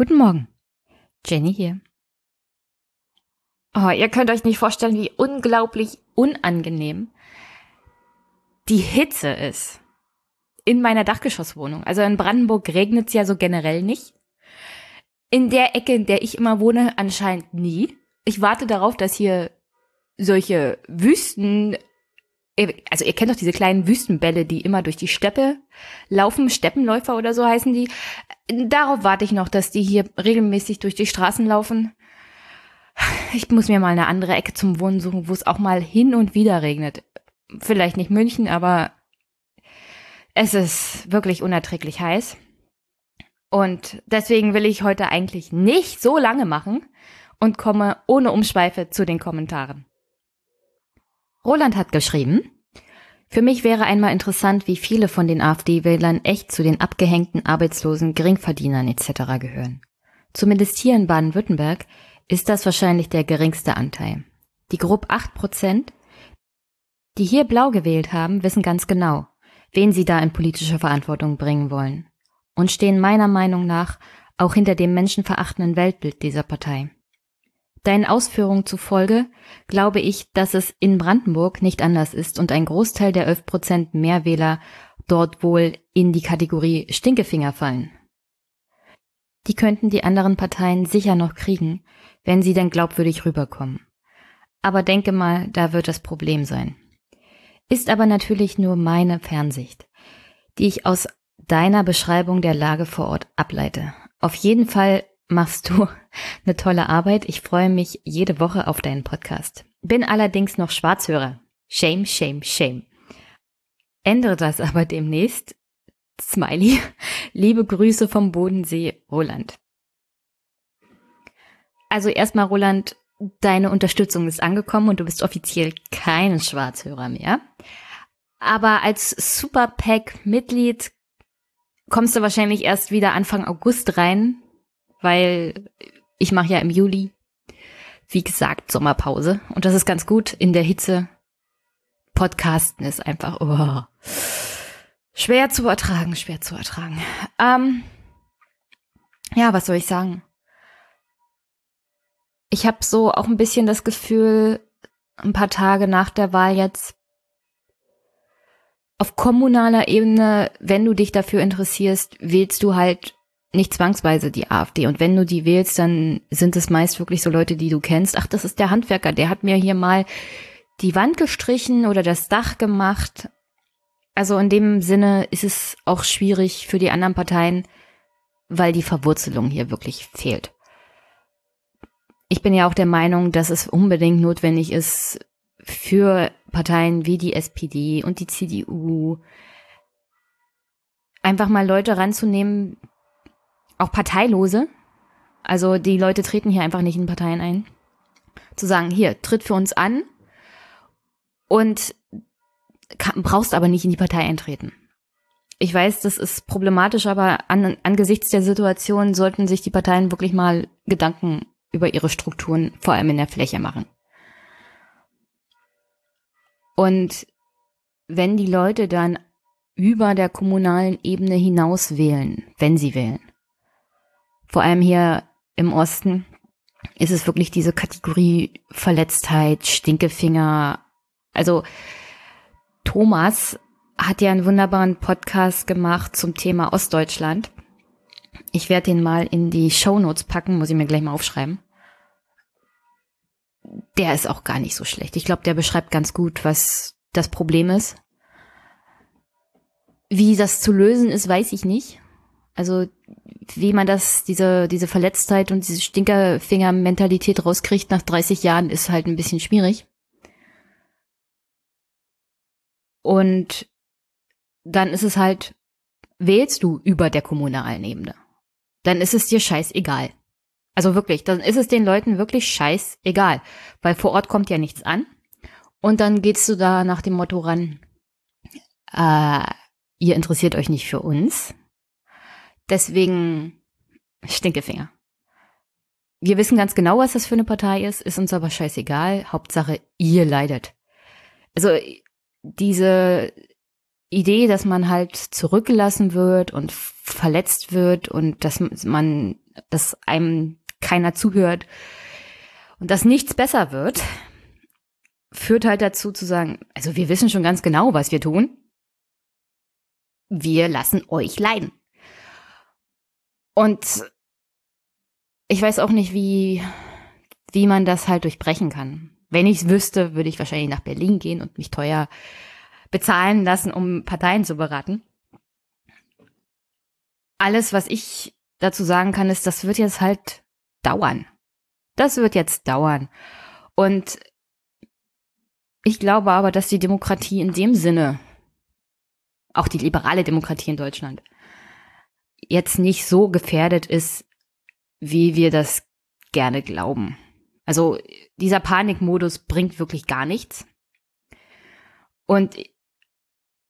Guten Morgen. Jenny hier. Oh, ihr könnt euch nicht vorstellen, wie unglaublich unangenehm die Hitze ist in meiner Dachgeschosswohnung. Also in Brandenburg regnet es ja so generell nicht. In der Ecke, in der ich immer wohne, anscheinend nie. Ich warte darauf, dass hier solche Wüsten, also ihr kennt doch diese kleinen Wüstenbälle, die immer durch die Steppe laufen, Steppenläufer oder so heißen die. Darauf warte ich noch, dass die hier regelmäßig durch die Straßen laufen. Ich muss mir mal eine andere Ecke zum Wohnen suchen, wo es auch mal hin und wieder regnet. Vielleicht nicht München, aber es ist wirklich unerträglich heiß. Und deswegen will ich heute eigentlich nicht so lange machen und komme ohne Umschweife zu den Kommentaren. Roland hat geschrieben, für mich wäre einmal interessant, wie viele von den AfD-Wählern echt zu den abgehängten Arbeitslosen, Geringverdienern etc. gehören. Zumindest hier in Baden-Württemberg ist das wahrscheinlich der geringste Anteil. Die grob acht Prozent, die hier blau gewählt haben, wissen ganz genau, wen sie da in politische Verantwortung bringen wollen und stehen meiner Meinung nach auch hinter dem menschenverachtenden Weltbild dieser Partei. Deinen Ausführungen zufolge glaube ich, dass es in Brandenburg nicht anders ist und ein Großteil der 11 Prozent Mehrwähler dort wohl in die Kategorie Stinkefinger fallen. Die könnten die anderen Parteien sicher noch kriegen, wenn sie denn glaubwürdig rüberkommen. Aber denke mal, da wird das Problem sein. Ist aber natürlich nur meine Fernsicht, die ich aus deiner Beschreibung der Lage vor Ort ableite. Auf jeden Fall machst du eine tolle Arbeit. Ich freue mich jede Woche auf deinen Podcast. Bin allerdings noch Schwarzhörer. Shame, shame, shame. Ändere das aber demnächst. Smiley. Liebe Grüße vom Bodensee, Roland. Also erstmal, Roland, deine Unterstützung ist angekommen und du bist offiziell kein Schwarzhörer mehr. Aber als Superpack-Mitglied kommst du wahrscheinlich erst wieder Anfang August rein, weil ich mache ja im Juli, wie gesagt, Sommerpause. Und das ist ganz gut in der Hitze. Podcasten ist einfach oh, schwer zu ertragen, schwer zu ertragen. Ähm, ja, was soll ich sagen? Ich habe so auch ein bisschen das Gefühl, ein paar Tage nach der Wahl jetzt, auf kommunaler Ebene, wenn du dich dafür interessierst, wählst du halt nicht zwangsweise die AfD. Und wenn du die wählst, dann sind es meist wirklich so Leute, die du kennst. Ach, das ist der Handwerker, der hat mir hier mal die Wand gestrichen oder das Dach gemacht. Also in dem Sinne ist es auch schwierig für die anderen Parteien, weil die Verwurzelung hier wirklich fehlt. Ich bin ja auch der Meinung, dass es unbedingt notwendig ist, für Parteien wie die SPD und die CDU einfach mal Leute ranzunehmen, auch Parteilose. Also die Leute treten hier einfach nicht in Parteien ein. Zu sagen, hier, tritt für uns an und kann, brauchst aber nicht in die Partei eintreten. Ich weiß, das ist problematisch, aber an, angesichts der Situation sollten sich die Parteien wirklich mal Gedanken über ihre Strukturen, vor allem in der Fläche machen. Und wenn die Leute dann über der kommunalen Ebene hinaus wählen, wenn sie wählen, vor allem hier im Osten, ist es wirklich diese Kategorie Verletztheit, Stinkefinger. Also Thomas hat ja einen wunderbaren Podcast gemacht zum Thema Ostdeutschland. Ich werde den mal in die Show Notes packen, muss ich mir gleich mal aufschreiben der ist auch gar nicht so schlecht. Ich glaube, der beschreibt ganz gut, was das Problem ist. Wie das zu lösen ist, weiß ich nicht. Also wie man das, diese, diese Verletztheit und diese Stinkerfinger-Mentalität rauskriegt nach 30 Jahren, ist halt ein bisschen schwierig. Und dann ist es halt, wählst du über der kommunalen Ebene. Dann ist es dir scheißegal. Also wirklich, dann ist es den Leuten wirklich scheißegal, weil vor Ort kommt ja nichts an. Und dann gehst du da nach dem Motto ran, äh, ihr interessiert euch nicht für uns. Deswegen Stinkefinger. Wir wissen ganz genau, was das für eine Partei ist, ist uns aber scheißegal. Hauptsache, ihr leidet. Also diese Idee, dass man halt zurückgelassen wird und verletzt wird und dass man dass einem keiner zuhört und dass nichts besser wird, führt halt dazu zu sagen, also wir wissen schon ganz genau, was wir tun. Wir lassen euch leiden. Und ich weiß auch nicht, wie, wie man das halt durchbrechen kann. Wenn ich es wüsste, würde ich wahrscheinlich nach Berlin gehen und mich teuer bezahlen lassen, um Parteien zu beraten. Alles, was ich dazu sagen kann, ist, das wird jetzt halt dauern. Das wird jetzt dauern. Und ich glaube aber, dass die Demokratie in dem Sinne, auch die liberale Demokratie in Deutschland, jetzt nicht so gefährdet ist, wie wir das gerne glauben. Also dieser Panikmodus bringt wirklich gar nichts. Und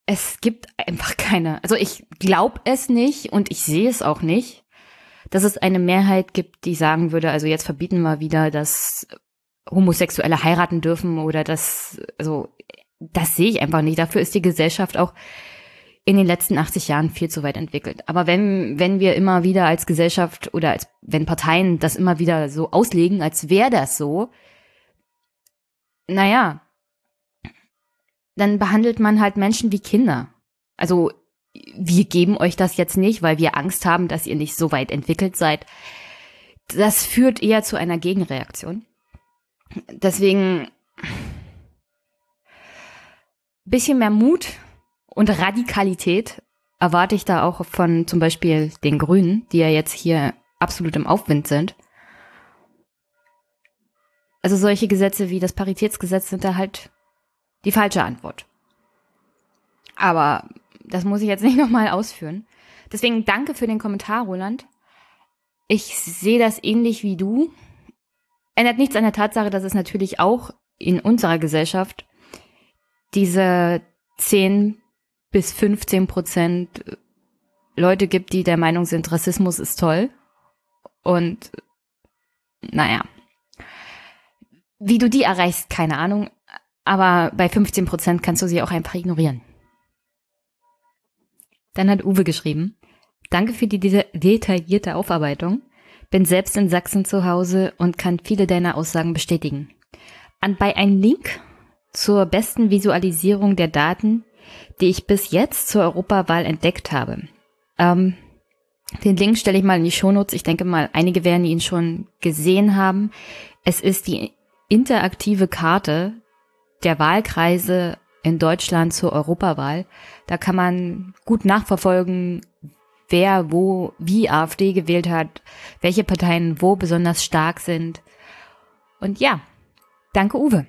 es gibt einfach keine, also ich glaube es nicht und ich sehe es auch nicht, dass es eine Mehrheit gibt, die sagen würde, also jetzt verbieten wir wieder, dass Homosexuelle heiraten dürfen oder das, also das sehe ich einfach nicht. Dafür ist die Gesellschaft auch in den letzten 80 Jahren viel zu weit entwickelt. Aber wenn, wenn wir immer wieder als Gesellschaft oder als, wenn Parteien das immer wieder so auslegen, als wäre das so, naja, dann behandelt man halt Menschen wie Kinder. Also, wir geben euch das jetzt nicht, weil wir Angst haben, dass ihr nicht so weit entwickelt seid. Das führt eher zu einer Gegenreaktion. Deswegen bisschen mehr Mut und Radikalität erwarte ich da auch von zum Beispiel den Grünen, die ja jetzt hier absolut im Aufwind sind. Also solche Gesetze wie das Paritätsgesetz sind da halt die falsche Antwort. Aber das muss ich jetzt nicht nochmal ausführen. Deswegen danke für den Kommentar, Roland. Ich sehe das ähnlich wie du. Ändert nichts an der Tatsache, dass es natürlich auch in unserer Gesellschaft diese 10 bis 15 Prozent Leute gibt, die der Meinung sind, Rassismus ist toll. Und naja, wie du die erreichst, keine Ahnung. Aber bei 15 Prozent kannst du sie auch einfach ignorieren. Dann hat Uwe geschrieben, danke für die detaillierte Aufarbeitung. Bin selbst in Sachsen zu Hause und kann viele deiner Aussagen bestätigen. An bei einem Link zur besten Visualisierung der Daten, die ich bis jetzt zur Europawahl entdeckt habe. Ähm, den Link stelle ich mal in die Shownotes. Ich denke mal, einige werden ihn schon gesehen haben. Es ist die interaktive Karte der Wahlkreise in Deutschland zur Europawahl. Da kann man gut nachverfolgen, wer wo wie AfD gewählt hat, welche Parteien wo besonders stark sind. Und ja, danke Uwe.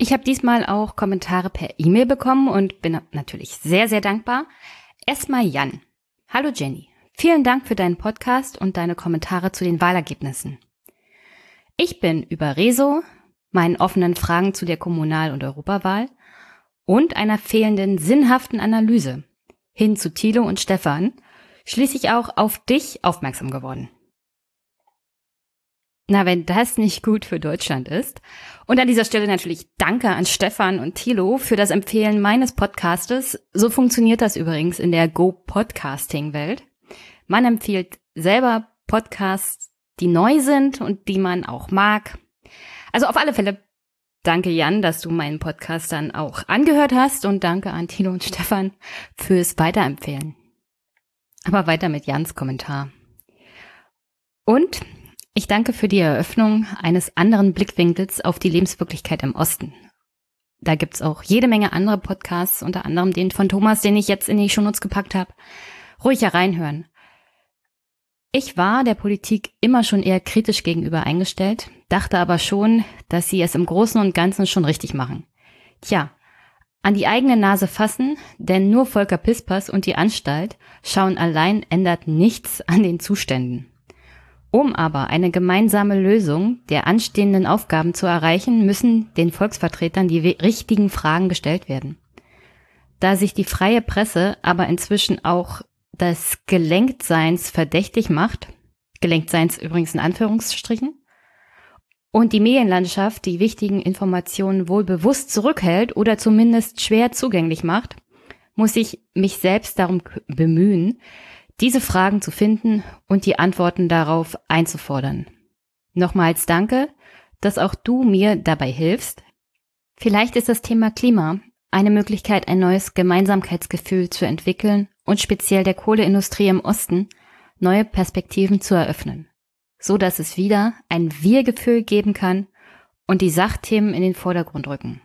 Ich habe diesmal auch Kommentare per E-Mail bekommen und bin natürlich sehr, sehr dankbar. Erstmal Jan. Hallo Jenny. Vielen Dank für deinen Podcast und deine Kommentare zu den Wahlergebnissen. Ich bin über Rezo, meinen offenen Fragen zu der Kommunal- und Europawahl und einer fehlenden sinnhaften Analyse hin zu Thilo und Stefan schließlich auch auf dich aufmerksam geworden. Na, wenn das nicht gut für Deutschland ist. Und an dieser Stelle natürlich Danke an Stefan und Thilo für das Empfehlen meines Podcastes. So funktioniert das übrigens in der Go-Podcasting-Welt. Man empfiehlt selber Podcasts, die neu sind und die man auch mag. Also auf alle Fälle danke Jan, dass du meinen Podcast dann auch angehört hast und danke an Thilo und Stefan fürs Weiterempfehlen. Aber weiter mit Jans Kommentar. Und ich danke für die Eröffnung eines anderen Blickwinkels auf die Lebenswirklichkeit im Osten. Da gibt's auch jede Menge andere Podcasts, unter anderem den von Thomas, den ich jetzt in die Shownotes gepackt habe. Ruhig hereinhören. Ich war der Politik immer schon eher kritisch gegenüber eingestellt, dachte aber schon, dass sie es im Großen und Ganzen schon richtig machen. Tja, an die eigene Nase fassen, denn nur Volker Pispers und die Anstalt schauen allein ändert nichts an den Zuständen. Um aber eine gemeinsame Lösung der anstehenden Aufgaben zu erreichen, müssen den Volksvertretern die richtigen Fragen gestellt werden. Da sich die freie Presse aber inzwischen auch des Gelenktseins verdächtig macht, Gelenktseins übrigens in Anführungsstrichen, und die Medienlandschaft die wichtigen Informationen wohl bewusst zurückhält oder zumindest schwer zugänglich macht, muss ich mich selbst darum bemühen, diese Fragen zu finden und die Antworten darauf einzufordern. Nochmals danke, dass auch du mir dabei hilfst. Vielleicht ist das Thema Klima eine Möglichkeit, ein neues Gemeinsamkeitsgefühl zu entwickeln und speziell der Kohleindustrie im Osten neue Perspektiven zu eröffnen, so dass es wieder ein Wir-Gefühl geben kann und die Sachthemen in den Vordergrund rücken.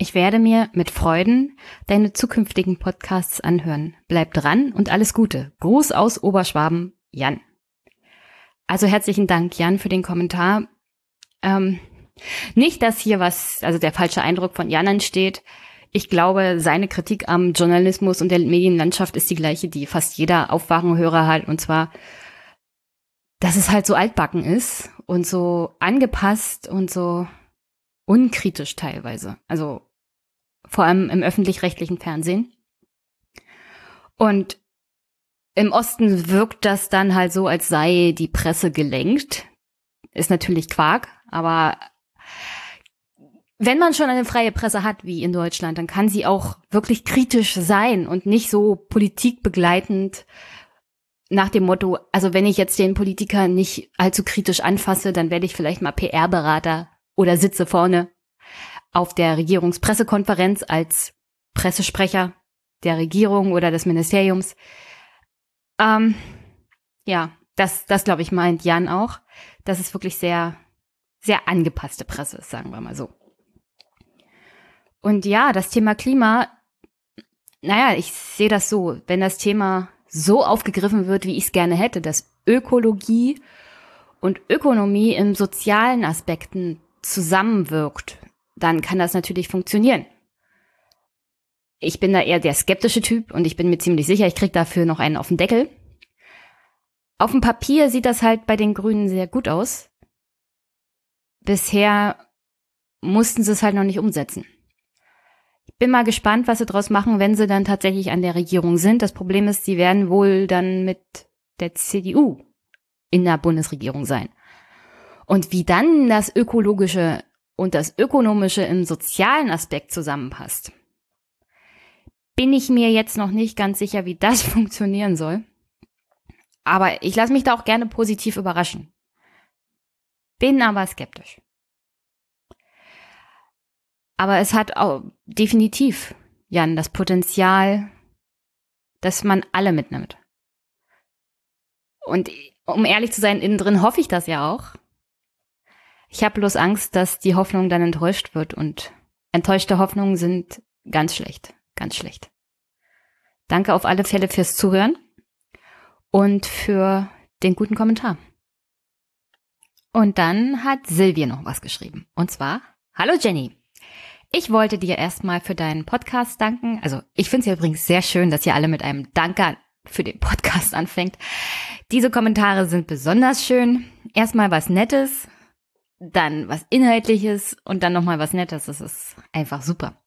Ich werde mir mit Freuden deine zukünftigen Podcasts anhören. Bleib dran und alles Gute. Gruß aus Oberschwaben, Jan. Also herzlichen Dank, Jan, für den Kommentar. Ähm, nicht, dass hier was, also der falsche Eindruck von Jan entsteht. Ich glaube, seine Kritik am Journalismus und der Medienlandschaft ist die gleiche, die fast jeder Aufwachenhörer hat. Und zwar, dass es halt so altbacken ist und so angepasst und so unkritisch teilweise. Also vor allem im öffentlich-rechtlichen Fernsehen. Und im Osten wirkt das dann halt so, als sei die Presse gelenkt. Ist natürlich Quark, aber wenn man schon eine freie Presse hat, wie in Deutschland, dann kann sie auch wirklich kritisch sein und nicht so politikbegleitend nach dem Motto, also wenn ich jetzt den Politiker nicht allzu kritisch anfasse, dann werde ich vielleicht mal PR-Berater oder sitze vorne auf der Regierungspressekonferenz als Pressesprecher der Regierung oder des Ministeriums. Ähm, ja, das, das glaube ich meint Jan auch, dass es wirklich sehr, sehr angepasste Presse ist, sagen wir mal so. Und ja, das Thema Klima, naja, ich sehe das so, wenn das Thema so aufgegriffen wird, wie ich es gerne hätte, dass Ökologie und Ökonomie in sozialen Aspekten zusammenwirkt, dann kann das natürlich funktionieren. Ich bin da eher der skeptische Typ und ich bin mir ziemlich sicher, ich krieg dafür noch einen auf den Deckel. Auf dem Papier sieht das halt bei den Grünen sehr gut aus. Bisher mussten sie es halt noch nicht umsetzen. Ich bin mal gespannt, was sie draus machen, wenn sie dann tatsächlich an der Regierung sind. Das Problem ist, sie werden wohl dann mit der CDU in der Bundesregierung sein. Und wie dann das ökologische und das ökonomische im sozialen Aspekt zusammenpasst, bin ich mir jetzt noch nicht ganz sicher, wie das funktionieren soll. Aber ich lasse mich da auch gerne positiv überraschen. Bin aber skeptisch. Aber es hat auch definitiv, Jan, das Potenzial, dass man alle mitnimmt. Und um ehrlich zu sein, innen drin hoffe ich das ja auch. Ich habe bloß Angst, dass die Hoffnung dann enttäuscht wird und enttäuschte Hoffnungen sind ganz schlecht, ganz schlecht. Danke auf alle Fälle fürs Zuhören und für den guten Kommentar. Und dann hat Silvia noch was geschrieben. Und zwar, hallo Jenny. Ich wollte dir erstmal für deinen Podcast danken. Also ich finde es ja übrigens sehr schön, dass ihr alle mit einem Danke für den Podcast anfängt. Diese Kommentare sind besonders schön. Erstmal was Nettes, dann was Inhaltliches und dann nochmal was Nettes. Das ist einfach super.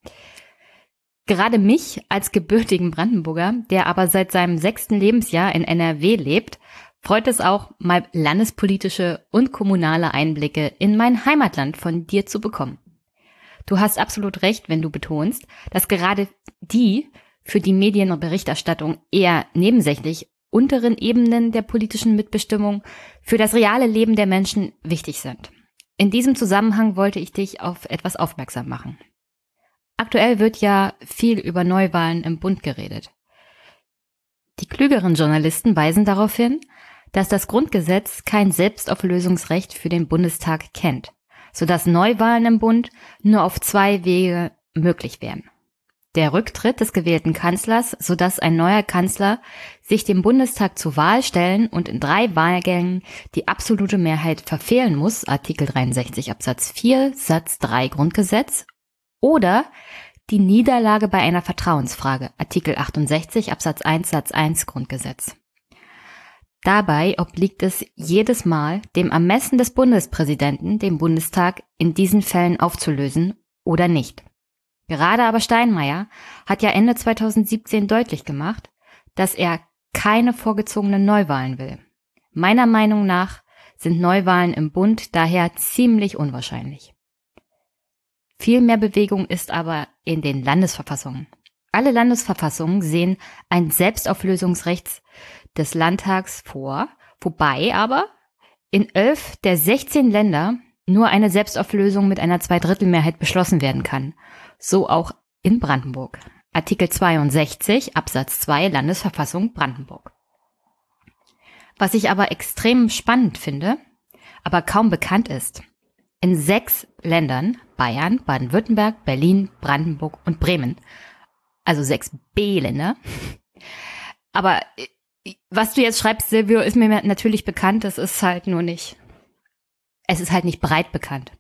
Gerade mich als gebürtigen Brandenburger, der aber seit seinem sechsten Lebensjahr in NRW lebt, freut es auch, mal landespolitische und kommunale Einblicke in mein Heimatland von dir zu bekommen. Du hast absolut recht, wenn du betonst, dass gerade die für die Medien- und Berichterstattung eher nebensächlich unteren Ebenen der politischen Mitbestimmung für das reale Leben der Menschen wichtig sind. In diesem Zusammenhang wollte ich dich auf etwas aufmerksam machen. Aktuell wird ja viel über Neuwahlen im Bund geredet. Die klügeren Journalisten weisen darauf hin, dass das Grundgesetz kein Selbstauflösungsrecht für den Bundestag kennt, sodass Neuwahlen im Bund nur auf zwei Wege möglich wären der Rücktritt des gewählten Kanzlers, sodass ein neuer Kanzler sich dem Bundestag zur Wahl stellen und in drei Wahlgängen die absolute Mehrheit verfehlen muss, Artikel 63 Absatz 4 Satz 3 Grundgesetz, oder die Niederlage bei einer Vertrauensfrage, Artikel 68 Absatz 1 Satz 1 Grundgesetz. Dabei obliegt es jedes Mal dem Ermessen des Bundespräsidenten, den Bundestag in diesen Fällen aufzulösen oder nicht. Gerade aber Steinmeier hat ja Ende 2017 deutlich gemacht, dass er keine vorgezogenen Neuwahlen will. Meiner Meinung nach sind Neuwahlen im Bund daher ziemlich unwahrscheinlich. Viel mehr Bewegung ist aber in den Landesverfassungen. Alle Landesverfassungen sehen ein Selbstauflösungsrecht des Landtags vor, wobei aber in elf der 16 Länder nur eine Selbstauflösung mit einer Zweidrittelmehrheit beschlossen werden kann. So auch in Brandenburg. Artikel 62 Absatz 2 Landesverfassung Brandenburg. Was ich aber extrem spannend finde, aber kaum bekannt ist, in sechs Ländern, Bayern, Baden-Württemberg, Berlin, Brandenburg und Bremen, also sechs B-Länder, aber äh, was du jetzt schreibst, Silvio, ist mir natürlich bekannt, das ist halt nur nicht, es ist halt nicht breit bekannt.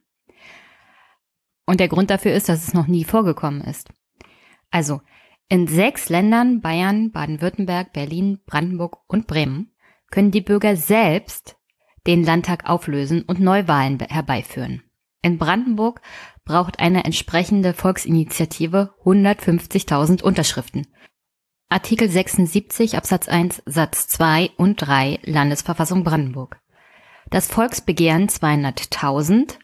Und der Grund dafür ist, dass es noch nie vorgekommen ist. Also, in sechs Ländern, Bayern, Baden-Württemberg, Berlin, Brandenburg und Bremen, können die Bürger selbst den Landtag auflösen und Neuwahlen herbeiführen. In Brandenburg braucht eine entsprechende Volksinitiative 150.000 Unterschriften. Artikel 76 Absatz 1 Satz 2 und 3 Landesverfassung Brandenburg. Das Volksbegehren 200.000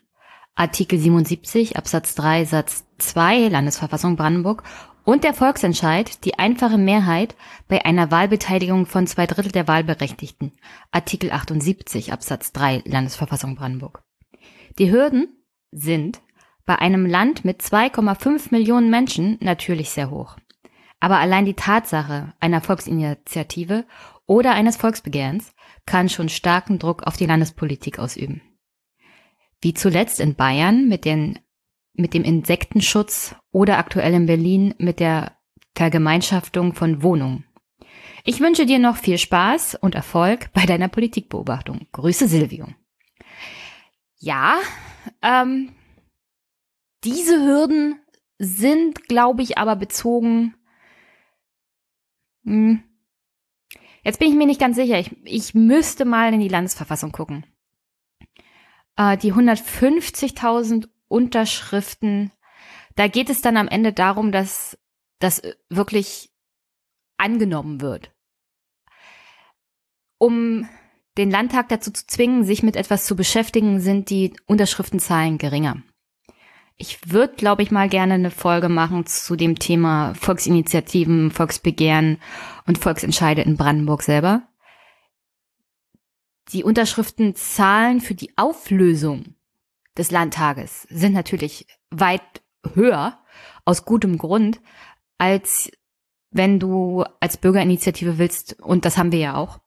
Artikel 77 Absatz 3 Satz 2 Landesverfassung Brandenburg und der Volksentscheid die einfache Mehrheit bei einer Wahlbeteiligung von zwei Drittel der Wahlberechtigten. Artikel 78 Absatz 3 Landesverfassung Brandenburg. Die Hürden sind bei einem Land mit 2,5 Millionen Menschen natürlich sehr hoch. Aber allein die Tatsache einer Volksinitiative oder eines Volksbegehrens kann schon starken Druck auf die Landespolitik ausüben. Wie zuletzt in Bayern mit den mit dem Insektenschutz oder aktuell in Berlin mit der Vergemeinschaftung von Wohnungen. Ich wünsche dir noch viel Spaß und Erfolg bei deiner Politikbeobachtung. Grüße Silvio. Ja, ähm, diese Hürden sind, glaube ich, aber bezogen. Hm, jetzt bin ich mir nicht ganz sicher. Ich, ich müsste mal in die Landesverfassung gucken. Äh, die 150.000 Unterschriften. Da geht es dann am Ende darum, dass das wirklich angenommen wird. Um den Landtag dazu zu zwingen, sich mit etwas zu beschäftigen, sind die Unterschriftenzahlen geringer. Ich würde, glaube ich, mal gerne eine Folge machen zu dem Thema Volksinitiativen, Volksbegehren und Volksentscheide in Brandenburg selber. Die Unterschriftenzahlen für die Auflösung des Landtages sind natürlich weit höher, aus gutem Grund, als wenn du als Bürgerinitiative willst, und das haben wir ja auch,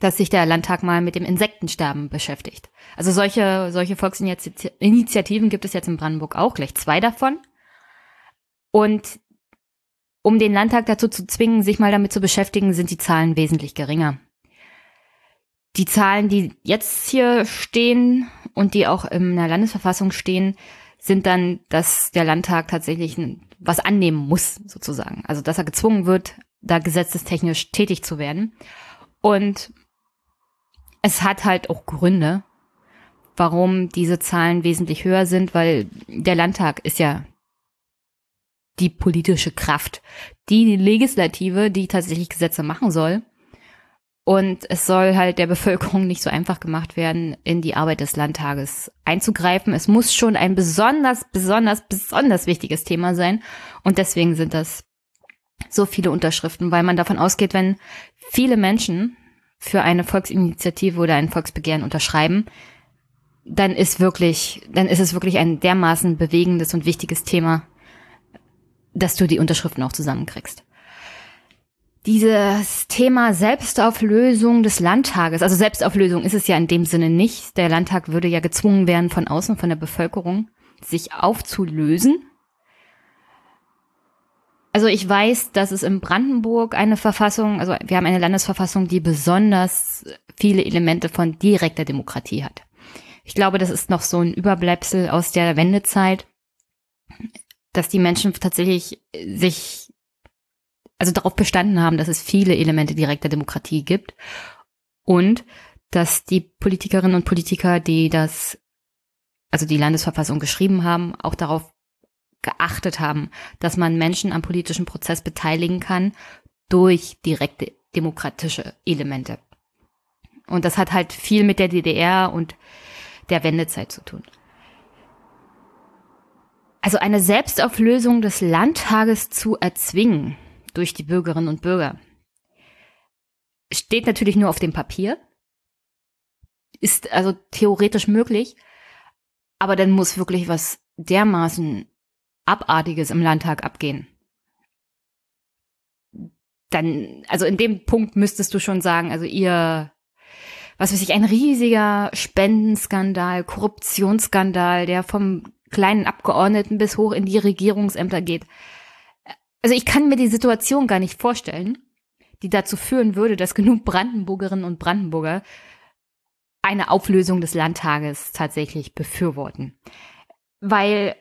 dass sich der Landtag mal mit dem Insektensterben beschäftigt. Also solche, solche Volksinitiativen gibt es jetzt in Brandenburg auch, gleich zwei davon. Und um den Landtag dazu zu zwingen, sich mal damit zu beschäftigen, sind die Zahlen wesentlich geringer. Die Zahlen, die jetzt hier stehen, und die auch in der Landesverfassung stehen, sind dann, dass der Landtag tatsächlich was annehmen muss, sozusagen. Also, dass er gezwungen wird, da gesetzestechnisch tätig zu werden. Und es hat halt auch Gründe, warum diese Zahlen wesentlich höher sind, weil der Landtag ist ja die politische Kraft, die Legislative, die tatsächlich Gesetze machen soll. Und es soll halt der Bevölkerung nicht so einfach gemacht werden, in die Arbeit des Landtages einzugreifen. Es muss schon ein besonders, besonders, besonders wichtiges Thema sein. Und deswegen sind das so viele Unterschriften, weil man davon ausgeht, wenn viele Menschen für eine Volksinitiative oder ein Volksbegehren unterschreiben, dann ist wirklich, dann ist es wirklich ein dermaßen bewegendes und wichtiges Thema, dass du die Unterschriften auch zusammenkriegst dieses Thema Selbstauflösung des Landtages, also Selbstauflösung ist es ja in dem Sinne nicht. Der Landtag würde ja gezwungen werden von außen, von der Bevölkerung, sich aufzulösen. Also ich weiß, dass es in Brandenburg eine Verfassung, also wir haben eine Landesverfassung, die besonders viele Elemente von direkter Demokratie hat. Ich glaube, das ist noch so ein Überbleibsel aus der Wendezeit, dass die Menschen tatsächlich sich also darauf bestanden haben, dass es viele Elemente direkter Demokratie gibt und dass die Politikerinnen und Politiker, die das, also die Landesverfassung geschrieben haben, auch darauf geachtet haben, dass man Menschen am politischen Prozess beteiligen kann durch direkte demokratische Elemente. Und das hat halt viel mit der DDR und der Wendezeit zu tun. Also eine Selbstauflösung des Landtages zu erzwingen, durch die Bürgerinnen und Bürger. steht natürlich nur auf dem Papier. Ist also theoretisch möglich. Aber dann muss wirklich was dermaßen Abartiges im Landtag abgehen. Dann, also in dem Punkt müsstest du schon sagen, also ihr, was weiß ich, ein riesiger Spendenskandal, Korruptionsskandal, der vom kleinen Abgeordneten bis hoch in die Regierungsämter geht. Also ich kann mir die Situation gar nicht vorstellen, die dazu führen würde, dass genug Brandenburgerinnen und Brandenburger eine Auflösung des Landtages tatsächlich befürworten. Weil,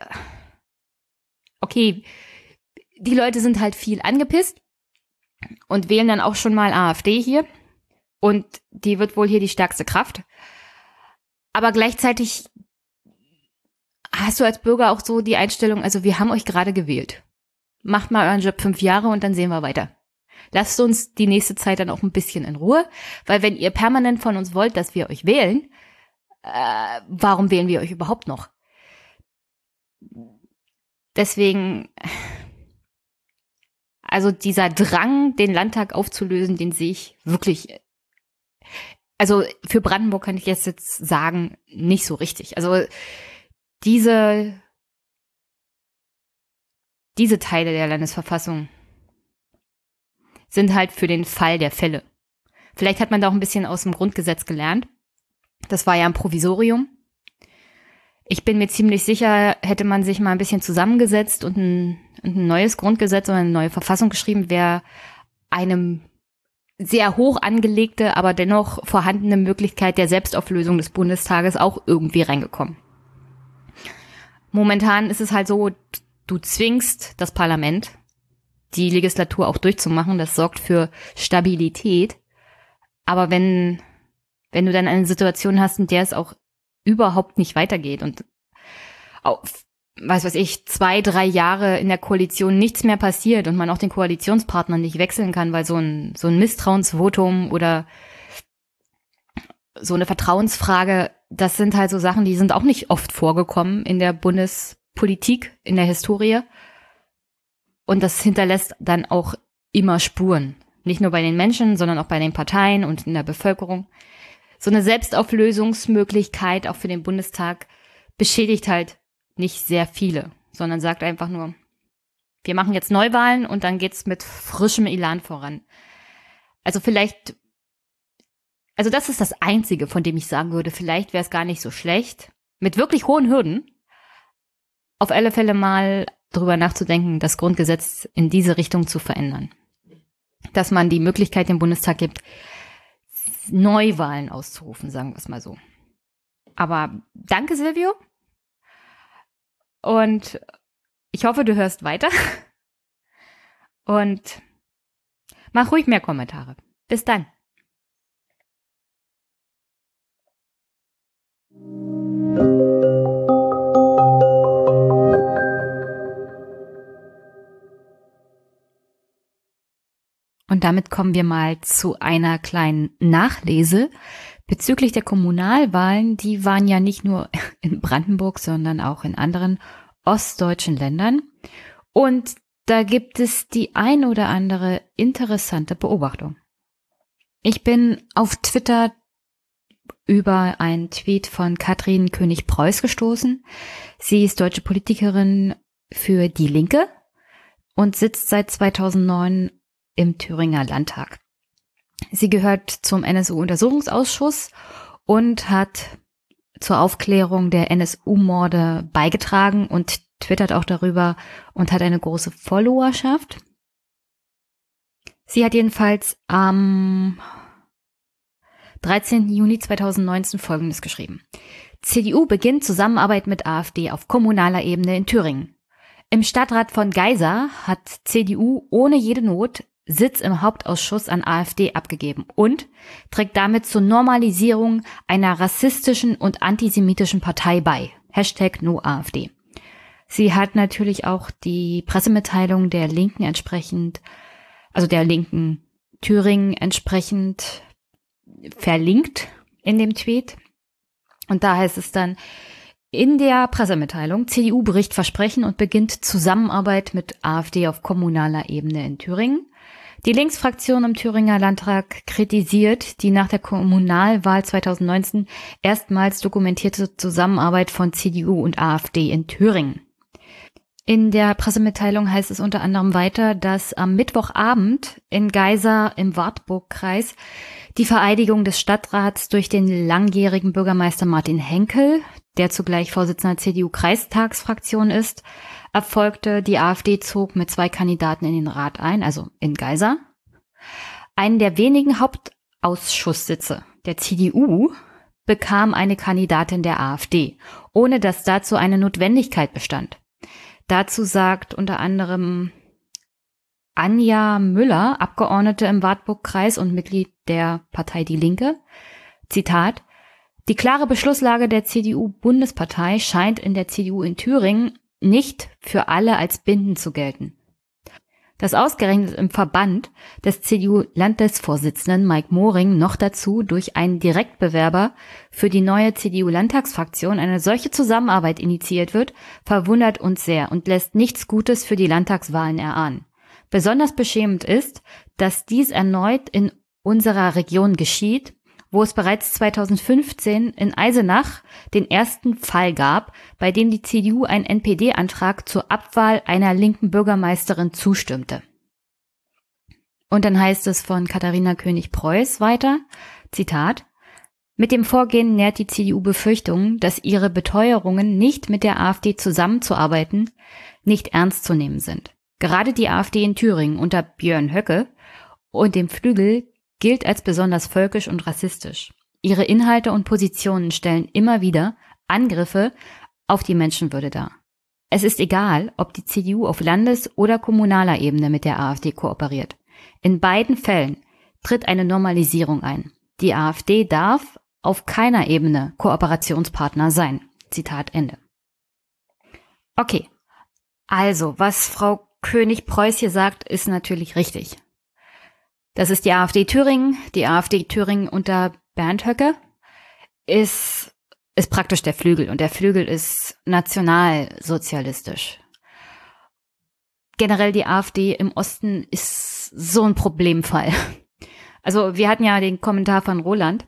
okay, die Leute sind halt viel angepisst und wählen dann auch schon mal AfD hier. Und die wird wohl hier die stärkste Kraft. Aber gleichzeitig hast du als Bürger auch so die Einstellung, also wir haben euch gerade gewählt. Macht mal euren Job fünf Jahre und dann sehen wir weiter. Lasst uns die nächste Zeit dann auch ein bisschen in Ruhe, weil wenn ihr permanent von uns wollt, dass wir euch wählen, äh, warum wählen wir euch überhaupt noch? Deswegen, also dieser Drang, den Landtag aufzulösen, den sehe ich wirklich, also für Brandenburg kann ich jetzt, jetzt sagen, nicht so richtig. Also diese, diese Teile der Landesverfassung sind halt für den Fall der Fälle. Vielleicht hat man da auch ein bisschen aus dem Grundgesetz gelernt. Das war ja ein Provisorium. Ich bin mir ziemlich sicher, hätte man sich mal ein bisschen zusammengesetzt und ein, ein neues Grundgesetz oder eine neue Verfassung geschrieben, wäre einem sehr hoch angelegte, aber dennoch vorhandene Möglichkeit der Selbstauflösung des Bundestages auch irgendwie reingekommen. Momentan ist es halt so, du zwingst das Parlament die Legislatur auch durchzumachen. Das sorgt für Stabilität. Aber wenn, wenn du dann eine Situation hast, in der es auch überhaupt nicht weitergeht und auf, was weiß ich, zwei, drei Jahre in der Koalition nichts mehr passiert und man auch den Koalitionspartner nicht wechseln kann, weil so ein, so ein Misstrauensvotum oder so eine Vertrauensfrage, das sind halt so Sachen, die sind auch nicht oft vorgekommen in der Bundespolitik, in der Historie. Und das hinterlässt dann auch immer Spuren. Nicht nur bei den Menschen, sondern auch bei den Parteien und in der Bevölkerung. So eine Selbstauflösungsmöglichkeit auch für den Bundestag beschädigt halt nicht sehr viele, sondern sagt einfach nur, wir machen jetzt Neuwahlen und dann geht's mit frischem Elan voran. Also vielleicht, also das ist das Einzige, von dem ich sagen würde, vielleicht wäre es gar nicht so schlecht, mit wirklich hohen Hürden auf alle Fälle mal darüber nachzudenken, das Grundgesetz in diese Richtung zu verändern. Dass man die Möglichkeit dem Bundestag gibt, Neuwahlen auszurufen, sagen wir es mal so. Aber danke, Silvio. Und ich hoffe, du hörst weiter. Und mach ruhig mehr Kommentare. Bis dann. Und damit kommen wir mal zu einer kleinen Nachlese bezüglich der Kommunalwahlen. Die waren ja nicht nur in Brandenburg, sondern auch in anderen ostdeutschen Ländern. Und da gibt es die ein oder andere interessante Beobachtung. Ich bin auf Twitter über einen Tweet von Katrin König-Preuß gestoßen. Sie ist deutsche Politikerin für Die Linke und sitzt seit 2009 im Thüringer Landtag. Sie gehört zum NSU-Untersuchungsausschuss und hat zur Aufklärung der NSU-Morde beigetragen und twittert auch darüber und hat eine große Followerschaft. Sie hat jedenfalls am 13. Juni 2019 Folgendes geschrieben. CDU beginnt Zusammenarbeit mit AfD auf kommunaler Ebene in Thüringen. Im Stadtrat von Geisa hat CDU ohne jede Not Sitz im Hauptausschuss an AfD abgegeben und trägt damit zur Normalisierung einer rassistischen und antisemitischen Partei bei. Hashtag NoAfD. Sie hat natürlich auch die Pressemitteilung der Linken entsprechend, also der Linken Thüringen entsprechend verlinkt in dem Tweet. Und da heißt es dann, in der Pressemitteilung CDU bricht Versprechen und beginnt Zusammenarbeit mit AfD auf kommunaler Ebene in Thüringen. Die Linksfraktion im Thüringer Landtag kritisiert die nach der Kommunalwahl 2019 erstmals dokumentierte Zusammenarbeit von CDU und AfD in Thüringen. In der Pressemitteilung heißt es unter anderem weiter, dass am Mittwochabend in Geisa im Wartburgkreis die Vereidigung des Stadtrats durch den langjährigen Bürgermeister Martin Henkel, der zugleich Vorsitzender CDU-Kreistagsfraktion ist, erfolgte. Die AfD zog mit zwei Kandidaten in den Rat ein, also in Geisa. Einen der wenigen Hauptausschusssitze der CDU bekam eine Kandidatin der AfD, ohne dass dazu eine Notwendigkeit bestand. Dazu sagt unter anderem Anja Müller, Abgeordnete im Wartburg-Kreis und Mitglied der Partei Die Linke, Zitat, die klare Beschlusslage der CDU-Bundespartei scheint in der CDU in Thüringen nicht für alle als bindend zu gelten. Dass ausgerechnet im Verband des CDU-Landesvorsitzenden Mike Moring noch dazu durch einen Direktbewerber für die neue CDU-Landtagsfraktion eine solche Zusammenarbeit initiiert wird, verwundert uns sehr und lässt nichts Gutes für die Landtagswahlen erahnen. Besonders beschämend ist, dass dies erneut in unserer Region geschieht wo es bereits 2015 in Eisenach den ersten Fall gab, bei dem die CDU einen NPD-Antrag zur Abwahl einer linken Bürgermeisterin zustimmte. Und dann heißt es von Katharina König-Preuß weiter, Zitat, mit dem Vorgehen nährt die CDU Befürchtungen, dass ihre Beteuerungen, nicht mit der AfD zusammenzuarbeiten, nicht ernst zu nehmen sind. Gerade die AfD in Thüringen unter Björn Höcke und dem Flügel gilt als besonders völkisch und rassistisch. Ihre Inhalte und Positionen stellen immer wieder Angriffe auf die Menschenwürde dar. Es ist egal, ob die CDU auf Landes- oder kommunaler Ebene mit der AfD kooperiert. In beiden Fällen tritt eine Normalisierung ein. Die AfD darf auf keiner Ebene Kooperationspartner sein. Zitat Ende. Okay. Also, was Frau König-Preuß hier sagt, ist natürlich richtig. Das ist die AfD Thüringen. Die AfD Thüringen unter Bernd Höcke ist, ist praktisch der Flügel und der Flügel ist nationalsozialistisch. Generell die AfD im Osten ist so ein Problemfall. Also wir hatten ja den Kommentar von Roland.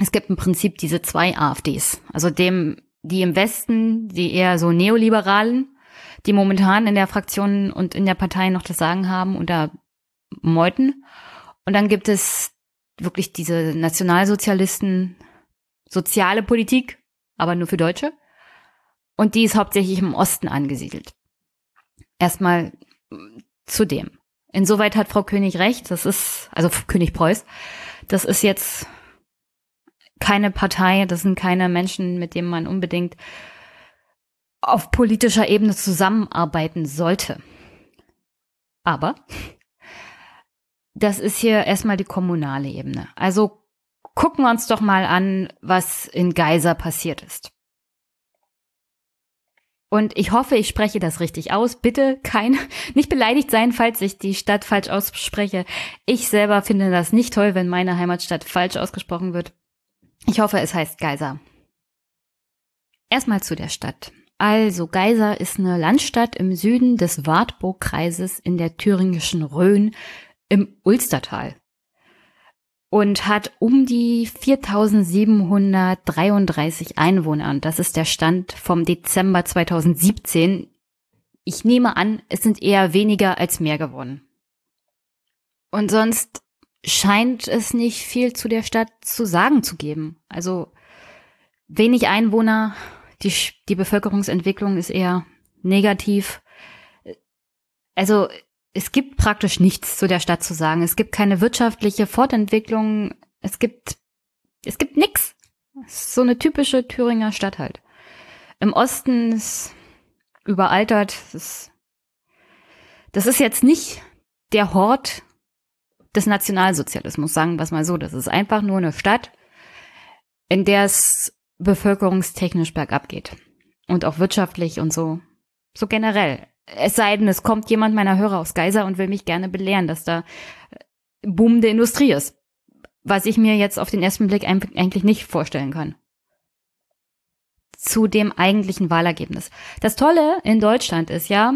Es gibt im Prinzip diese zwei AfDs. Also dem, die im Westen, die eher so Neoliberalen, die momentan in der Fraktion und in der Partei noch das Sagen haben, unter Meuthen. Und dann gibt es wirklich diese Nationalsozialisten, soziale Politik, aber nur für Deutsche. Und die ist hauptsächlich im Osten angesiedelt. Erstmal zu dem. Insoweit hat Frau König recht, das ist, also König Preuß, das ist jetzt keine Partei, das sind keine Menschen, mit denen man unbedingt auf politischer Ebene zusammenarbeiten sollte. Aber das ist hier erstmal die kommunale Ebene. Also gucken wir uns doch mal an, was in Geiser passiert ist. Und ich hoffe, ich spreche das richtig aus. Bitte kein, nicht beleidigt sein, falls ich die Stadt falsch ausspreche. Ich selber finde das nicht toll, wenn meine Heimatstadt falsch ausgesprochen wird. Ich hoffe, es heißt Geiser. Erstmal zu der Stadt. Also Geiser ist eine Landstadt im Süden des Wartburgkreises in der thüringischen Rhön im Ulstertal und hat um die 4733 Einwohner. Und das ist der Stand vom Dezember 2017. Ich nehme an, es sind eher weniger als mehr geworden. Und sonst scheint es nicht viel zu der Stadt zu sagen zu geben. Also wenig Einwohner, die, die Bevölkerungsentwicklung ist eher negativ. Also es gibt praktisch nichts zu der Stadt zu sagen. Es gibt keine wirtschaftliche Fortentwicklung. Es gibt, es gibt nix. so eine typische Thüringer Stadt halt. Im Osten ist überaltert. Das ist, das ist jetzt nicht der Hort des Nationalsozialismus, sagen wir es mal so. Das ist einfach nur eine Stadt, in der es bevölkerungstechnisch bergab geht. Und auch wirtschaftlich und so. So generell. Es sei denn, es kommt jemand meiner Hörer aus Geiser und will mich gerne belehren, dass da äh, boomende Industrie ist. Was ich mir jetzt auf den ersten Blick eigentlich nicht vorstellen kann. Zu dem eigentlichen Wahlergebnis. Das Tolle in Deutschland ist ja,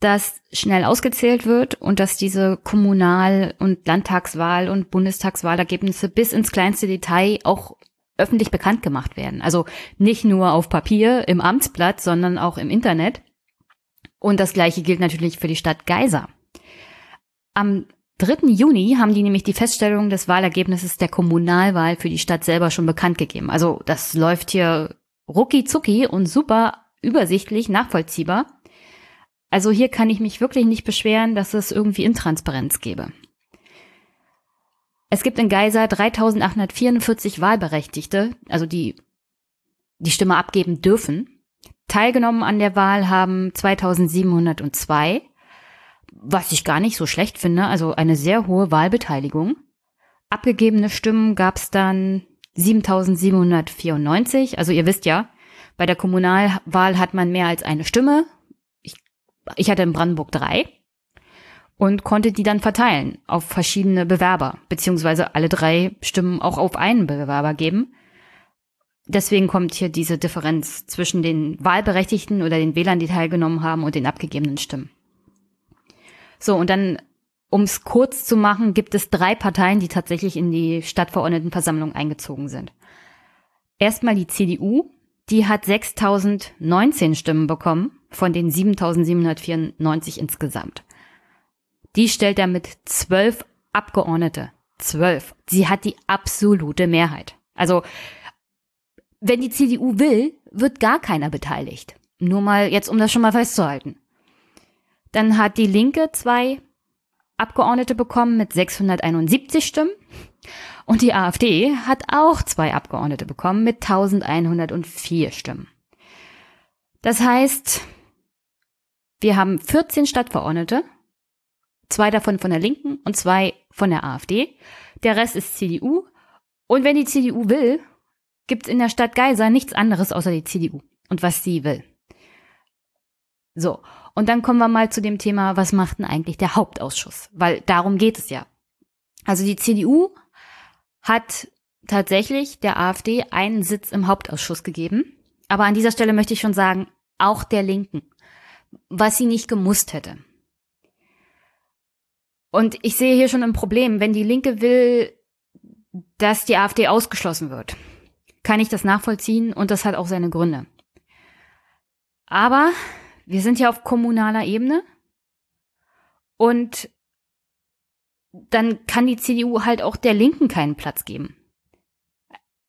dass schnell ausgezählt wird und dass diese Kommunal- und Landtagswahl- und Bundestagswahlergebnisse bis ins kleinste Detail auch öffentlich bekannt gemacht werden. Also nicht nur auf Papier im Amtsblatt, sondern auch im Internet. Und das gleiche gilt natürlich für die Stadt Geisa. Am 3. Juni haben die nämlich die Feststellung des Wahlergebnisses der Kommunalwahl für die Stadt selber schon bekannt gegeben. Also das läuft hier rucki zucki und super übersichtlich nachvollziehbar. Also hier kann ich mich wirklich nicht beschweren, dass es irgendwie Intransparenz gäbe. Es gibt in Geisa 3844 Wahlberechtigte, also die die Stimme abgeben dürfen. Teilgenommen an der Wahl haben 2702, was ich gar nicht so schlecht finde, also eine sehr hohe Wahlbeteiligung. Abgegebene Stimmen gab es dann 7794, also ihr wisst ja, bei der Kommunalwahl hat man mehr als eine Stimme ich hatte in Brandenburg drei und konnte die dann verteilen auf verschiedene Bewerber, beziehungsweise alle drei Stimmen auch auf einen Bewerber geben. Deswegen kommt hier diese Differenz zwischen den Wahlberechtigten oder den Wählern, die teilgenommen haben, und den abgegebenen Stimmen. So, und dann, um es kurz zu machen, gibt es drei Parteien, die tatsächlich in die Stadtverordnetenversammlung eingezogen sind. Erstmal die CDU, die hat 6019 Stimmen bekommen von den 7794 insgesamt. Die stellt damit zwölf Abgeordnete. Zwölf. Sie hat die absolute Mehrheit. Also, wenn die CDU will, wird gar keiner beteiligt. Nur mal jetzt, um das schon mal festzuhalten. Dann hat die Linke zwei Abgeordnete bekommen mit 671 Stimmen. Und die AfD hat auch zwei Abgeordnete bekommen mit 1104 Stimmen. Das heißt, wir haben 14 Stadtverordnete, zwei davon von der Linken und zwei von der AfD. Der Rest ist CDU. Und wenn die CDU will, gibt es in der Stadt Geisa nichts anderes außer die CDU und was sie will. So, und dann kommen wir mal zu dem Thema, was macht denn eigentlich der Hauptausschuss? Weil darum geht es ja. Also die CDU hat tatsächlich der AfD einen Sitz im Hauptausschuss gegeben. Aber an dieser Stelle möchte ich schon sagen, auch der Linken was sie nicht gemusst hätte. Und ich sehe hier schon ein Problem, wenn die Linke will, dass die AfD ausgeschlossen wird. Kann ich das nachvollziehen und das hat auch seine Gründe. Aber wir sind ja auf kommunaler Ebene und dann kann die CDU halt auch der Linken keinen Platz geben.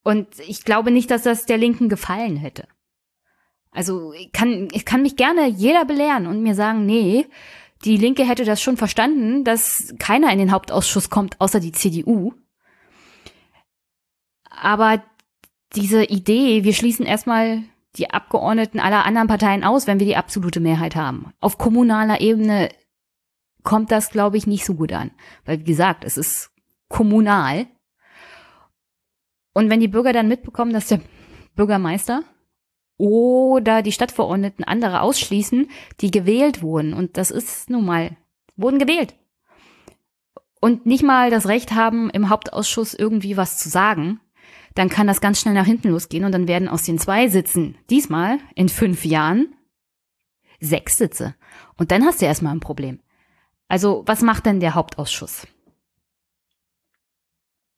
Und ich glaube nicht, dass das der Linken gefallen hätte. Also ich kann, ich kann mich gerne jeder belehren und mir sagen, nee, die Linke hätte das schon verstanden, dass keiner in den Hauptausschuss kommt, außer die CDU. Aber diese Idee, wir schließen erstmal die Abgeordneten aller anderen Parteien aus, wenn wir die absolute Mehrheit haben. Auf kommunaler Ebene kommt das, glaube ich, nicht so gut an. Weil, wie gesagt, es ist kommunal. Und wenn die Bürger dann mitbekommen, dass der Bürgermeister oder die Stadtverordneten andere ausschließen, die gewählt wurden. Und das ist nun mal, wurden gewählt. Und nicht mal das Recht haben, im Hauptausschuss irgendwie was zu sagen, dann kann das ganz schnell nach hinten losgehen und dann werden aus den zwei Sitzen diesmal in fünf Jahren sechs Sitze. Und dann hast du erstmal ein Problem. Also, was macht denn der Hauptausschuss?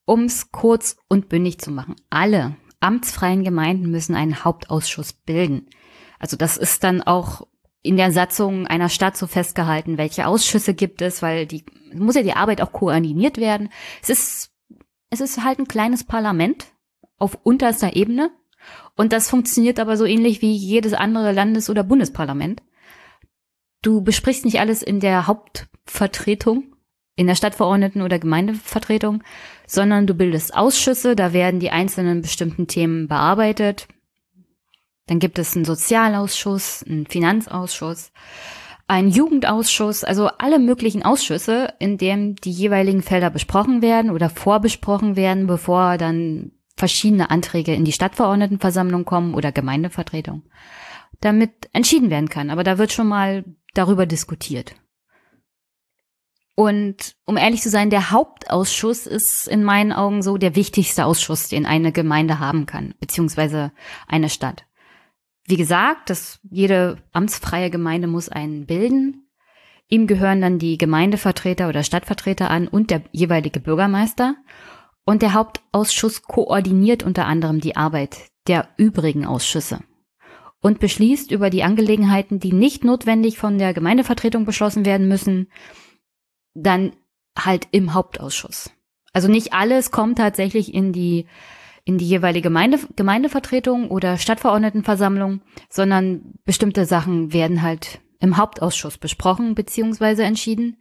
Um's kurz und bündig zu machen. Alle amtsfreien Gemeinden müssen einen Hauptausschuss bilden. Also das ist dann auch in der Satzung einer Stadt so festgehalten, welche Ausschüsse gibt es, weil die muss ja die Arbeit auch koordiniert werden. Es ist es ist halt ein kleines Parlament auf unterster Ebene und das funktioniert aber so ähnlich wie jedes andere Landes- oder Bundesparlament. Du besprichst nicht alles in der Hauptvertretung, in der Stadtverordneten- oder Gemeindevertretung, sondern du bildest Ausschüsse, da werden die einzelnen bestimmten Themen bearbeitet. Dann gibt es einen Sozialausschuss, einen Finanzausschuss, einen Jugendausschuss, also alle möglichen Ausschüsse, in dem die jeweiligen Felder besprochen werden oder vorbesprochen werden, bevor dann verschiedene Anträge in die Stadtverordnetenversammlung kommen oder Gemeindevertretung, damit entschieden werden kann. Aber da wird schon mal darüber diskutiert. Und um ehrlich zu sein, der Hauptausschuss ist in meinen Augen so der wichtigste Ausschuss, den eine Gemeinde haben kann, beziehungsweise eine Stadt. Wie gesagt, dass jede amtsfreie Gemeinde muss einen bilden. Ihm gehören dann die Gemeindevertreter oder Stadtvertreter an und der jeweilige Bürgermeister. Und der Hauptausschuss koordiniert unter anderem die Arbeit der übrigen Ausschüsse und beschließt über die Angelegenheiten, die nicht notwendig von der Gemeindevertretung beschlossen werden müssen, dann halt im Hauptausschuss. Also nicht alles kommt tatsächlich in die in die jeweilige Gemeinde, Gemeindevertretung oder Stadtverordnetenversammlung, sondern bestimmte Sachen werden halt im Hauptausschuss besprochen bzw. entschieden.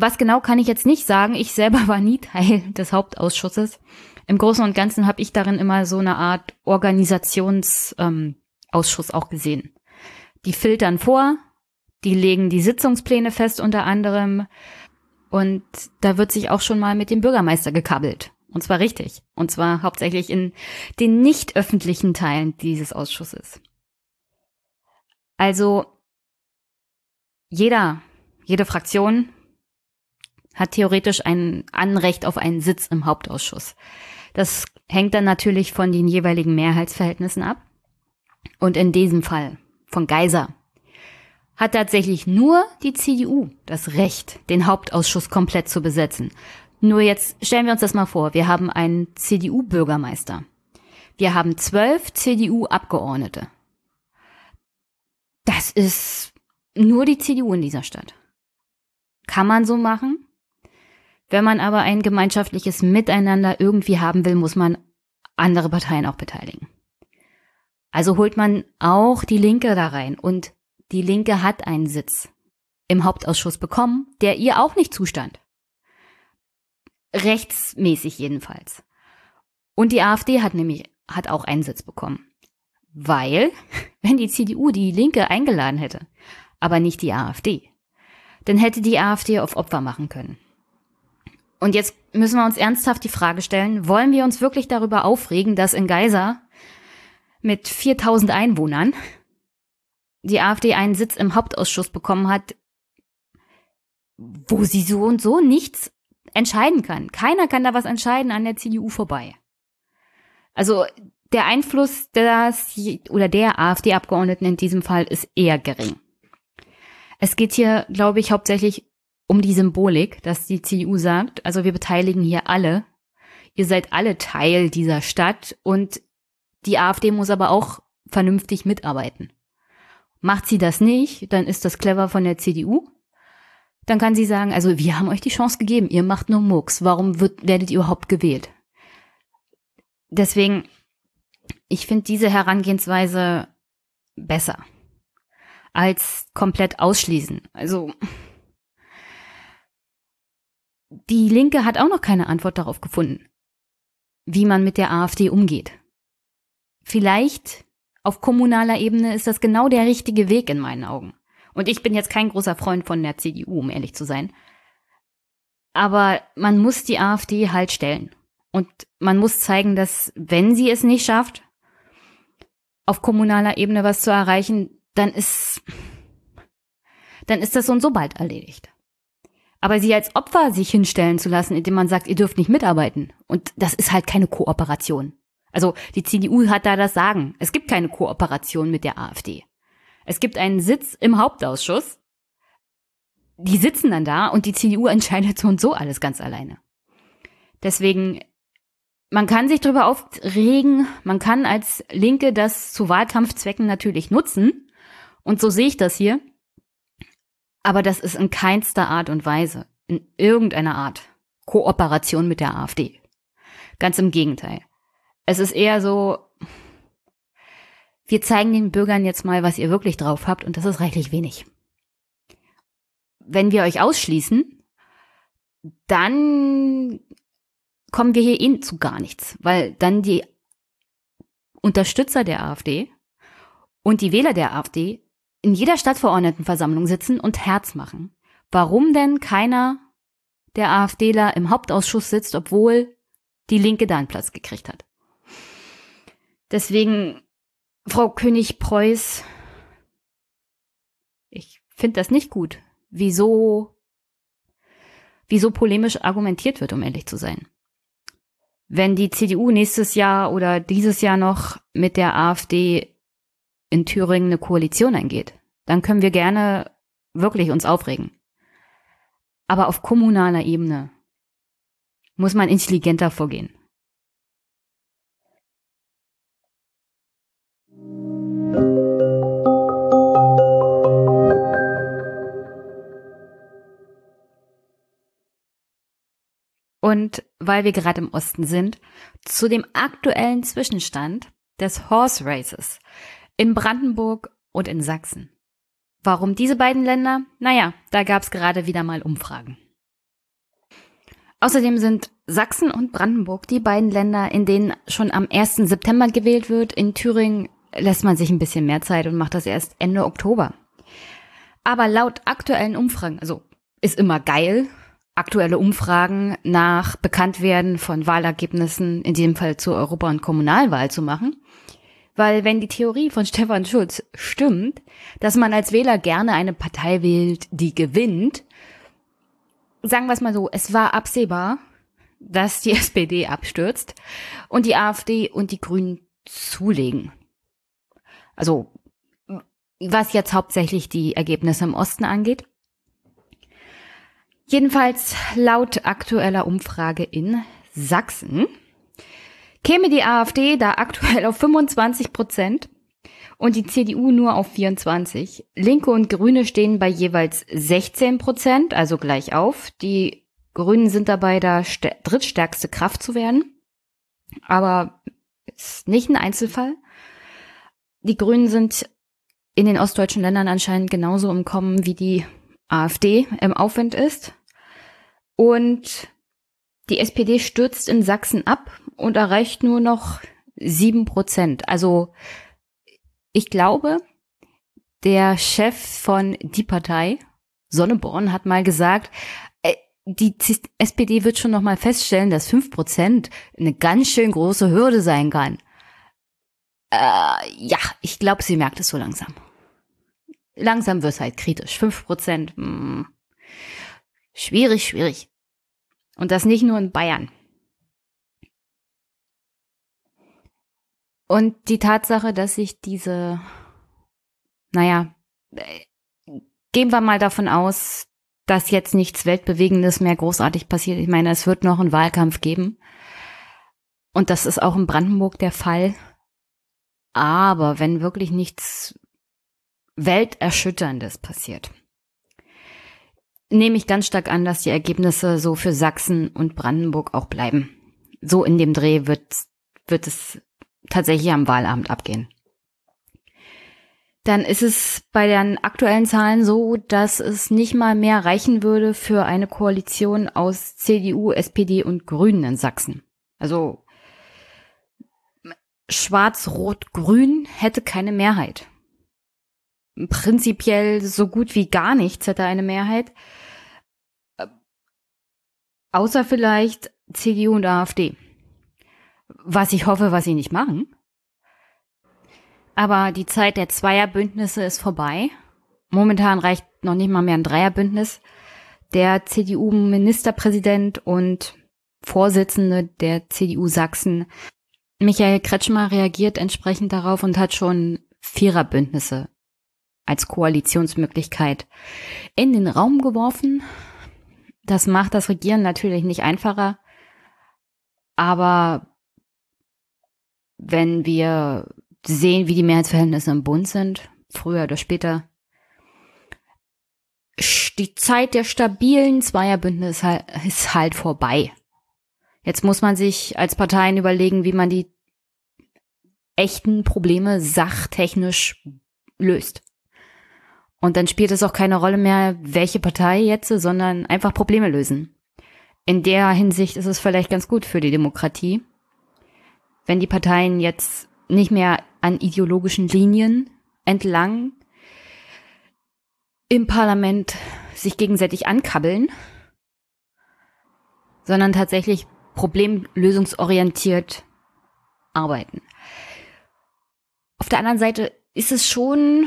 Was genau kann ich jetzt nicht sagen. Ich selber war nie Teil des Hauptausschusses. Im Großen und Ganzen habe ich darin immer so eine Art Organisationsausschuss ähm, auch gesehen. Die filtern vor, die legen die Sitzungspläne fest unter anderem und da wird sich auch schon mal mit dem Bürgermeister gekabbelt. Und zwar richtig. Und zwar hauptsächlich in den nicht öffentlichen Teilen dieses Ausschusses. Also jeder, jede Fraktion hat theoretisch ein Anrecht auf einen Sitz im Hauptausschuss. Das hängt dann natürlich von den jeweiligen Mehrheitsverhältnissen ab. Und in diesem Fall von Geiser hat tatsächlich nur die CDU das Recht, den Hauptausschuss komplett zu besetzen. Nur jetzt stellen wir uns das mal vor. Wir haben einen CDU-Bürgermeister. Wir haben zwölf CDU-Abgeordnete. Das ist nur die CDU in dieser Stadt. Kann man so machen? Wenn man aber ein gemeinschaftliches Miteinander irgendwie haben will, muss man andere Parteien auch beteiligen. Also holt man auch die Linke da rein und die Linke hat einen Sitz im Hauptausschuss bekommen, der ihr auch nicht zustand. Rechtsmäßig jedenfalls. Und die AfD hat nämlich, hat auch einen Sitz bekommen. Weil, wenn die CDU die Linke eingeladen hätte, aber nicht die AfD, dann hätte die AfD auf Opfer machen können. Und jetzt müssen wir uns ernsthaft die Frage stellen, wollen wir uns wirklich darüber aufregen, dass in Geisa mit 4000 Einwohnern die AfD einen Sitz im Hauptausschuss bekommen hat, wo sie so und so nichts entscheiden kann. Keiner kann da was entscheiden an der CDU vorbei. Also der Einfluss des oder der AfD-Abgeordneten in diesem Fall ist eher gering. Es geht hier, glaube ich, hauptsächlich um die Symbolik, dass die CDU sagt, also wir beteiligen hier alle. Ihr seid alle Teil dieser Stadt und die AfD muss aber auch vernünftig mitarbeiten. Macht sie das nicht, dann ist das clever von der CDU dann kann sie sagen, also wir haben euch die Chance gegeben, ihr macht nur Mucks, warum wird, werdet ihr überhaupt gewählt? Deswegen, ich finde diese Herangehensweise besser als komplett ausschließen. Also die Linke hat auch noch keine Antwort darauf gefunden, wie man mit der AfD umgeht. Vielleicht auf kommunaler Ebene ist das genau der richtige Weg in meinen Augen. Und ich bin jetzt kein großer Freund von der CDU, um ehrlich zu sein. Aber man muss die AfD halt stellen. Und man muss zeigen, dass wenn sie es nicht schafft, auf kommunaler Ebene was zu erreichen, dann ist, dann ist das so und so bald erledigt. Aber sie als Opfer sich hinstellen zu lassen, indem man sagt, ihr dürft nicht mitarbeiten. Und das ist halt keine Kooperation. Also die CDU hat da das Sagen. Es gibt keine Kooperation mit der AfD. Es gibt einen Sitz im Hauptausschuss. Die sitzen dann da und die CDU entscheidet so und so alles ganz alleine. Deswegen, man kann sich darüber aufregen, man kann als Linke das zu Wahlkampfzwecken natürlich nutzen. Und so sehe ich das hier. Aber das ist in keinster Art und Weise, in irgendeiner Art, Kooperation mit der AfD. Ganz im Gegenteil. Es ist eher so, wir zeigen den Bürgern jetzt mal, was ihr wirklich drauf habt, und das ist reichlich wenig. Wenn wir euch ausschließen, dann kommen wir hier eh zu gar nichts, weil dann die Unterstützer der AfD und die Wähler der AfD in jeder Stadtverordnetenversammlung sitzen und Herz machen. Warum denn keiner der AfDler im Hauptausschuss sitzt, obwohl die Linke da einen Platz gekriegt hat? Deswegen Frau König-Preuß, ich finde das nicht gut, wieso, wieso polemisch argumentiert wird, um ehrlich zu sein. Wenn die CDU nächstes Jahr oder dieses Jahr noch mit der AfD in Thüringen eine Koalition eingeht, dann können wir gerne wirklich uns aufregen. Aber auf kommunaler Ebene muss man intelligenter vorgehen. Und weil wir gerade im Osten sind, zu dem aktuellen Zwischenstand des Horse Races in Brandenburg und in Sachsen. Warum diese beiden Länder? Naja, da gab es gerade wieder mal Umfragen. Außerdem sind Sachsen und Brandenburg die beiden Länder, in denen schon am 1. September gewählt wird. In Thüringen lässt man sich ein bisschen mehr Zeit und macht das erst Ende Oktober. Aber laut aktuellen Umfragen, also ist immer geil, aktuelle Umfragen nach Bekanntwerden von Wahlergebnissen, in diesem Fall zur Europa- und Kommunalwahl zu machen. Weil wenn die Theorie von Stefan Schulz stimmt, dass man als Wähler gerne eine Partei wählt, die gewinnt, sagen wir es mal so, es war absehbar, dass die SPD abstürzt und die AfD und die Grünen zulegen. Also was jetzt hauptsächlich die Ergebnisse im Osten angeht. Jedenfalls laut aktueller Umfrage in Sachsen käme die AfD da aktuell auf 25 Prozent und die CDU nur auf 24. Linke und Grüne stehen bei jeweils 16 Prozent, also gleich auf. Die Grünen sind dabei, da drittstärkste Kraft zu werden. Aber ist nicht ein Einzelfall. Die Grünen sind in den ostdeutschen Ländern anscheinend genauso im Kommen wie die AfD im Aufwind ist. Und die SPD stürzt in Sachsen ab und erreicht nur noch sieben Prozent. Also ich glaube, der Chef von die Partei, Sonneborn, hat mal gesagt, äh, die SPD wird schon noch mal feststellen, dass fünf Prozent eine ganz schön große Hürde sein kann. Äh, ja, ich glaube, sie merkt es so langsam. Langsam wird es halt kritisch. Fünf Prozent. Hm. Schwierig, schwierig. Und das nicht nur in Bayern. Und die Tatsache, dass sich diese, naja, gehen wir mal davon aus, dass jetzt nichts Weltbewegendes mehr großartig passiert. Ich meine, es wird noch einen Wahlkampf geben. Und das ist auch in Brandenburg der Fall. Aber wenn wirklich nichts Welterschütterndes passiert, nehme ich ganz stark an, dass die Ergebnisse so für Sachsen und Brandenburg auch bleiben. So in dem Dreh wird, wird es tatsächlich am Wahlabend abgehen. Dann ist es bei den aktuellen Zahlen so, dass es nicht mal mehr reichen würde für eine Koalition aus CDU, SPD und Grünen in Sachsen. Also Schwarz-Rot-Grün hätte keine Mehrheit. Prinzipiell so gut wie gar nichts hätte eine Mehrheit. Außer vielleicht CDU und AfD. Was ich hoffe, was sie nicht machen. Aber die Zeit der Zweierbündnisse ist vorbei. Momentan reicht noch nicht mal mehr ein Dreierbündnis. Der CDU-Ministerpräsident und Vorsitzende der CDU Sachsen, Michael Kretschmer, reagiert entsprechend darauf und hat schon Viererbündnisse als Koalitionsmöglichkeit in den Raum geworfen. Das macht das Regieren natürlich nicht einfacher. Aber wenn wir sehen, wie die Mehrheitsverhältnisse im Bund sind, früher oder später, die Zeit der stabilen Zweierbündnisse halt, ist halt vorbei. Jetzt muss man sich als Parteien überlegen, wie man die echten Probleme sachtechnisch löst. Und dann spielt es auch keine Rolle mehr, welche Partei jetzt, sondern einfach Probleme lösen. In der Hinsicht ist es vielleicht ganz gut für die Demokratie, wenn die Parteien jetzt nicht mehr an ideologischen Linien entlang im Parlament sich gegenseitig ankabbeln, sondern tatsächlich problemlösungsorientiert arbeiten. Auf der anderen Seite ist es schon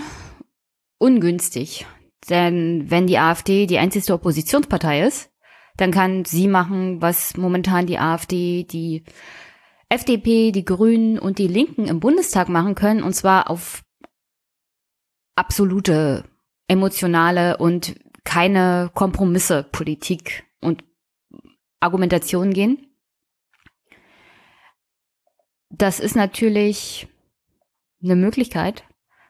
ungünstig. Denn wenn die AfD die einzigste Oppositionspartei ist, dann kann sie machen, was momentan die AfD, die FDP, die Grünen und die Linken im Bundestag machen können, und zwar auf absolute emotionale und keine Kompromisse Politik und Argumentation gehen. Das ist natürlich eine Möglichkeit.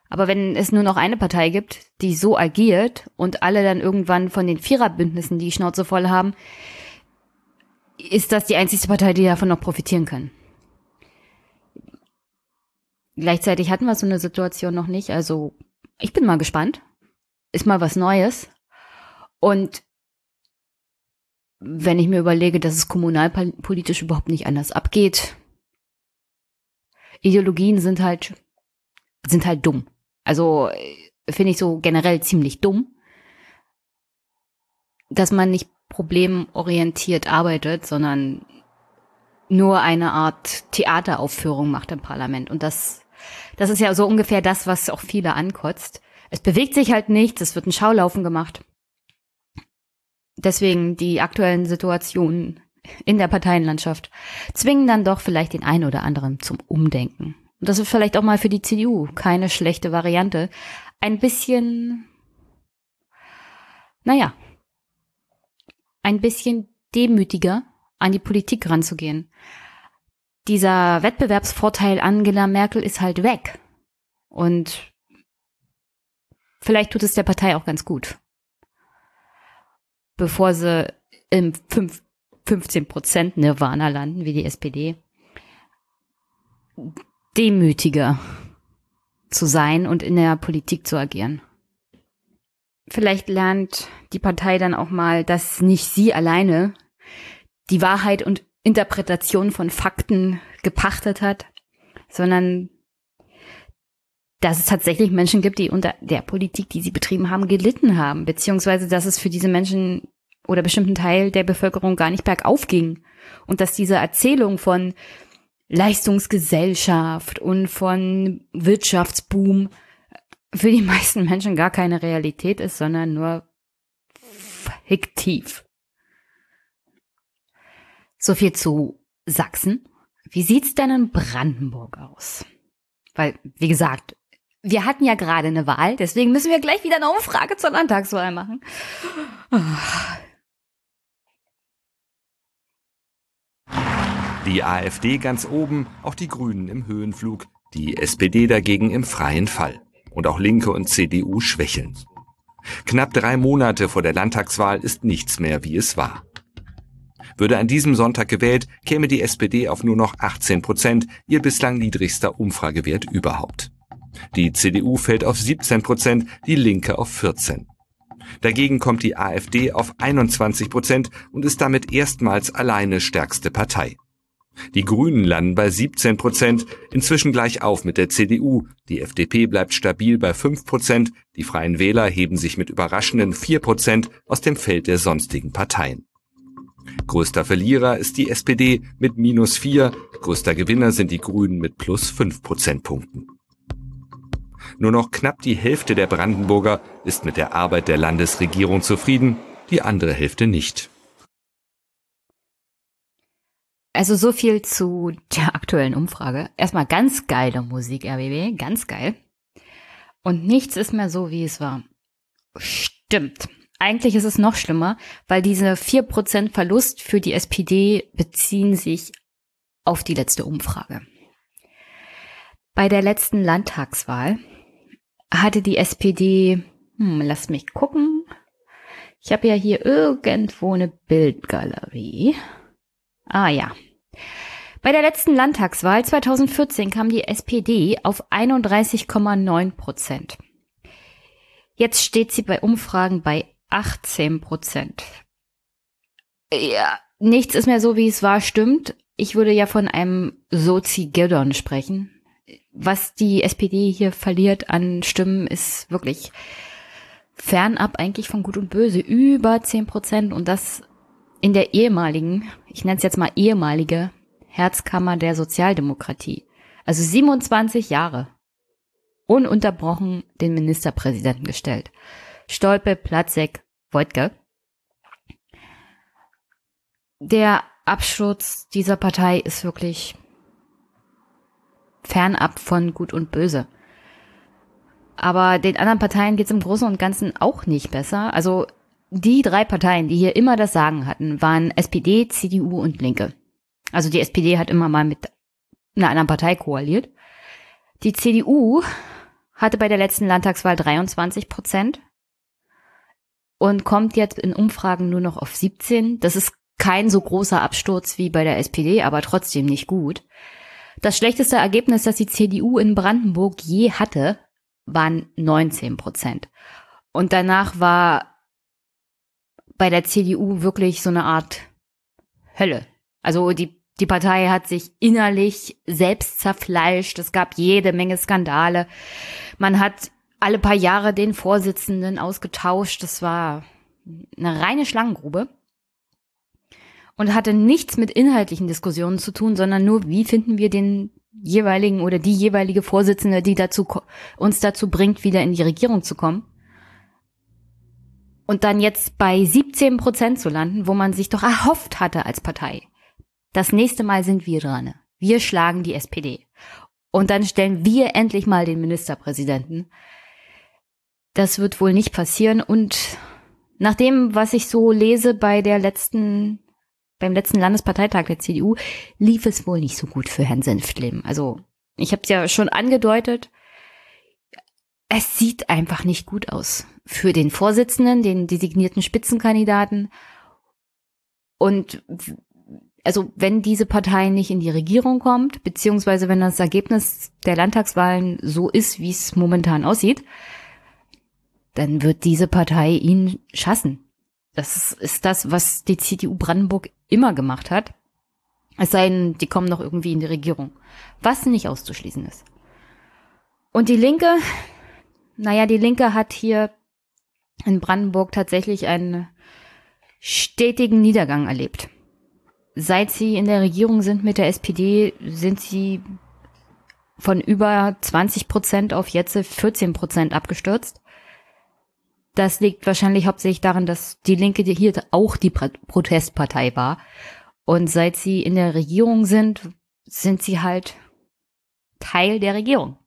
Aber wenn es nur noch eine Partei gibt, die so agiert und alle dann irgendwann von den Viererbündnissen die Schnauze voll haben, ist das die einzige Partei, die davon noch profitieren kann. Gleichzeitig hatten wir so eine Situation noch nicht. Also ich bin mal gespannt. Ist mal was Neues. Und wenn ich mir überlege, dass es kommunalpolitisch überhaupt nicht anders abgeht, Ideologien sind halt, sind halt dumm. Also finde ich so generell ziemlich dumm, dass man nicht problemorientiert arbeitet, sondern nur eine Art Theateraufführung macht im Parlament. Und das, das ist ja so ungefähr das, was auch viele ankotzt. Es bewegt sich halt nichts, es wird ein Schaulaufen gemacht. Deswegen die aktuellen Situationen in der Parteienlandschaft zwingen dann doch vielleicht den einen oder anderen zum Umdenken. Und das ist vielleicht auch mal für die CDU keine schlechte Variante. Ein bisschen, naja, ein bisschen demütiger an die Politik ranzugehen. Dieser Wettbewerbsvorteil Angela Merkel ist halt weg. Und vielleicht tut es der Partei auch ganz gut. Bevor sie im 5, 15 Prozent Nirvana landen, wie die SPD. Demütiger zu sein und in der Politik zu agieren. Vielleicht lernt die Partei dann auch mal, dass nicht sie alleine die Wahrheit und Interpretation von Fakten gepachtet hat, sondern dass es tatsächlich Menschen gibt, die unter der Politik, die sie betrieben haben, gelitten haben, beziehungsweise dass es für diese Menschen oder bestimmten Teil der Bevölkerung gar nicht bergauf ging und dass diese Erzählung von Leistungsgesellschaft und von Wirtschaftsboom für die meisten Menschen gar keine Realität ist, sondern nur fiktiv. So viel zu Sachsen. Wie sieht's denn in Brandenburg aus? Weil, wie gesagt, wir hatten ja gerade eine Wahl, deswegen müssen wir gleich wieder eine Umfrage zur Landtagswahl machen. Die AfD ganz oben, auch die Grünen im Höhenflug, die SPD dagegen im freien Fall. Und auch Linke und CDU schwächeln. Knapp drei Monate vor der Landtagswahl ist nichts mehr, wie es war. Würde an diesem Sonntag gewählt, käme die SPD auf nur noch 18 Prozent, ihr bislang niedrigster Umfragewert überhaupt. Die CDU fällt auf 17 Prozent, die Linke auf 14. Dagegen kommt die AfD auf 21 Prozent und ist damit erstmals alleine stärkste Partei. Die Grünen landen bei 17 Prozent, inzwischen gleich auf mit der CDU. Die FDP bleibt stabil bei 5 Prozent. Die Freien Wähler heben sich mit überraschenden 4 Prozent aus dem Feld der sonstigen Parteien. Größter Verlierer ist die SPD mit minus 4, größter Gewinner sind die Grünen mit plus 5 Prozentpunkten. Nur noch knapp die Hälfte der Brandenburger ist mit der Arbeit der Landesregierung zufrieden, die andere Hälfte nicht. Also so viel zu der aktuellen Umfrage. Erstmal ganz geile Musik, RBB, ganz geil. Und nichts ist mehr so, wie es war. Stimmt. Eigentlich ist es noch schlimmer, weil diese 4% Verlust für die SPD beziehen sich auf die letzte Umfrage. Bei der letzten Landtagswahl hatte die SPD, hm, lass mich gucken. Ich habe ja hier irgendwo eine Bildgalerie. Ah ja. Bei der letzten Landtagswahl 2014 kam die SPD auf 31,9 Prozent. Jetzt steht sie bei Umfragen bei 18 Prozent. Ja, nichts ist mehr so, wie es war, stimmt. Ich würde ja von einem Sozi-Geddon sprechen. Was die SPD hier verliert an Stimmen, ist wirklich fernab eigentlich von Gut und Böse. Über 10 Prozent und das in der ehemaligen, ich nenne es jetzt mal ehemalige Herzkammer der Sozialdemokratie. Also 27 Jahre ununterbrochen den Ministerpräsidenten gestellt. Stolpe, Platzek, Wojtke. Der Absturz dieser Partei ist wirklich fernab von Gut und Böse. Aber den anderen Parteien geht es im Großen und Ganzen auch nicht besser. Also die drei Parteien, die hier immer das Sagen hatten, waren SPD, CDU und Linke. Also die SPD hat immer mal mit einer anderen Partei koaliert. Die CDU hatte bei der letzten Landtagswahl 23 Prozent und kommt jetzt in Umfragen nur noch auf 17. Das ist kein so großer Absturz wie bei der SPD, aber trotzdem nicht gut. Das schlechteste Ergebnis, das die CDU in Brandenburg je hatte, waren 19 Prozent. Und danach war bei der CDU wirklich so eine Art Hölle. Also die die Partei hat sich innerlich selbst zerfleischt. Es gab jede Menge Skandale. Man hat alle paar Jahre den Vorsitzenden ausgetauscht. Das war eine reine Schlangengrube. Und hatte nichts mit inhaltlichen Diskussionen zu tun, sondern nur, wie finden wir den jeweiligen oder die jeweilige Vorsitzende, die dazu, uns dazu bringt, wieder in die Regierung zu kommen. Und dann jetzt bei 17 Prozent zu landen, wo man sich doch erhofft hatte als Partei. Das nächste Mal sind wir dran. Wir schlagen die SPD. Und dann stellen wir endlich mal den Ministerpräsidenten. Das wird wohl nicht passieren. Und nach dem, was ich so lese bei der letzten, beim letzten Landesparteitag der CDU, lief es wohl nicht so gut für Herrn Senftleben. Also, ich habe es ja schon angedeutet. Es sieht einfach nicht gut aus. Für den Vorsitzenden, den designierten Spitzenkandidaten. Und also wenn diese Partei nicht in die Regierung kommt, beziehungsweise wenn das Ergebnis der Landtagswahlen so ist, wie es momentan aussieht, dann wird diese Partei ihn schassen. Das ist das, was die CDU Brandenburg immer gemacht hat. Es sei denn, die kommen noch irgendwie in die Regierung. Was nicht auszuschließen ist. Und die Linke, naja, die Linke hat hier in Brandenburg tatsächlich einen stetigen Niedergang erlebt seit sie in der Regierung sind mit der SPD, sind sie von über 20 Prozent auf jetzt 14 Prozent abgestürzt. Das liegt wahrscheinlich hauptsächlich daran, dass die Linke hier auch die Protestpartei war. Und seit sie in der Regierung sind, sind sie halt Teil der Regierung.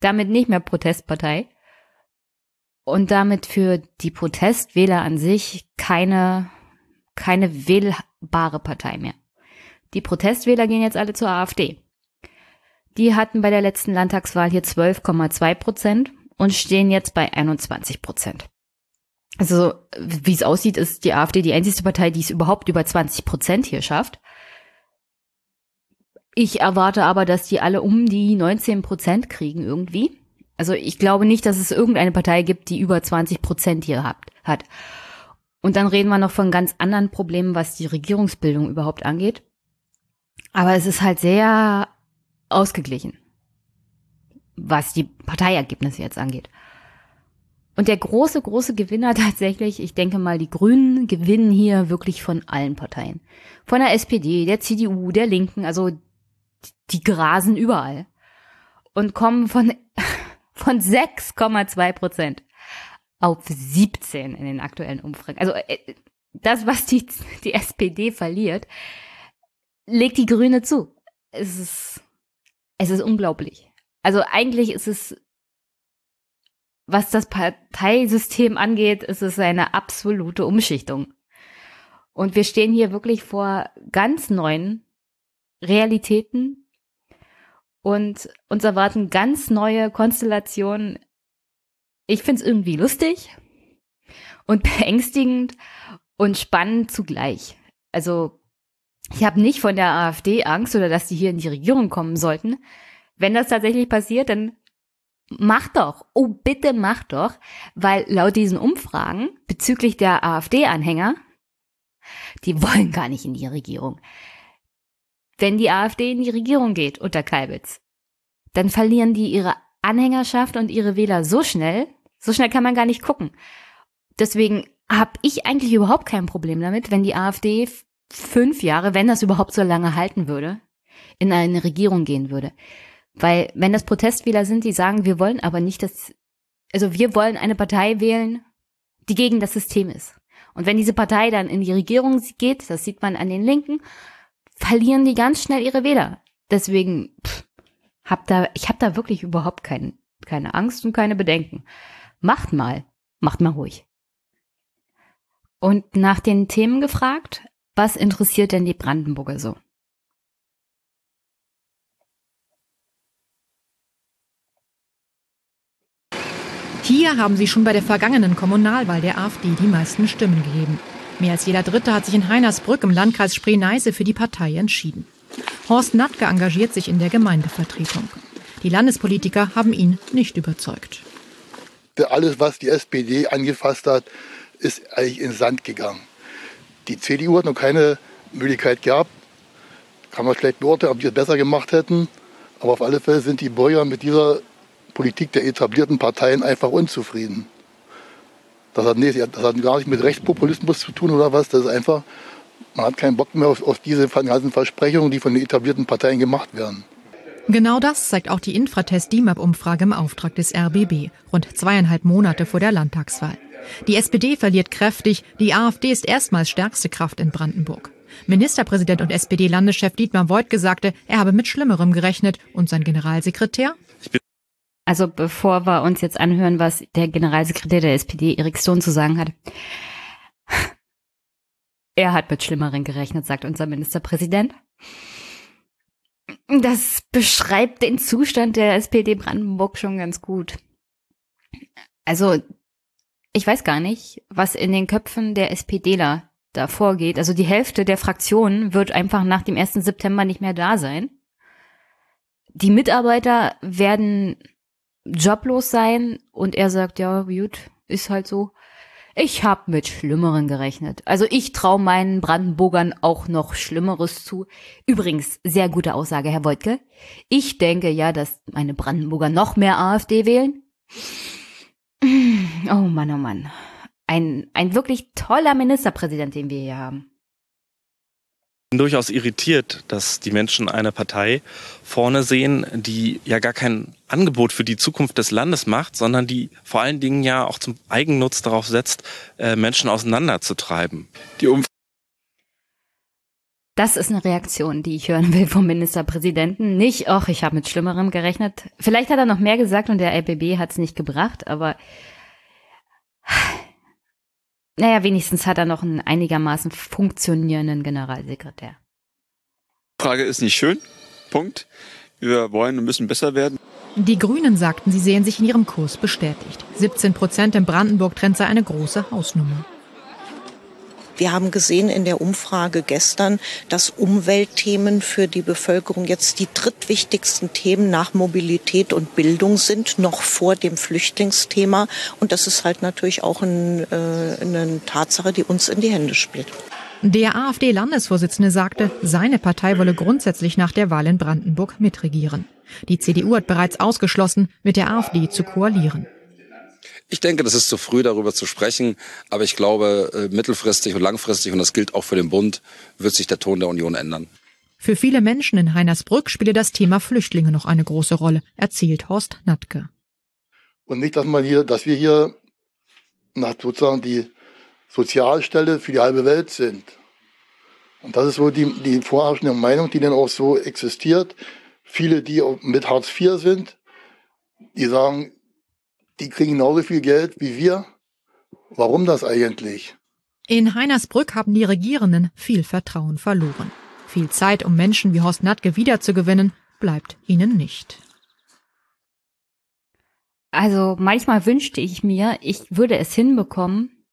Damit nicht mehr Protestpartei. Und damit für die Protestwähler an sich keine, keine wähl bare Partei mehr. Die Protestwähler gehen jetzt alle zur AfD. Die hatten bei der letzten Landtagswahl hier 12,2 Prozent und stehen jetzt bei 21 Prozent. Also, wie es aussieht, ist die AfD die einzige Partei, die es überhaupt über 20 Prozent hier schafft. Ich erwarte aber, dass die alle um die 19 Prozent kriegen irgendwie. Also ich glaube nicht, dass es irgendeine Partei gibt, die über 20 Prozent hier hat. Und dann reden wir noch von ganz anderen Problemen, was die Regierungsbildung überhaupt angeht. Aber es ist halt sehr ausgeglichen, was die Parteiergebnisse jetzt angeht. Und der große, große Gewinner tatsächlich, ich denke mal, die Grünen gewinnen hier wirklich von allen Parteien. Von der SPD, der CDU, der Linken, also die grasen überall. Und kommen von, von 6,2 Prozent auf 17 in den aktuellen Umfragen. Also äh, das, was die, die SPD verliert, legt die Grüne zu. Es ist, es ist unglaublich. Also eigentlich ist es, was das Parteisystem angeht, ist es eine absolute Umschichtung. Und wir stehen hier wirklich vor ganz neuen Realitäten und uns erwarten ganz neue Konstellationen ich finde es irgendwie lustig und beängstigend und spannend zugleich. Also ich habe nicht von der AfD Angst oder dass die hier in die Regierung kommen sollten. Wenn das tatsächlich passiert, dann mach doch. Oh, bitte mach doch. Weil laut diesen Umfragen bezüglich der AfD-Anhänger, die wollen gar nicht in die Regierung. Wenn die AfD in die Regierung geht unter Kalbitz, dann verlieren die ihre Anhängerschaft und ihre Wähler so schnell, so schnell kann man gar nicht gucken. Deswegen habe ich eigentlich überhaupt kein Problem damit, wenn die AfD fünf Jahre, wenn das überhaupt so lange halten würde, in eine Regierung gehen würde. Weil wenn das Protestwähler sind, die sagen, wir wollen aber nicht das, also wir wollen eine Partei wählen, die gegen das System ist. Und wenn diese Partei dann in die Regierung geht, das sieht man an den Linken, verlieren die ganz schnell ihre Wähler. Deswegen pff, hab da, ich habe da wirklich überhaupt kein Keine Angst und keine Bedenken. Macht mal. Macht mal ruhig. Und nach den Themen gefragt, was interessiert denn die Brandenburger so? Hier haben sie schon bei der vergangenen Kommunalwahl der AfD die meisten Stimmen gegeben. Mehr als jeder Dritte hat sich in Heinersbrück im Landkreis Spree-Neiße für die Partei entschieden. Horst Natke engagiert sich in der Gemeindevertretung. Die Landespolitiker haben ihn nicht überzeugt. Alles, was die SPD angefasst hat, ist eigentlich in Sand gegangen. Die CDU hat noch keine Möglichkeit gehabt. Kann man schlecht beurteilen, ob die es besser gemacht hätten. Aber auf alle Fälle sind die Bürger mit dieser Politik der etablierten Parteien einfach unzufrieden. Das hat, nee, das hat gar nicht mit Rechtspopulismus zu tun oder was. Das ist einfach, man hat keinen Bock mehr auf, auf diese ganzen Versprechungen, die von den etablierten Parteien gemacht werden. Genau das zeigt auch die Infratest DIMAP-Umfrage im Auftrag des RBB, rund zweieinhalb Monate vor der Landtagswahl. Die SPD verliert kräftig, die AfD ist erstmals stärkste Kraft in Brandenburg. Ministerpräsident und SPD-Landeschef Dietmar Woidke sagte, er habe mit Schlimmerem gerechnet und sein Generalsekretär also bevor wir uns jetzt anhören, was der Generalsekretär der SPD, Erik Stone, zu sagen hat. Er hat mit Schlimmeren gerechnet, sagt unser Ministerpräsident. Das beschreibt den Zustand der SPD Brandenburg schon ganz gut. Also, ich weiß gar nicht, was in den Köpfen der SPDler da vorgeht. Also die Hälfte der Fraktion wird einfach nach dem 1. September nicht mehr da sein. Die Mitarbeiter werden joblos sein und er sagt, ja, gut, ist halt so. Ich habe mit Schlimmeren gerechnet. Also ich traue meinen Brandenburgern auch noch Schlimmeres zu. Übrigens, sehr gute Aussage, Herr Wojtke. Ich denke ja, dass meine Brandenburger noch mehr AfD wählen. Oh Mann, oh Mann. Ein, ein wirklich toller Ministerpräsident, den wir hier haben bin durchaus irritiert, dass die Menschen eine Partei vorne sehen, die ja gar kein Angebot für die Zukunft des Landes macht, sondern die vor allen Dingen ja auch zum Eigennutz darauf setzt, äh, Menschen auseinanderzutreiben. Die Umf das ist eine Reaktion, die ich hören will vom Ministerpräsidenten. Nicht, ach, ich habe mit Schlimmerem gerechnet. Vielleicht hat er noch mehr gesagt und der LBB hat es nicht gebracht, aber naja, wenigstens hat er noch einen einigermaßen funktionierenden Generalsekretär. Frage ist nicht schön. Punkt. Wir wollen und müssen besser werden. Die Grünen sagten, sie sehen sich in ihrem Kurs bestätigt. 17 Prozent im Brandenburg-Trend sei eine große Hausnummer. Wir haben gesehen in der Umfrage gestern, dass Umweltthemen für die Bevölkerung jetzt die drittwichtigsten Themen nach Mobilität und Bildung sind, noch vor dem Flüchtlingsthema. Und das ist halt natürlich auch ein, äh, eine Tatsache, die uns in die Hände spielt. Der AfD-Landesvorsitzende sagte, seine Partei wolle grundsätzlich nach der Wahl in Brandenburg mitregieren. Die CDU hat bereits ausgeschlossen, mit der AfD zu koalieren. Ich denke, das ist zu früh, darüber zu sprechen. Aber ich glaube, äh, mittelfristig und langfristig, und das gilt auch für den Bund, wird sich der Ton der Union ändern. Für viele Menschen in Heinersbrück spiele das Thema Flüchtlinge noch eine große Rolle, erzählt Horst Natke. Und nicht, dass man hier, dass wir hier nach sozusagen die Sozialstelle für die halbe Welt sind. Und das ist so die, die vorherrschende Meinung, die dann auch so existiert. Viele, die mit Hartz IV sind, die sagen, die kriegen genauso viel Geld wie wir. Warum das eigentlich? In Heinersbrück haben die Regierenden viel Vertrauen verloren. Viel Zeit, um Menschen wie Horst Natke wiederzugewinnen, bleibt ihnen nicht. Also manchmal wünschte ich mir, ich würde es hinbekommen,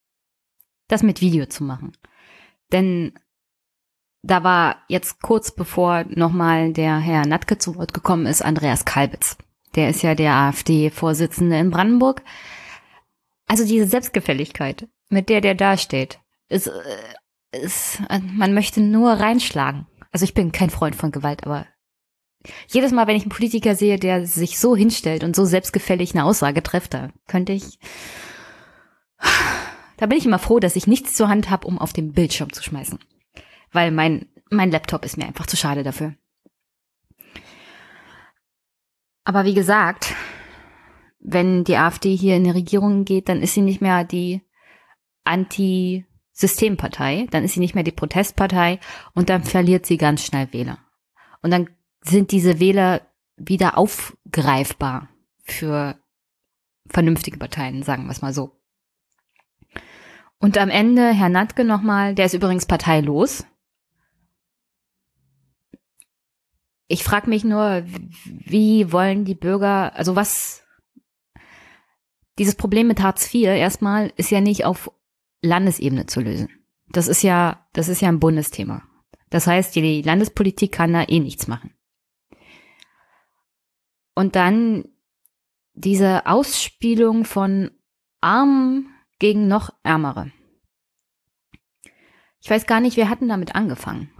das mit Video zu machen. Denn da war jetzt kurz bevor nochmal der Herr Natke zu Wort gekommen ist, Andreas Kalbitz. Der ist ja der AfD-Vorsitzende in Brandenburg. Also diese Selbstgefälligkeit, mit der der dasteht, ist, äh, ist, man möchte nur reinschlagen. Also ich bin kein Freund von Gewalt, aber jedes Mal, wenn ich einen Politiker sehe, der sich so hinstellt und so selbstgefällig eine Aussage trifft, da könnte ich, da bin ich immer froh, dass ich nichts zur Hand habe, um auf den Bildschirm zu schmeißen. Weil mein, mein Laptop ist mir einfach zu schade dafür. Aber wie gesagt, wenn die AfD hier in die Regierung geht, dann ist sie nicht mehr die Anti-Systempartei, dann ist sie nicht mehr die Protestpartei und dann verliert sie ganz schnell Wähler. Und dann sind diese Wähler wieder aufgreifbar für vernünftige Parteien, sagen wir es mal so. Und am Ende Herr Natke nochmal, der ist übrigens parteilos. Ich frage mich nur, wie wollen die Bürger, also was, dieses Problem mit Hartz IV erstmal ist ja nicht auf Landesebene zu lösen. Das ist ja, das ist ja ein Bundesthema. Das heißt, die Landespolitik kann da eh nichts machen. Und dann diese Ausspielung von Armen gegen noch Ärmere. Ich weiß gar nicht, wir hatten damit angefangen.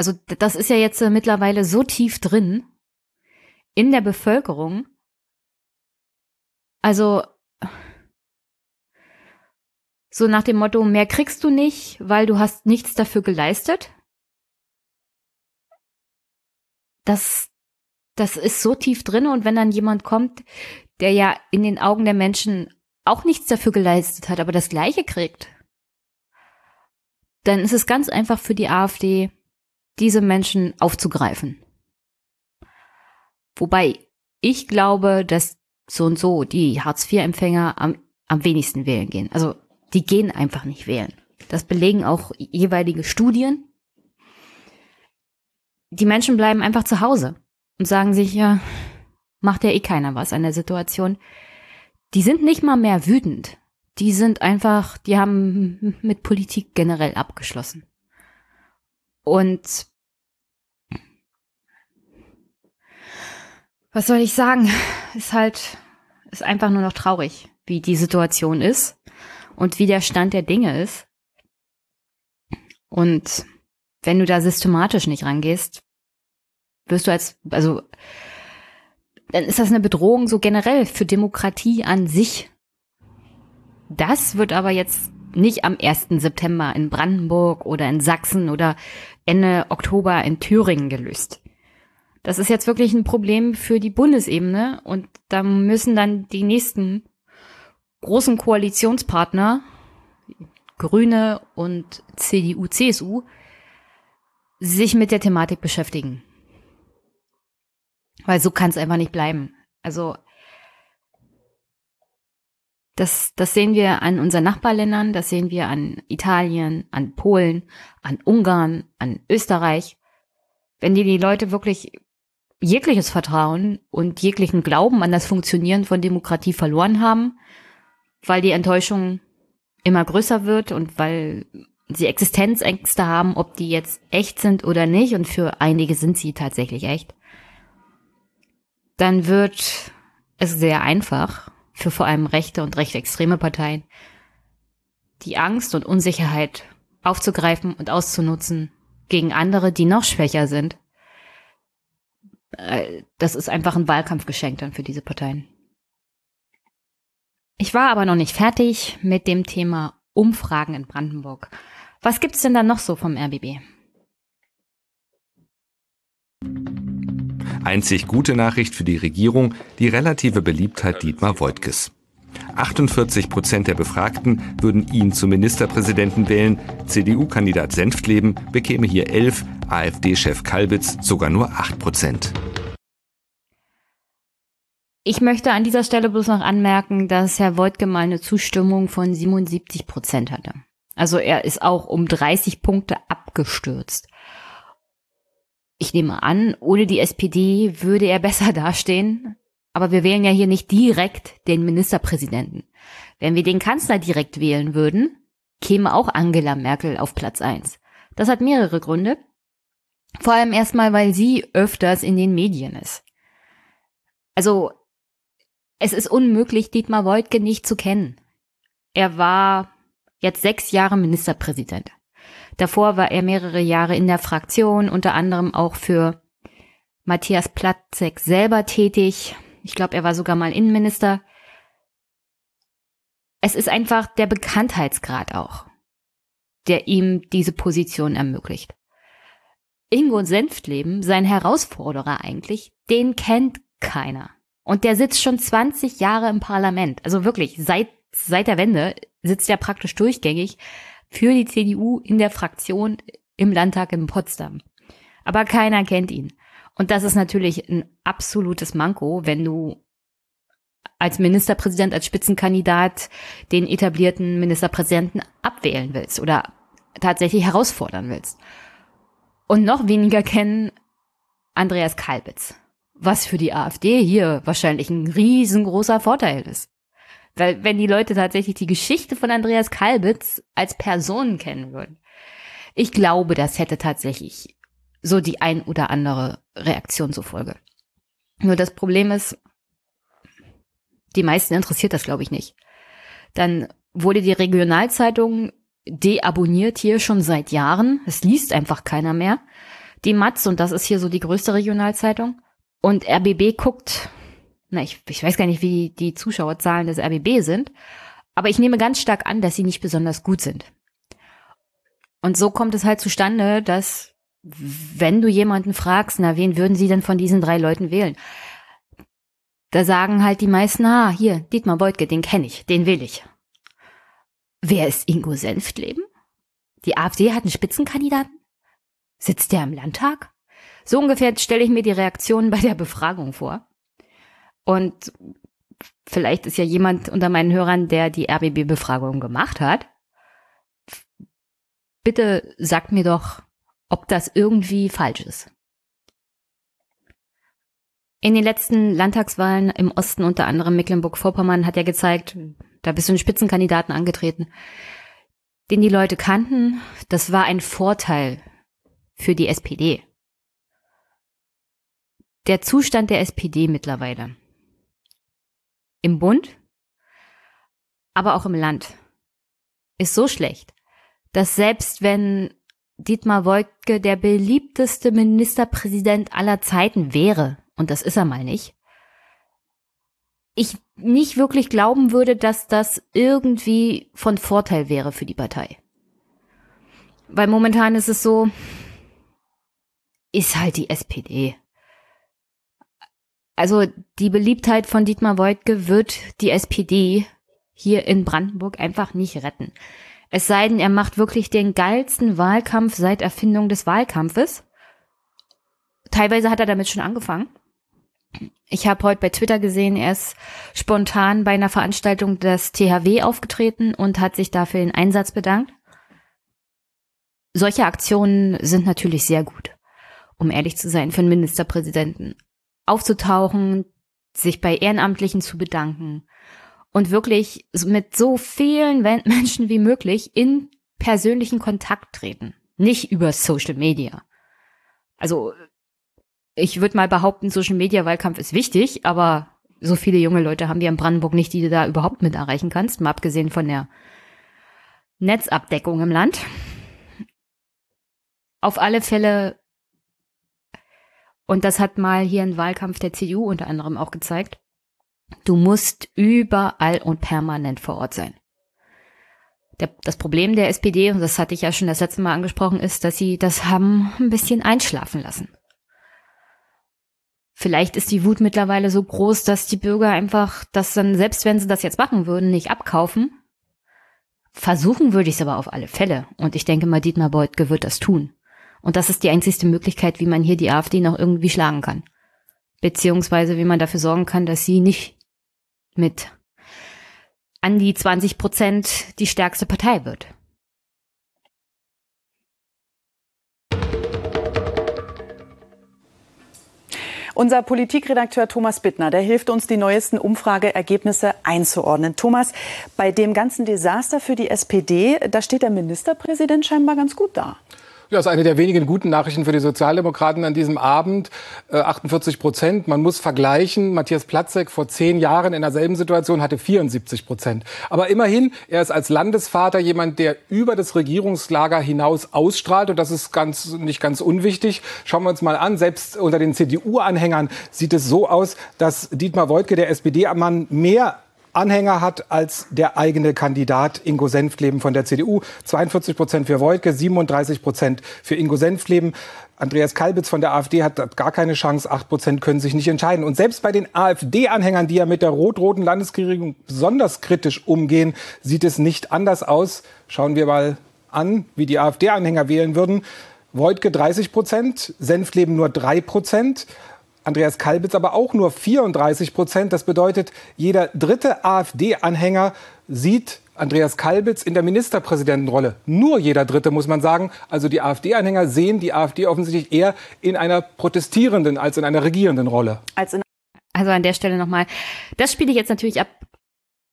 Also das ist ja jetzt äh, mittlerweile so tief drin in der Bevölkerung. Also so nach dem Motto, mehr kriegst du nicht, weil du hast nichts dafür geleistet. Das, das ist so tief drin und wenn dann jemand kommt, der ja in den Augen der Menschen auch nichts dafür geleistet hat, aber das Gleiche kriegt, dann ist es ganz einfach für die AfD, diese Menschen aufzugreifen. Wobei ich glaube, dass so und so die Hartz-IV-Empfänger am, am wenigsten wählen gehen. Also die gehen einfach nicht wählen. Das belegen auch jeweilige Studien. Die Menschen bleiben einfach zu Hause und sagen sich, ja, macht ja eh keiner was an der Situation. Die sind nicht mal mehr wütend. Die sind einfach, die haben mit Politik generell abgeschlossen. Und was soll ich sagen? Ist halt, ist einfach nur noch traurig, wie die Situation ist und wie der Stand der Dinge ist. Und wenn du da systematisch nicht rangehst, wirst du als, also, dann ist das eine Bedrohung so generell für Demokratie an sich. Das wird aber jetzt nicht am 1. September in Brandenburg oder in Sachsen oder Ende Oktober in Thüringen gelöst. Das ist jetzt wirklich ein Problem für die Bundesebene und da müssen dann die nächsten großen Koalitionspartner, Grüne und CDU, CSU, sich mit der Thematik beschäftigen. Weil so kann es einfach nicht bleiben. Also das, das sehen wir an unseren Nachbarländern, das sehen wir an Italien, an Polen, an Ungarn, an Österreich. Wenn die die Leute wirklich jegliches Vertrauen und jeglichen Glauben an das Funktionieren von Demokratie verloren haben, weil die Enttäuschung immer größer wird und weil sie Existenzängste haben, ob die jetzt echt sind oder nicht, und für einige sind sie tatsächlich echt, dann wird es sehr einfach für vor allem rechte und recht extreme Parteien, die Angst und Unsicherheit aufzugreifen und auszunutzen gegen andere, die noch schwächer sind. Äh, das ist einfach ein Wahlkampfgeschenk dann für diese Parteien. Ich war aber noch nicht fertig mit dem Thema Umfragen in Brandenburg. Was gibt's denn da noch so vom RBB? Einzig gute Nachricht für die Regierung, die relative Beliebtheit Dietmar Woidkes. 48 Prozent der Befragten würden ihn zum Ministerpräsidenten wählen. CDU-Kandidat Senftleben bekäme hier 11, AfD-Chef Kalbitz sogar nur 8 Prozent. Ich möchte an dieser Stelle bloß noch anmerken, dass Herr Voigtke mal eine Zustimmung von 77 Prozent hatte. Also er ist auch um 30 Punkte abgestürzt. Ich nehme an, ohne die SPD würde er besser dastehen. Aber wir wählen ja hier nicht direkt den Ministerpräsidenten. Wenn wir den Kanzler direkt wählen würden, käme auch Angela Merkel auf Platz eins. Das hat mehrere Gründe. Vor allem erstmal, weil sie öfters in den Medien ist. Also es ist unmöglich, Dietmar Woidke nicht zu kennen. Er war jetzt sechs Jahre Ministerpräsident. Davor war er mehrere Jahre in der Fraktion, unter anderem auch für Matthias Platzek selber tätig. Ich glaube, er war sogar mal Innenminister. Es ist einfach der Bekanntheitsgrad auch, der ihm diese Position ermöglicht. Ingo Senftleben, sein Herausforderer eigentlich, den kennt keiner. Und der sitzt schon 20 Jahre im Parlament. Also wirklich, seit, seit der Wende sitzt er praktisch durchgängig für die CDU in der Fraktion im Landtag in Potsdam. Aber keiner kennt ihn. Und das ist natürlich ein absolutes Manko, wenn du als Ministerpräsident, als Spitzenkandidat den etablierten Ministerpräsidenten abwählen willst oder tatsächlich herausfordern willst. Und noch weniger kennen Andreas Kalbitz, was für die AfD hier wahrscheinlich ein riesengroßer Vorteil ist. Weil wenn die Leute tatsächlich die Geschichte von Andreas Kalbitz als Person kennen würden, ich glaube, das hätte tatsächlich so die ein oder andere Reaktion zur Folge. Nur das Problem ist, die meisten interessiert das, glaube ich, nicht. Dann wurde die Regionalzeitung deabonniert hier schon seit Jahren. Es liest einfach keiner mehr. Die Matz, und das ist hier so die größte Regionalzeitung. Und RBB guckt, na, ich, ich weiß gar nicht, wie die Zuschauerzahlen des RBB sind, aber ich nehme ganz stark an, dass sie nicht besonders gut sind. Und so kommt es halt zustande, dass wenn du jemanden fragst, na, wen würden sie denn von diesen drei Leuten wählen? Da sagen halt die meisten, ah, hier, Dietmar Beutke, den kenne ich, den will ich. Wer ist Ingo Senftleben? Die AfD hat einen Spitzenkandidaten? Sitzt der im Landtag? So ungefähr stelle ich mir die Reaktionen bei der Befragung vor. Und vielleicht ist ja jemand unter meinen Hörern, der die RBB-Befragung gemacht hat. Bitte sagt mir doch, ob das irgendwie falsch ist. In den letzten Landtagswahlen im Osten, unter anderem Mecklenburg-Vorpommern, hat er gezeigt, da bist du einen Spitzenkandidaten angetreten, den die Leute kannten. Das war ein Vorteil für die SPD. Der Zustand der SPD mittlerweile. Im Bund, aber auch im Land ist so schlecht, dass selbst wenn Dietmar Woidke der beliebteste Ministerpräsident aller Zeiten wäre, und das ist er mal nicht, ich nicht wirklich glauben würde, dass das irgendwie von Vorteil wäre für die Partei. Weil momentan ist es so, ist halt die SPD. Also die Beliebtheit von Dietmar Woidke wird die SPD hier in Brandenburg einfach nicht retten. Es sei denn, er macht wirklich den geilsten Wahlkampf seit Erfindung des Wahlkampfes. Teilweise hat er damit schon angefangen. Ich habe heute bei Twitter gesehen, er ist spontan bei einer Veranstaltung des THW aufgetreten und hat sich dafür den Einsatz bedankt. Solche Aktionen sind natürlich sehr gut, um ehrlich zu sein, für einen Ministerpräsidenten. Aufzutauchen, sich bei Ehrenamtlichen zu bedanken und wirklich mit so vielen Menschen wie möglich in persönlichen Kontakt treten. Nicht über Social Media. Also ich würde mal behaupten, Social Media Wahlkampf ist wichtig, aber so viele junge Leute haben wir in Brandenburg nicht, die du da überhaupt mit erreichen kannst, mal abgesehen von der Netzabdeckung im Land. Auf alle Fälle, und das hat mal hier ein Wahlkampf der CDU unter anderem auch gezeigt, du musst überall und permanent vor Ort sein. Der, das Problem der SPD, und das hatte ich ja schon das letzte Mal angesprochen, ist, dass sie das haben ein bisschen einschlafen lassen. Vielleicht ist die Wut mittlerweile so groß, dass die Bürger einfach das dann, selbst wenn sie das jetzt machen würden, nicht abkaufen. Versuchen würde ich es aber auf alle Fälle. Und ich denke mal, Dietmar Beutke wird das tun. Und das ist die einzigste Möglichkeit, wie man hier die AfD noch irgendwie schlagen kann. Beziehungsweise wie man dafür sorgen kann, dass sie nicht mit an die 20 Prozent die stärkste Partei wird. Unser Politikredakteur Thomas Bittner, der hilft uns, die neuesten Umfrageergebnisse einzuordnen. Thomas, bei dem ganzen Desaster für die SPD, da steht der Ministerpräsident scheinbar ganz gut da. Ja, das ist eine der wenigen guten Nachrichten für die Sozialdemokraten an diesem Abend. Äh, 48 Prozent. Man muss vergleichen. Matthias Platzek vor zehn Jahren in derselben Situation hatte 74 Prozent. Aber immerhin, er ist als Landesvater jemand, der über das Regierungslager hinaus ausstrahlt. Und das ist ganz, nicht ganz unwichtig. Schauen wir uns mal an. Selbst unter den CDU-Anhängern sieht es so aus, dass Dietmar Woidke, der SPD-Mann, mehr Anhänger hat als der eigene Kandidat Ingo Senftleben von der CDU. 42 Prozent für Wojtke, 37 Prozent für Ingo Senftleben. Andreas Kalbitz von der AfD hat gar keine Chance. Acht Prozent können sich nicht entscheiden. Und selbst bei den AfD-Anhängern, die ja mit der rot-roten Landesregierung besonders kritisch umgehen, sieht es nicht anders aus. Schauen wir mal an, wie die AfD-Anhänger wählen würden. Wojtke 30 Prozent, Senftleben nur drei Prozent. Andreas Kalbitz aber auch nur 34 Prozent. Das bedeutet, jeder dritte AfD-Anhänger sieht Andreas Kalbitz in der Ministerpräsidentenrolle. Nur jeder Dritte, muss man sagen. Also die AfD-Anhänger sehen die AfD offensichtlich eher in einer protestierenden als in einer regierenden Rolle. also an der Stelle nochmal, das spiele ich jetzt natürlich ab,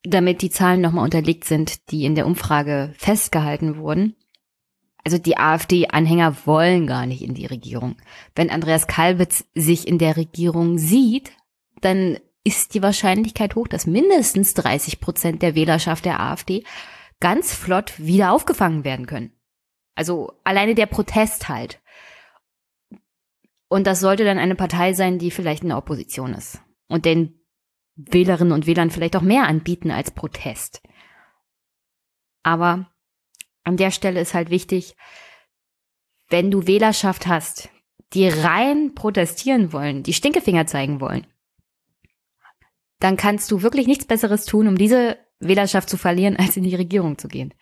damit die Zahlen nochmal unterlegt sind, die in der Umfrage festgehalten wurden. Also die AfD-Anhänger wollen gar nicht in die Regierung. Wenn Andreas Kalbitz sich in der Regierung sieht, dann ist die Wahrscheinlichkeit hoch, dass mindestens 30 Prozent der Wählerschaft der AfD ganz flott wieder aufgefangen werden können. Also alleine der Protest halt. Und das sollte dann eine Partei sein, die vielleicht in der Opposition ist. Und den Wählerinnen und Wählern vielleicht auch mehr anbieten als Protest. Aber an der Stelle ist halt wichtig, wenn du Wählerschaft hast, die rein protestieren wollen, die Stinkefinger zeigen wollen, dann kannst du wirklich nichts Besseres tun, um diese Wählerschaft zu verlieren, als in die Regierung zu gehen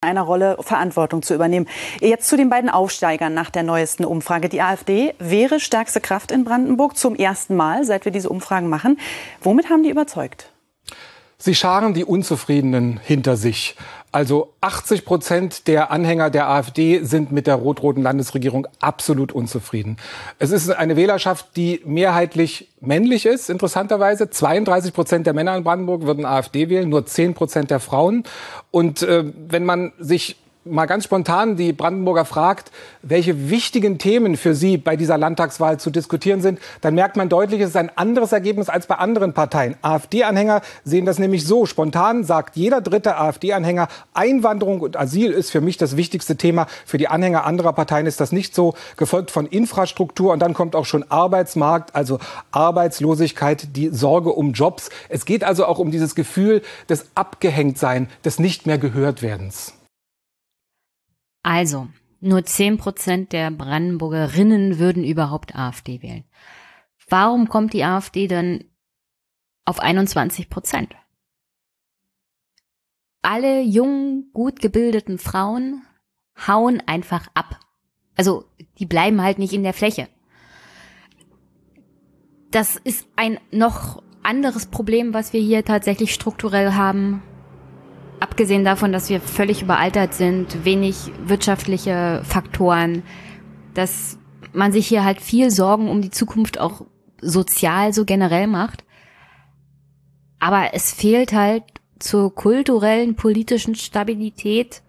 einer Rolle Verantwortung zu übernehmen. Jetzt zu den beiden Aufsteigern nach der neuesten Umfrage. Die AfD wäre stärkste Kraft in Brandenburg zum ersten Mal, seit wir diese Umfragen machen. Womit haben die überzeugt? Sie scharen die Unzufriedenen hinter sich. Also 80 Prozent der Anhänger der AfD sind mit der rot-roten Landesregierung absolut unzufrieden. Es ist eine Wählerschaft, die mehrheitlich männlich ist, interessanterweise. 32 Prozent der Männer in Brandenburg würden AfD wählen, nur 10 Prozent der Frauen. Und äh, wenn man sich mal ganz spontan die Brandenburger fragt, welche wichtigen Themen für sie bei dieser Landtagswahl zu diskutieren sind, dann merkt man deutlich, es ist ein anderes Ergebnis als bei anderen Parteien. AfD-Anhänger sehen das nämlich so. Spontan sagt jeder dritte AfD-Anhänger, Einwanderung und Asyl ist für mich das wichtigste Thema. Für die Anhänger anderer Parteien ist das nicht so. Gefolgt von Infrastruktur und dann kommt auch schon Arbeitsmarkt, also Arbeitslosigkeit, die Sorge um Jobs. Es geht also auch um dieses Gefühl des Abgehängtsein, des nicht mehr gehört werdens. Also, nur 10 Prozent der Brandenburgerinnen würden überhaupt AfD wählen. Warum kommt die AfD dann auf 21 Prozent? Alle jungen, gut gebildeten Frauen hauen einfach ab. Also, die bleiben halt nicht in der Fläche. Das ist ein noch anderes Problem, was wir hier tatsächlich strukturell haben, abgesehen davon, dass wir völlig überaltert sind, wenig wirtschaftliche Faktoren, dass man sich hier halt viel Sorgen um die Zukunft auch sozial so generell macht. Aber es fehlt halt zur kulturellen, politischen Stabilität,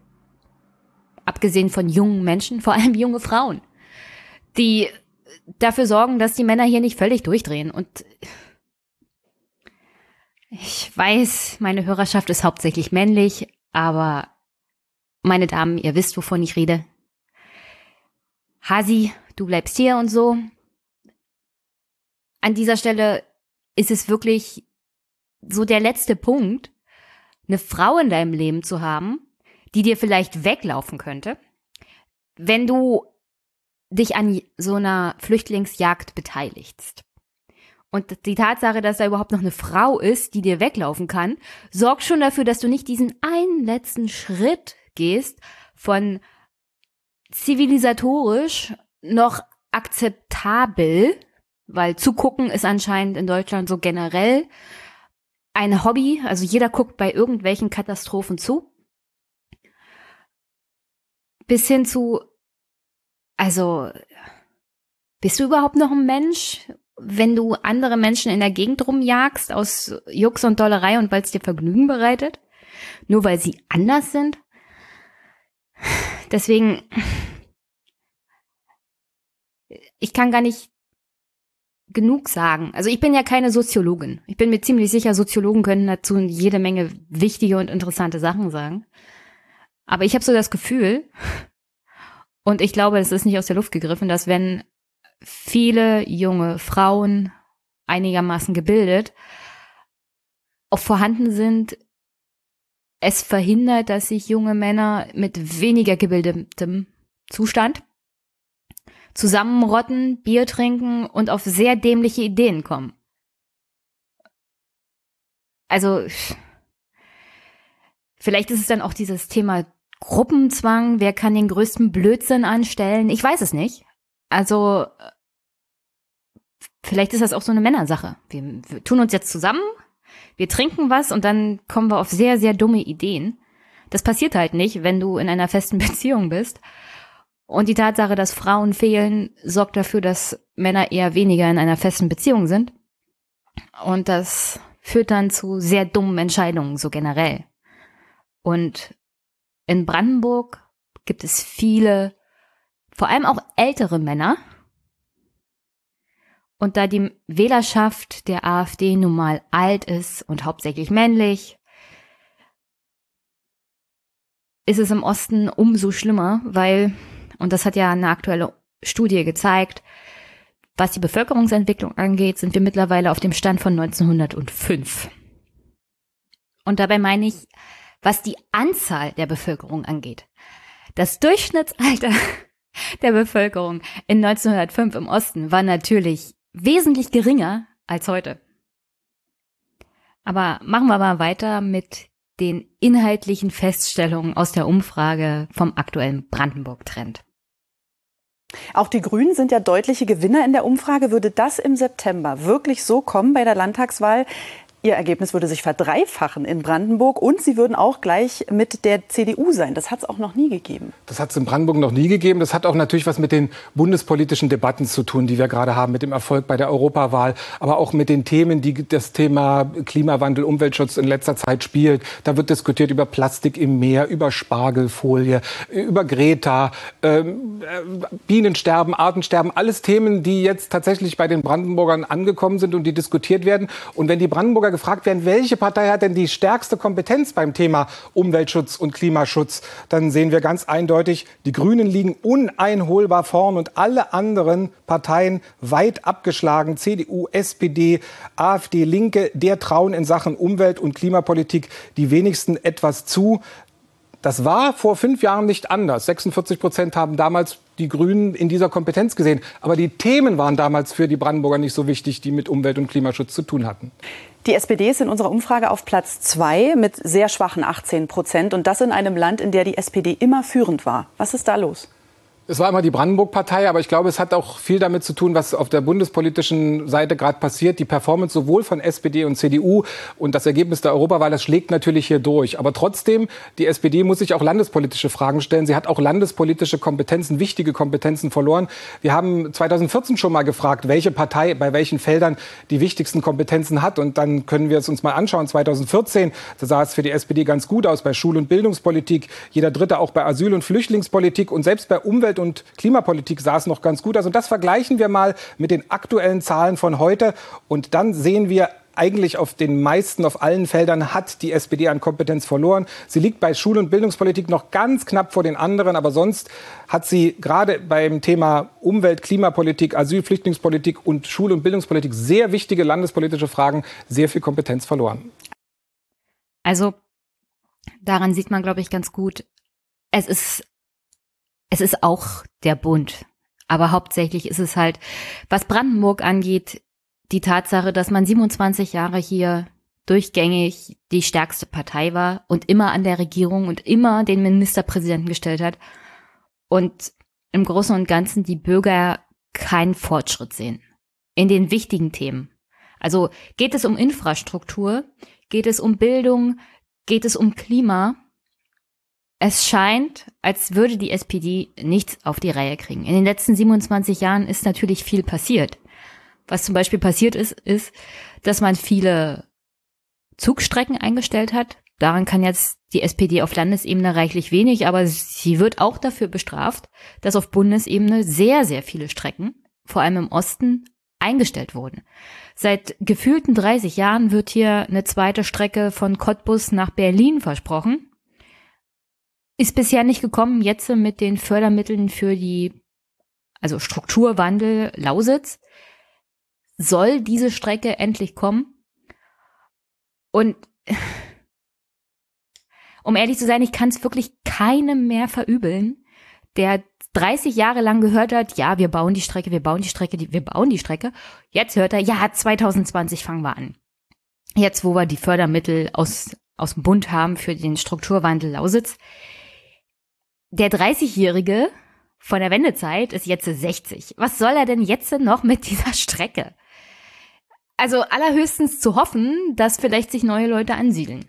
abgesehen von jungen Menschen, vor allem junge Frauen, die dafür sorgen, dass die Männer hier nicht völlig durchdrehen. Und ich weiß, meine Hörerschaft ist hauptsächlich männlich, aber meine Damen, ihr wisst, wovon ich rede. Hasi, du bleibst hier und so. An dieser Stelle ist es wirklich so der letzte Punkt, eine Frau in deinem Leben zu haben, die dir vielleicht weglaufen könnte, wenn du dich an so einer Flüchtlingsjagd beteiligst. Und die Tatsache, dass da überhaupt noch eine Frau ist, die dir weglaufen kann, sorgt schon dafür, dass du nicht diesen einen letzten Schritt gehst von zivilisatorisch noch akzeptabel, weil zugucken ist anscheinend in Deutschland so generell ein Hobby, also jeder guckt bei irgendwelchen Katastrophen zu, bis hin zu, also, bist du überhaupt noch ein Mensch? Wenn du andere Menschen in der Gegend rumjagst aus Jux und Dollerei und weil es dir Vergnügen bereitet? Nur weil sie anders sind? Deswegen, ich kann gar nicht genug sagen. Also ich bin ja keine Soziologin. Ich bin mir ziemlich sicher, Soziologen könnten dazu jede Menge wichtige und interessante Sachen sagen. Aber ich habe so das Gefühl, und ich glaube, es ist nicht aus der Luft gegriffen, dass wenn viele junge Frauen einigermaßen gebildet auch vorhanden sind, es verhindert, dass sich junge Männer mit weniger gebildetem Zustand zusammenrotten, Bier trinken und auf sehr dämliche Ideen kommen. Also, vielleicht ist es dann auch dieses Thema Gruppenzwang, wer kann den größten Blödsinn anstellen? Ich weiß es nicht. Also vielleicht ist das auch so eine Männersache. Wir, wir tun uns jetzt zusammen, wir trinken was und dann kommen wir auf sehr, sehr dumme Ideen. Das passiert halt nicht, wenn du in einer festen Beziehung bist. Und die Tatsache, dass Frauen fehlen, sorgt dafür, dass Männer eher weniger in einer festen Beziehung sind. Und das führt dann zu sehr dummen Entscheidungen, so generell. Und in Brandenburg gibt es viele, vor allem auch ältere Männer. Und da die Wählerschaft der AfD nun mal alt ist und hauptsächlich männlich, ist es im Osten umso schlimmer, weil, und das hat ja eine aktuelle Studie gezeigt, was die Bevölkerungsentwicklung angeht, sind wir mittlerweile auf dem Stand von 1905. Und dabei meine ich, was die Anzahl der Bevölkerung angeht. Das Durchschnittsalter der Bevölkerung in 1905 im Osten war natürlich wesentlich geringer als heute. Aber machen wir mal weiter mit den inhaltlichen Feststellungen aus der Umfrage vom aktuellen Brandenburg-Trend. Auch die Grünen sind ja deutliche Gewinner in der Umfrage. Würde das im September wirklich so kommen bei der Landtagswahl, Ihr Ergebnis würde sich verdreifachen in Brandenburg und Sie würden auch gleich mit der CDU sein. Das hat es auch noch nie gegeben. Das hat es in Brandenburg noch nie gegeben. Das hat auch natürlich was mit den bundespolitischen Debatten zu tun, die wir gerade haben, mit dem Erfolg bei der Europawahl, aber auch mit den Themen, die das Thema Klimawandel, Umweltschutz in letzter Zeit spielt. Da wird diskutiert über Plastik im Meer, über Spargelfolie, über Greta, ähm, äh, Bienensterben, Artensterben, alles Themen, die jetzt tatsächlich bei den Brandenburgern angekommen sind und die diskutiert werden. Und wenn die Brandenburger gefragt werden, welche Partei hat denn die stärkste Kompetenz beim Thema Umweltschutz und Klimaschutz, dann sehen wir ganz eindeutig, die Grünen liegen uneinholbar vorn und alle anderen Parteien weit abgeschlagen. CDU, SPD, AfD, Linke, der trauen in Sachen Umwelt- und Klimapolitik die wenigsten etwas zu. Das war vor fünf Jahren nicht anders. 46 Prozent haben damals die Grünen in dieser Kompetenz gesehen. Aber die Themen waren damals für die Brandenburger nicht so wichtig, die mit Umwelt- und Klimaschutz zu tun hatten. Die SPD ist in unserer Umfrage auf Platz zwei mit sehr schwachen 18 Prozent. Und das in einem Land, in der die SPD immer führend war. Was ist da los? Es war immer die Brandenburg-Partei, aber ich glaube, es hat auch viel damit zu tun, was auf der bundespolitischen Seite gerade passiert. Die Performance sowohl von SPD und CDU und das Ergebnis der Europawahl, das schlägt natürlich hier durch. Aber trotzdem, die SPD muss sich auch landespolitische Fragen stellen. Sie hat auch landespolitische Kompetenzen, wichtige Kompetenzen verloren. Wir haben 2014 schon mal gefragt, welche Partei bei welchen Feldern die wichtigsten Kompetenzen hat. Und dann können wir es uns mal anschauen. 2014, da sah es für die SPD ganz gut aus bei Schul- und Bildungspolitik. Jeder Dritte auch bei Asyl- und Flüchtlingspolitik und selbst bei Umwelt Umwelt- und Klimapolitik sah es noch ganz gut aus. Und das vergleichen wir mal mit den aktuellen Zahlen von heute. Und dann sehen wir, eigentlich auf den meisten, auf allen Feldern hat die SPD an Kompetenz verloren. Sie liegt bei Schul- und Bildungspolitik noch ganz knapp vor den anderen, aber sonst hat sie gerade beim Thema Umwelt, Klimapolitik, Asyl, Flüchtlingspolitik und Schul- und Bildungspolitik sehr wichtige landespolitische Fragen sehr viel Kompetenz verloren. Also daran sieht man, glaube ich, ganz gut, es ist es ist auch der Bund. Aber hauptsächlich ist es halt, was Brandenburg angeht, die Tatsache, dass man 27 Jahre hier durchgängig die stärkste Partei war und immer an der Regierung und immer den Ministerpräsidenten gestellt hat und im Großen und Ganzen die Bürger keinen Fortschritt sehen in den wichtigen Themen. Also geht es um Infrastruktur, geht es um Bildung, geht es um Klima, es scheint, als würde die SPD nichts auf die Reihe kriegen. In den letzten 27 Jahren ist natürlich viel passiert. Was zum Beispiel passiert ist, ist, dass man viele Zugstrecken eingestellt hat. Daran kann jetzt die SPD auf Landesebene reichlich wenig, aber sie wird auch dafür bestraft, dass auf Bundesebene sehr, sehr viele Strecken, vor allem im Osten, eingestellt wurden. Seit gefühlten 30 Jahren wird hier eine zweite Strecke von Cottbus nach Berlin versprochen. Ist bisher nicht gekommen, jetzt mit den Fördermitteln für die, also Strukturwandel Lausitz, soll diese Strecke endlich kommen. Und um ehrlich zu sein, ich kann es wirklich keinem mehr verübeln, der 30 Jahre lang gehört hat, ja, wir bauen die Strecke, wir bauen die Strecke, wir bauen die Strecke. Jetzt hört er, ja, 2020 fangen wir an. Jetzt, wo wir die Fördermittel aus, aus dem Bund haben für den Strukturwandel Lausitz, der 30-Jährige von der Wendezeit ist jetzt 60. Was soll er denn jetzt noch mit dieser Strecke? Also allerhöchstens zu hoffen, dass vielleicht sich neue Leute ansiedeln.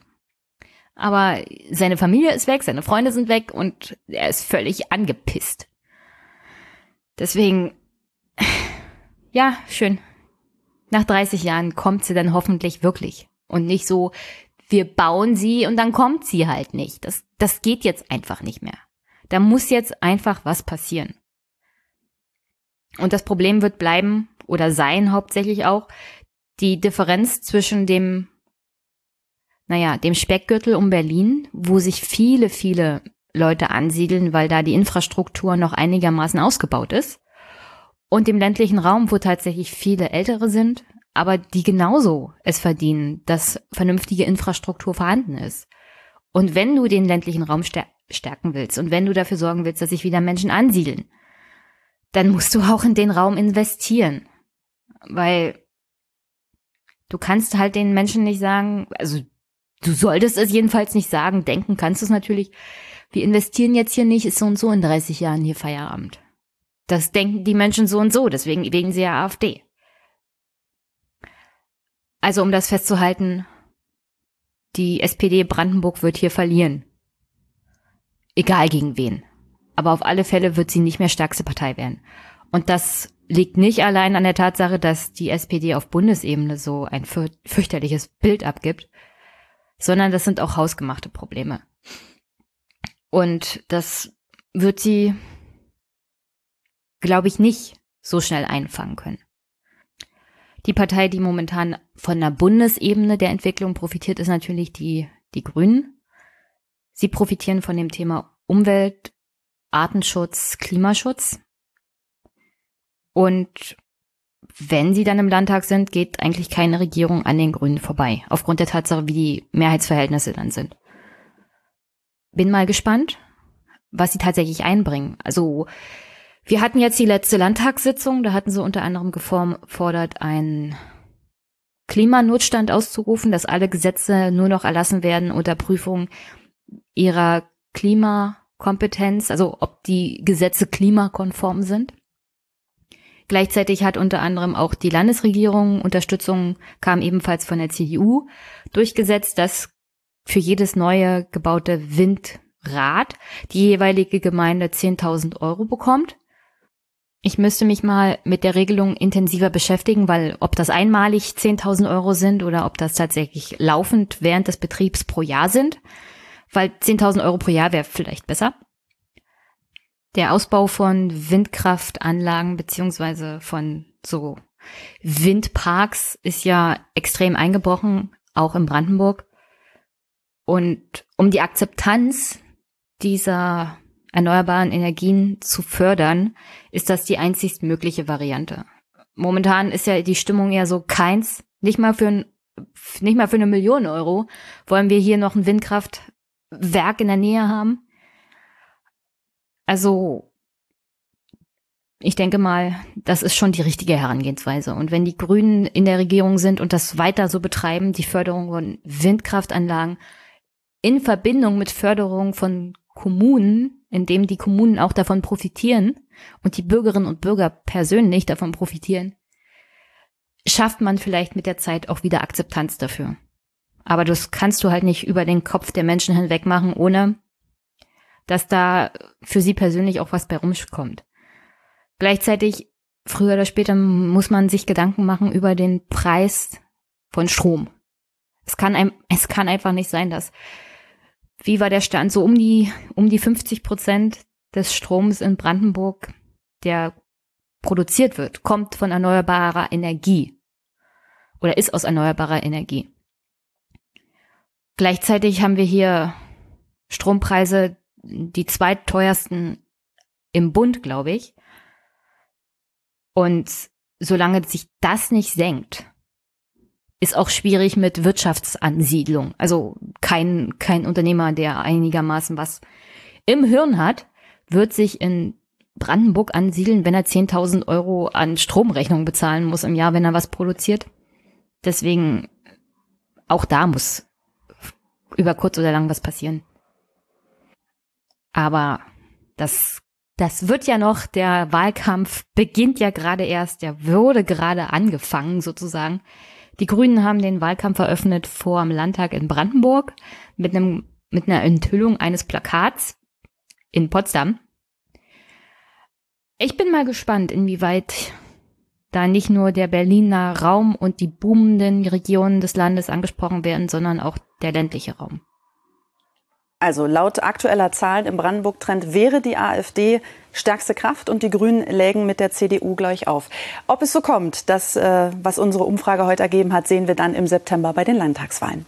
Aber seine Familie ist weg, seine Freunde sind weg und er ist völlig angepisst. Deswegen, ja, schön. Nach 30 Jahren kommt sie dann hoffentlich wirklich. Und nicht so, wir bauen sie und dann kommt sie halt nicht. Das, das geht jetzt einfach nicht mehr. Da muss jetzt einfach was passieren. Und das Problem wird bleiben oder sein hauptsächlich auch die Differenz zwischen dem, naja, dem Speckgürtel um Berlin, wo sich viele, viele Leute ansiedeln, weil da die Infrastruktur noch einigermaßen ausgebaut ist, und dem ländlichen Raum, wo tatsächlich viele Ältere sind, aber die genauso es verdienen, dass vernünftige Infrastruktur vorhanden ist. Und wenn du den ländlichen Raum stärken willst und wenn du dafür sorgen willst, dass sich wieder Menschen ansiedeln, dann musst du auch in den Raum investieren. Weil du kannst halt den Menschen nicht sagen, also du solltest es jedenfalls nicht sagen, denken kannst du es natürlich, wir investieren jetzt hier nicht, ist so und so in 30 Jahren hier Feierabend. Das denken die Menschen so und so, deswegen wählen sie ja AfD. Also um das festzuhalten, die SPD Brandenburg wird hier verlieren. Egal gegen wen. Aber auf alle Fälle wird sie nicht mehr stärkste Partei werden. Und das liegt nicht allein an der Tatsache, dass die SPD auf Bundesebene so ein fürchterliches Bild abgibt, sondern das sind auch hausgemachte Probleme. Und das wird sie, glaube ich, nicht so schnell einfangen können. Die Partei, die momentan von der Bundesebene der Entwicklung profitiert, ist natürlich die, die Grünen. Sie profitieren von dem Thema Umwelt, Artenschutz, Klimaschutz. Und wenn sie dann im Landtag sind, geht eigentlich keine Regierung an den Grünen vorbei, aufgrund der Tatsache, wie die Mehrheitsverhältnisse dann sind. Bin mal gespannt, was sie tatsächlich einbringen. Also wir hatten jetzt die letzte Landtagssitzung, da hatten sie unter anderem gefordert, einen Klimanotstand auszurufen, dass alle Gesetze nur noch erlassen werden unter Prüfung ihrer Klimakompetenz, also ob die Gesetze klimakonform sind. Gleichzeitig hat unter anderem auch die Landesregierung Unterstützung kam ebenfalls von der CDU durchgesetzt, dass für jedes neue gebaute Windrad die jeweilige Gemeinde 10.000 Euro bekommt. Ich müsste mich mal mit der Regelung intensiver beschäftigen, weil ob das einmalig 10.000 Euro sind oder ob das tatsächlich laufend während des Betriebs pro Jahr sind, weil 10.000 Euro pro Jahr wäre vielleicht besser. Der Ausbau von Windkraftanlagen beziehungsweise von so Windparks ist ja extrem eingebrochen, auch in Brandenburg. Und um die Akzeptanz dieser erneuerbaren Energien zu fördern, ist das die einzigst mögliche Variante. Momentan ist ja die Stimmung eher so keins, nicht mal für ein, nicht mal für eine Million Euro wollen wir hier noch ein Windkraftwerk in der Nähe haben. Also, ich denke mal, das ist schon die richtige Herangehensweise. Und wenn die Grünen in der Regierung sind und das weiter so betreiben, die Förderung von Windkraftanlagen in Verbindung mit Förderung von Kommunen, indem die Kommunen auch davon profitieren und die Bürgerinnen und Bürger persönlich davon profitieren, schafft man vielleicht mit der Zeit auch wieder Akzeptanz dafür. Aber das kannst du halt nicht über den Kopf der Menschen hinweg machen, ohne dass da für sie persönlich auch was bei rumkommt. Gleichzeitig, früher oder später, muss man sich Gedanken machen über den Preis von Strom. Es kann, einem, es kann einfach nicht sein, dass, wie war der Stand, so um die, um die 50 Prozent des Stroms in Brandenburg, der produziert wird, kommt von erneuerbarer Energie oder ist aus erneuerbarer Energie. Gleichzeitig haben wir hier Strompreise, die zweitteuersten im Bund, glaube ich. Und solange sich das nicht senkt, ist auch schwierig mit Wirtschaftsansiedlung. Also kein, kein Unternehmer, der einigermaßen was im Hirn hat, wird sich in Brandenburg ansiedeln, wenn er 10.000 Euro an Stromrechnung bezahlen muss im Jahr, wenn er was produziert. Deswegen, auch da muss über kurz oder lang was passieren. Aber das Das wird ja noch, der Wahlkampf beginnt ja gerade erst, der wurde gerade angefangen sozusagen. Die Grünen haben den Wahlkampf eröffnet vor dem Landtag in Brandenburg mit einem mit einer Enthüllung eines Plakats in Potsdam. Ich bin mal gespannt, inwieweit da nicht nur der Berliner Raum und die boomenden Regionen des Landes angesprochen werden, sondern auch der ländliche Raum. Also laut aktueller Zahlen im Brandenburg-Trend wäre die AfD stärkste Kraft und die Grünen lägen mit der CDU gleich auf. Ob es so kommt, das, äh, was unsere Umfrage heute ergeben hat, sehen wir dann im September bei den Landtagswahlen.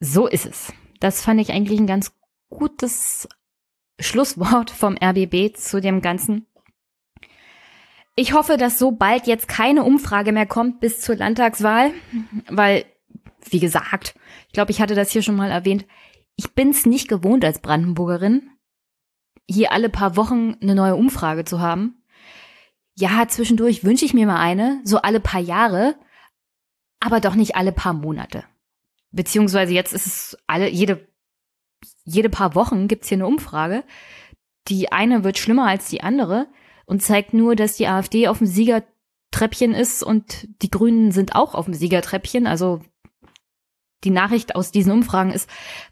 So ist es. Das fand ich eigentlich ein ganz gutes Schlusswort vom RBB zu dem Ganzen. Ich hoffe, dass so bald jetzt keine Umfrage mehr kommt bis zur Landtagswahl, weil, wie gesagt, ich glaube, ich hatte das hier schon mal erwähnt, ich bin's nicht gewohnt als Brandenburgerin, hier alle paar Wochen eine neue Umfrage zu haben. Ja, zwischendurch wünsche ich mir mal eine, so alle paar Jahre, aber doch nicht alle paar Monate. Beziehungsweise jetzt ist es alle, jede, jede paar Wochen gibt's hier eine Umfrage. Die eine wird schlimmer als die andere und zeigt nur, dass die AfD auf dem Siegertreppchen ist und die Grünen sind auch auf dem Siegertreppchen. Also die Nachricht aus diesen Umfragen ist,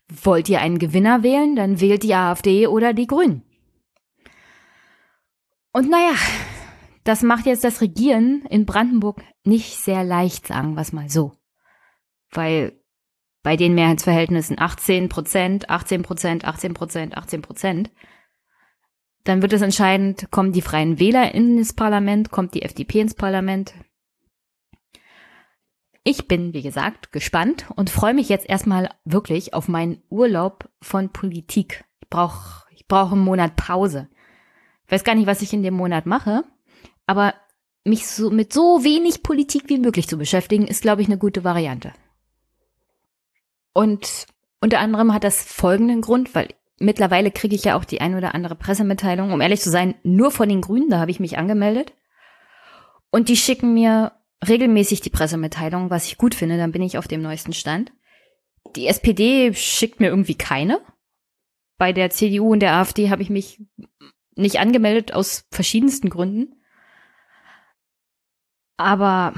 wollt ihr einen Gewinner wählen, dann wählt die AfD oder die Grünen. Und naja, das macht jetzt das Regieren in Brandenburg nicht sehr leicht, sagen wir es mal so. Weil bei den Mehrheitsverhältnissen 18 Prozent, 18 Prozent, 18 Prozent, 18 Prozent, dann wird es entscheidend, kommen die Freien Wähler ins Parlament, kommt die FDP ins Parlament, ich bin, wie gesagt, gespannt und freue mich jetzt erstmal wirklich auf meinen Urlaub von Politik. Ich brauche ich brauch einen Monat Pause. Ich weiß gar nicht, was ich in dem Monat mache, aber mich so, mit so wenig Politik wie möglich zu beschäftigen, ist, glaube ich, eine gute Variante. Und unter anderem hat das folgenden Grund, weil mittlerweile kriege ich ja auch die ein oder andere Pressemitteilung, um ehrlich zu sein, nur von den Grünen, da habe ich mich angemeldet. Und die schicken mir regelmäßig die Pressemitteilung, was ich gut finde, dann bin ich auf dem neuesten Stand. Die SPD schickt mir irgendwie keine. Bei der CDU und der AfD habe ich mich nicht angemeldet aus verschiedensten Gründen. Aber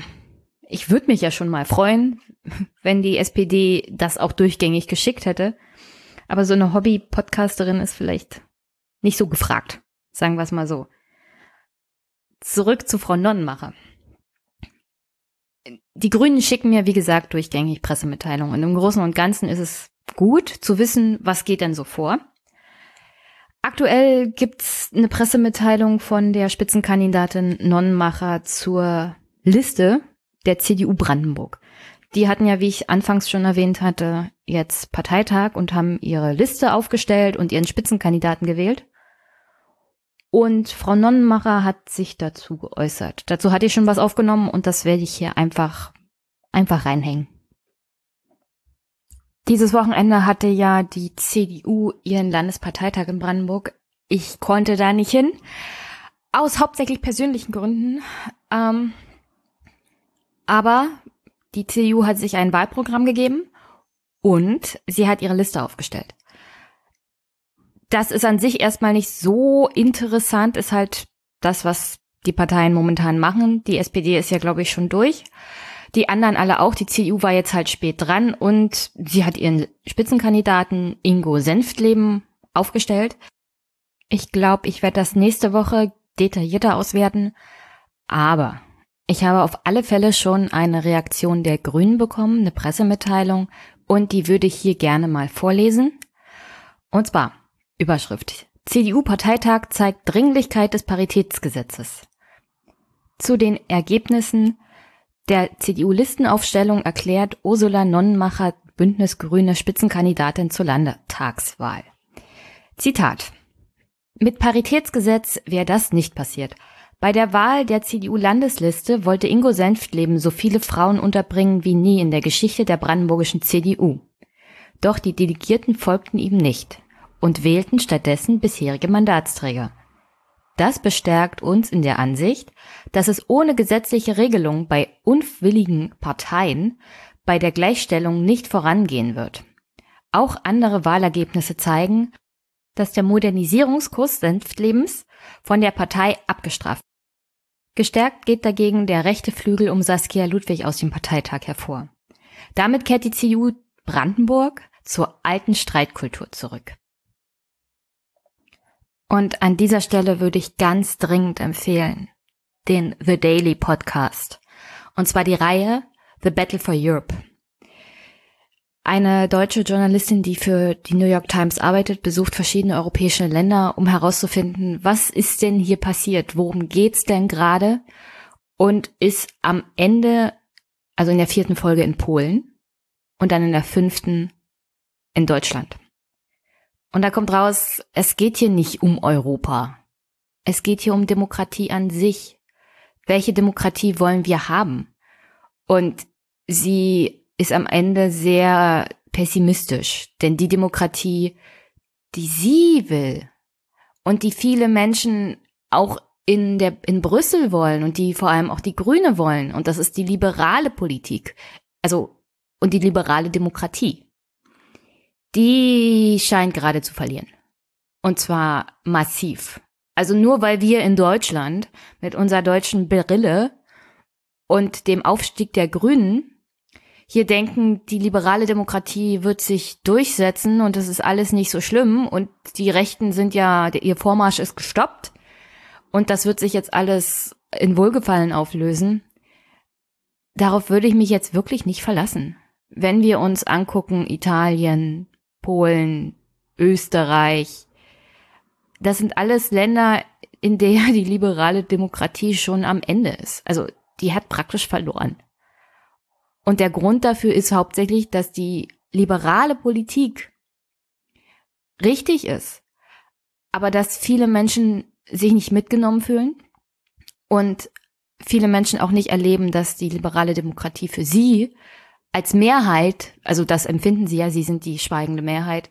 ich würde mich ja schon mal freuen, wenn die SPD das auch durchgängig geschickt hätte. Aber so eine Hobby-Podcasterin ist vielleicht nicht so gefragt. Sagen wir es mal so. Zurück zu Frau Nonnenmacher die Grünen schicken mir, wie gesagt, durchgängig Pressemitteilungen. Und im Großen und Ganzen ist es gut zu wissen, was geht denn so vor. Aktuell gibt's eine Pressemitteilung von der Spitzenkandidatin Nonnenmacher zur Liste der CDU Brandenburg. Die hatten ja, wie ich anfangs schon erwähnt hatte, jetzt Parteitag und haben ihre Liste aufgestellt und ihren Spitzenkandidaten gewählt. Und Frau Nonnenmacher hat sich dazu geäußert. Dazu hatte ich schon was aufgenommen und das werde ich hier einfach, einfach reinhängen. Dieses Wochenende hatte ja die CDU ihren Landesparteitag in Brandenburg. Ich konnte da nicht hin. Aus hauptsächlich persönlichen Gründen. Ähm, aber die CDU hat sich ein Wahlprogramm gegeben und sie hat ihre Liste aufgestellt das ist an sich erstmal nicht so interessant, ist halt das, was die Parteien momentan machen. Die SPD ist ja, glaube ich, schon durch. Die anderen alle auch. Die CDU war jetzt halt spät dran und sie hat ihren Spitzenkandidaten Ingo Senftleben aufgestellt. Ich glaube, ich werde das nächste Woche detaillierter auswerten. Aber ich habe auf alle Fälle schon eine Reaktion der Grünen bekommen, eine Pressemitteilung, und die würde ich hier gerne mal vorlesen. Und zwar Überschrift. CDU-Parteitag zeigt Dringlichkeit des Paritätsgesetzes. Zu den Ergebnissen der CDU-Listenaufstellung erklärt Ursula Nonnenmacher Bündnis Grüne Spitzenkandidatin zur Landtagswahl. Zitat. Mit Paritätsgesetz wäre das nicht passiert. Bei der Wahl der CDU-Landesliste wollte Ingo Senftleben so viele Frauen unterbringen wie nie in der Geschichte der brandenburgischen CDU. Doch die Delegierten folgten ihm nicht und wählten stattdessen bisherige Mandatsträger. Das bestärkt uns in der Ansicht, dass es ohne gesetzliche Regelung bei unwilligen Parteien bei der Gleichstellung nicht vorangehen wird. Auch andere Wahlergebnisse zeigen, dass der Modernisierungskurs Senftlebens von der Partei abgestraft. Gestärkt geht dagegen der rechte Flügel um Saskia Ludwig aus dem Parteitag hervor. Damit kehrt die CDU Brandenburg zur alten Streitkultur zurück. Und an dieser Stelle würde ich ganz dringend empfehlen, den The Daily Podcast. Und zwar die Reihe The Battle for Europe. Eine deutsche Journalistin, die für die New York Times arbeitet, besucht verschiedene europäische Länder, um herauszufinden, was ist denn hier passiert? Worum geht's denn gerade? Und ist am Ende, also in der vierten Folge in Polen und dann in der fünften in Deutschland. Und da kommt raus, es geht hier nicht um Europa. Es geht hier um Demokratie an sich. Welche Demokratie wollen wir haben? Und sie ist am Ende sehr pessimistisch, denn die Demokratie, die sie will und die viele Menschen auch in der in Brüssel wollen und die vor allem auch die Grüne wollen und das ist die liberale Politik, also und die liberale Demokratie die scheint gerade zu verlieren. Und zwar massiv. Also nur weil wir in Deutschland mit unserer deutschen Brille und dem Aufstieg der Grünen hier denken, die liberale Demokratie wird sich durchsetzen und es ist alles nicht so schlimm und die Rechten sind ja, ihr Vormarsch ist gestoppt und das wird sich jetzt alles in Wohlgefallen auflösen. Darauf würde ich mich jetzt wirklich nicht verlassen. Wenn wir uns angucken, Italien, Polen, Österreich. Das sind alles Länder, in der die liberale Demokratie schon am Ende ist. Also die hat praktisch verloren. Und der Grund dafür ist hauptsächlich, dass die liberale Politik richtig ist, aber dass viele Menschen sich nicht mitgenommen fühlen und viele Menschen auch nicht erleben, dass die liberale Demokratie für sie als Mehrheit, also das empfinden sie ja, sie sind die schweigende Mehrheit,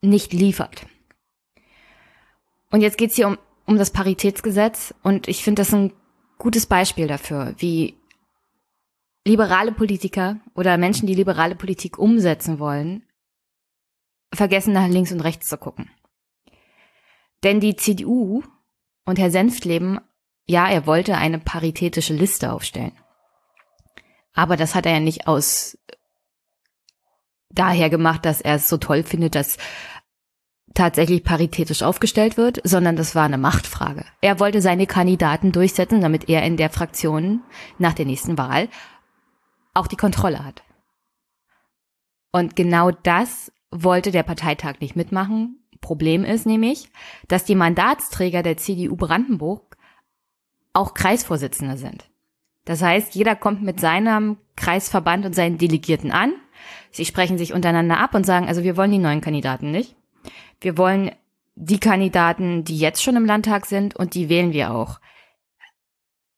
nicht liefert. Und jetzt geht's hier um, um das Paritätsgesetz und ich finde das ein gutes Beispiel dafür, wie liberale Politiker oder Menschen, die liberale Politik umsetzen wollen, vergessen nach links und rechts zu gucken. Denn die CDU und Herr Senftleben, ja, er wollte eine paritätische Liste aufstellen. Aber das hat er ja nicht aus daher gemacht, dass er es so toll findet, dass tatsächlich paritätisch aufgestellt wird, sondern das war eine Machtfrage. Er wollte seine Kandidaten durchsetzen, damit er in der Fraktion nach der nächsten Wahl auch die Kontrolle hat. Und genau das wollte der Parteitag nicht mitmachen. Problem ist nämlich, dass die Mandatsträger der CDU Brandenburg auch Kreisvorsitzende sind. Das heißt, jeder kommt mit seinem Kreisverband und seinen Delegierten an. Sie sprechen sich untereinander ab und sagen, also wir wollen die neuen Kandidaten nicht. Wir wollen die Kandidaten, die jetzt schon im Landtag sind und die wählen wir auch.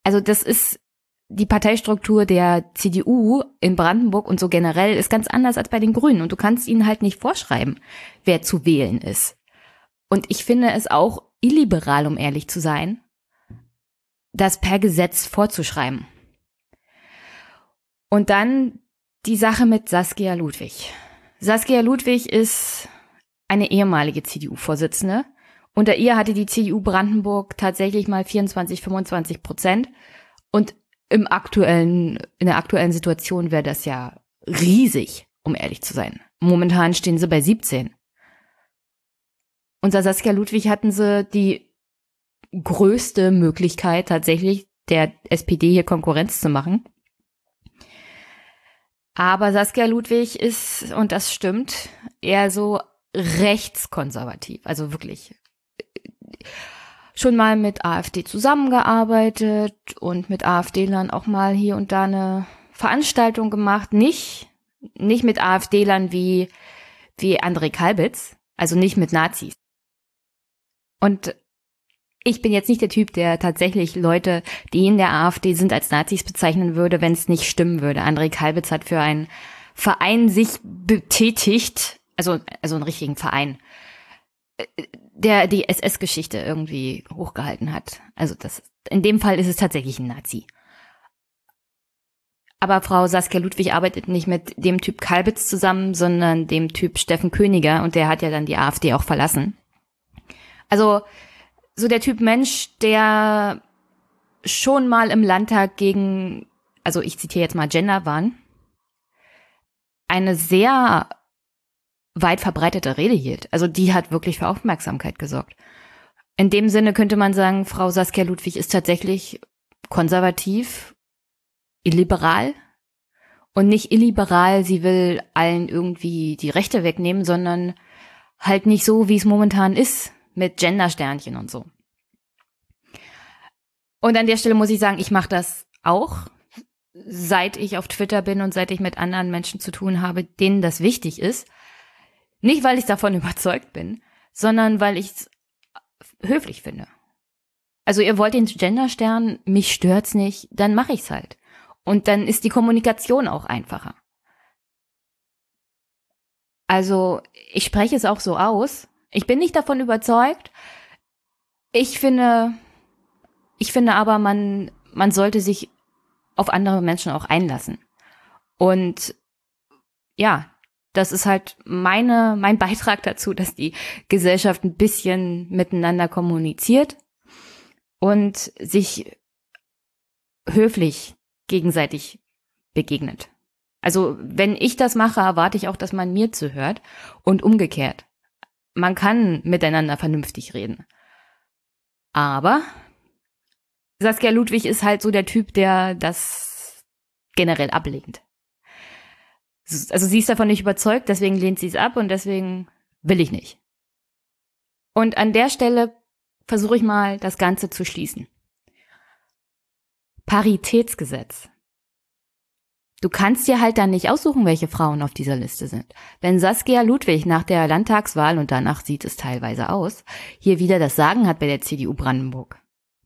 Also das ist die Parteistruktur der CDU in Brandenburg und so generell ist ganz anders als bei den Grünen und du kannst ihnen halt nicht vorschreiben, wer zu wählen ist. Und ich finde es auch illiberal, um ehrlich zu sein, das per Gesetz vorzuschreiben. Und dann die Sache mit Saskia Ludwig. Saskia Ludwig ist eine ehemalige CDU-Vorsitzende. Unter ihr hatte die CDU Brandenburg tatsächlich mal 24, 25 Prozent. Und im aktuellen, in der aktuellen Situation wäre das ja riesig, um ehrlich zu sein. Momentan stehen sie bei 17. Unter Saskia Ludwig hatten sie die größte Möglichkeit tatsächlich der SPD hier Konkurrenz zu machen. Aber Saskia Ludwig ist, und das stimmt, eher so rechtskonservativ. Also wirklich schon mal mit AfD zusammengearbeitet und mit AfD-Lern auch mal hier und da eine Veranstaltung gemacht. Nicht, nicht mit AfD-Lern wie, wie André Kalbitz, also nicht mit Nazis. Und ich bin jetzt nicht der Typ, der tatsächlich Leute, die in der AfD sind, als Nazis bezeichnen würde, wenn es nicht stimmen würde. André Kalbitz hat für einen Verein sich betätigt, also, also einen richtigen Verein, der die SS-Geschichte irgendwie hochgehalten hat. Also das, in dem Fall ist es tatsächlich ein Nazi. Aber Frau Saskia Ludwig arbeitet nicht mit dem Typ Kalbitz zusammen, sondern dem Typ Steffen Königer und der hat ja dann die AfD auch verlassen. Also so der Typ Mensch, der schon mal im Landtag gegen, also ich zitiere jetzt mal Gender waren, eine sehr weit verbreitete Rede hielt. Also die hat wirklich für Aufmerksamkeit gesorgt. In dem Sinne könnte man sagen, Frau Saskia Ludwig ist tatsächlich konservativ, illiberal und nicht illiberal, sie will allen irgendwie die Rechte wegnehmen, sondern halt nicht so, wie es momentan ist, mit Gendersternchen und so. Und an der Stelle muss ich sagen, ich mache das auch, seit ich auf Twitter bin und seit ich mit anderen Menschen zu tun habe, denen das wichtig ist. Nicht, weil ich davon überzeugt bin, sondern weil ich es höflich finde. Also ihr wollt den Genderstern, mich stört's nicht, dann mache ich's halt. Und dann ist die Kommunikation auch einfacher. Also ich spreche es auch so aus. Ich bin nicht davon überzeugt. Ich finde, ich finde aber, man, man sollte sich auf andere Menschen auch einlassen. Und ja, das ist halt meine, mein Beitrag dazu, dass die Gesellschaft ein bisschen miteinander kommuniziert und sich höflich gegenseitig begegnet. Also wenn ich das mache, erwarte ich auch, dass man mir zuhört und umgekehrt. Man kann miteinander vernünftig reden. Aber Saskia Ludwig ist halt so der Typ, der das generell ablehnt. Also sie ist davon nicht überzeugt, deswegen lehnt sie es ab und deswegen will ich nicht. Und an der Stelle versuche ich mal, das Ganze zu schließen. Paritätsgesetz. Du kannst dir halt dann nicht aussuchen, welche Frauen auf dieser Liste sind. Wenn Saskia Ludwig nach der Landtagswahl, und danach sieht es teilweise aus, hier wieder das Sagen hat bei der CDU Brandenburg,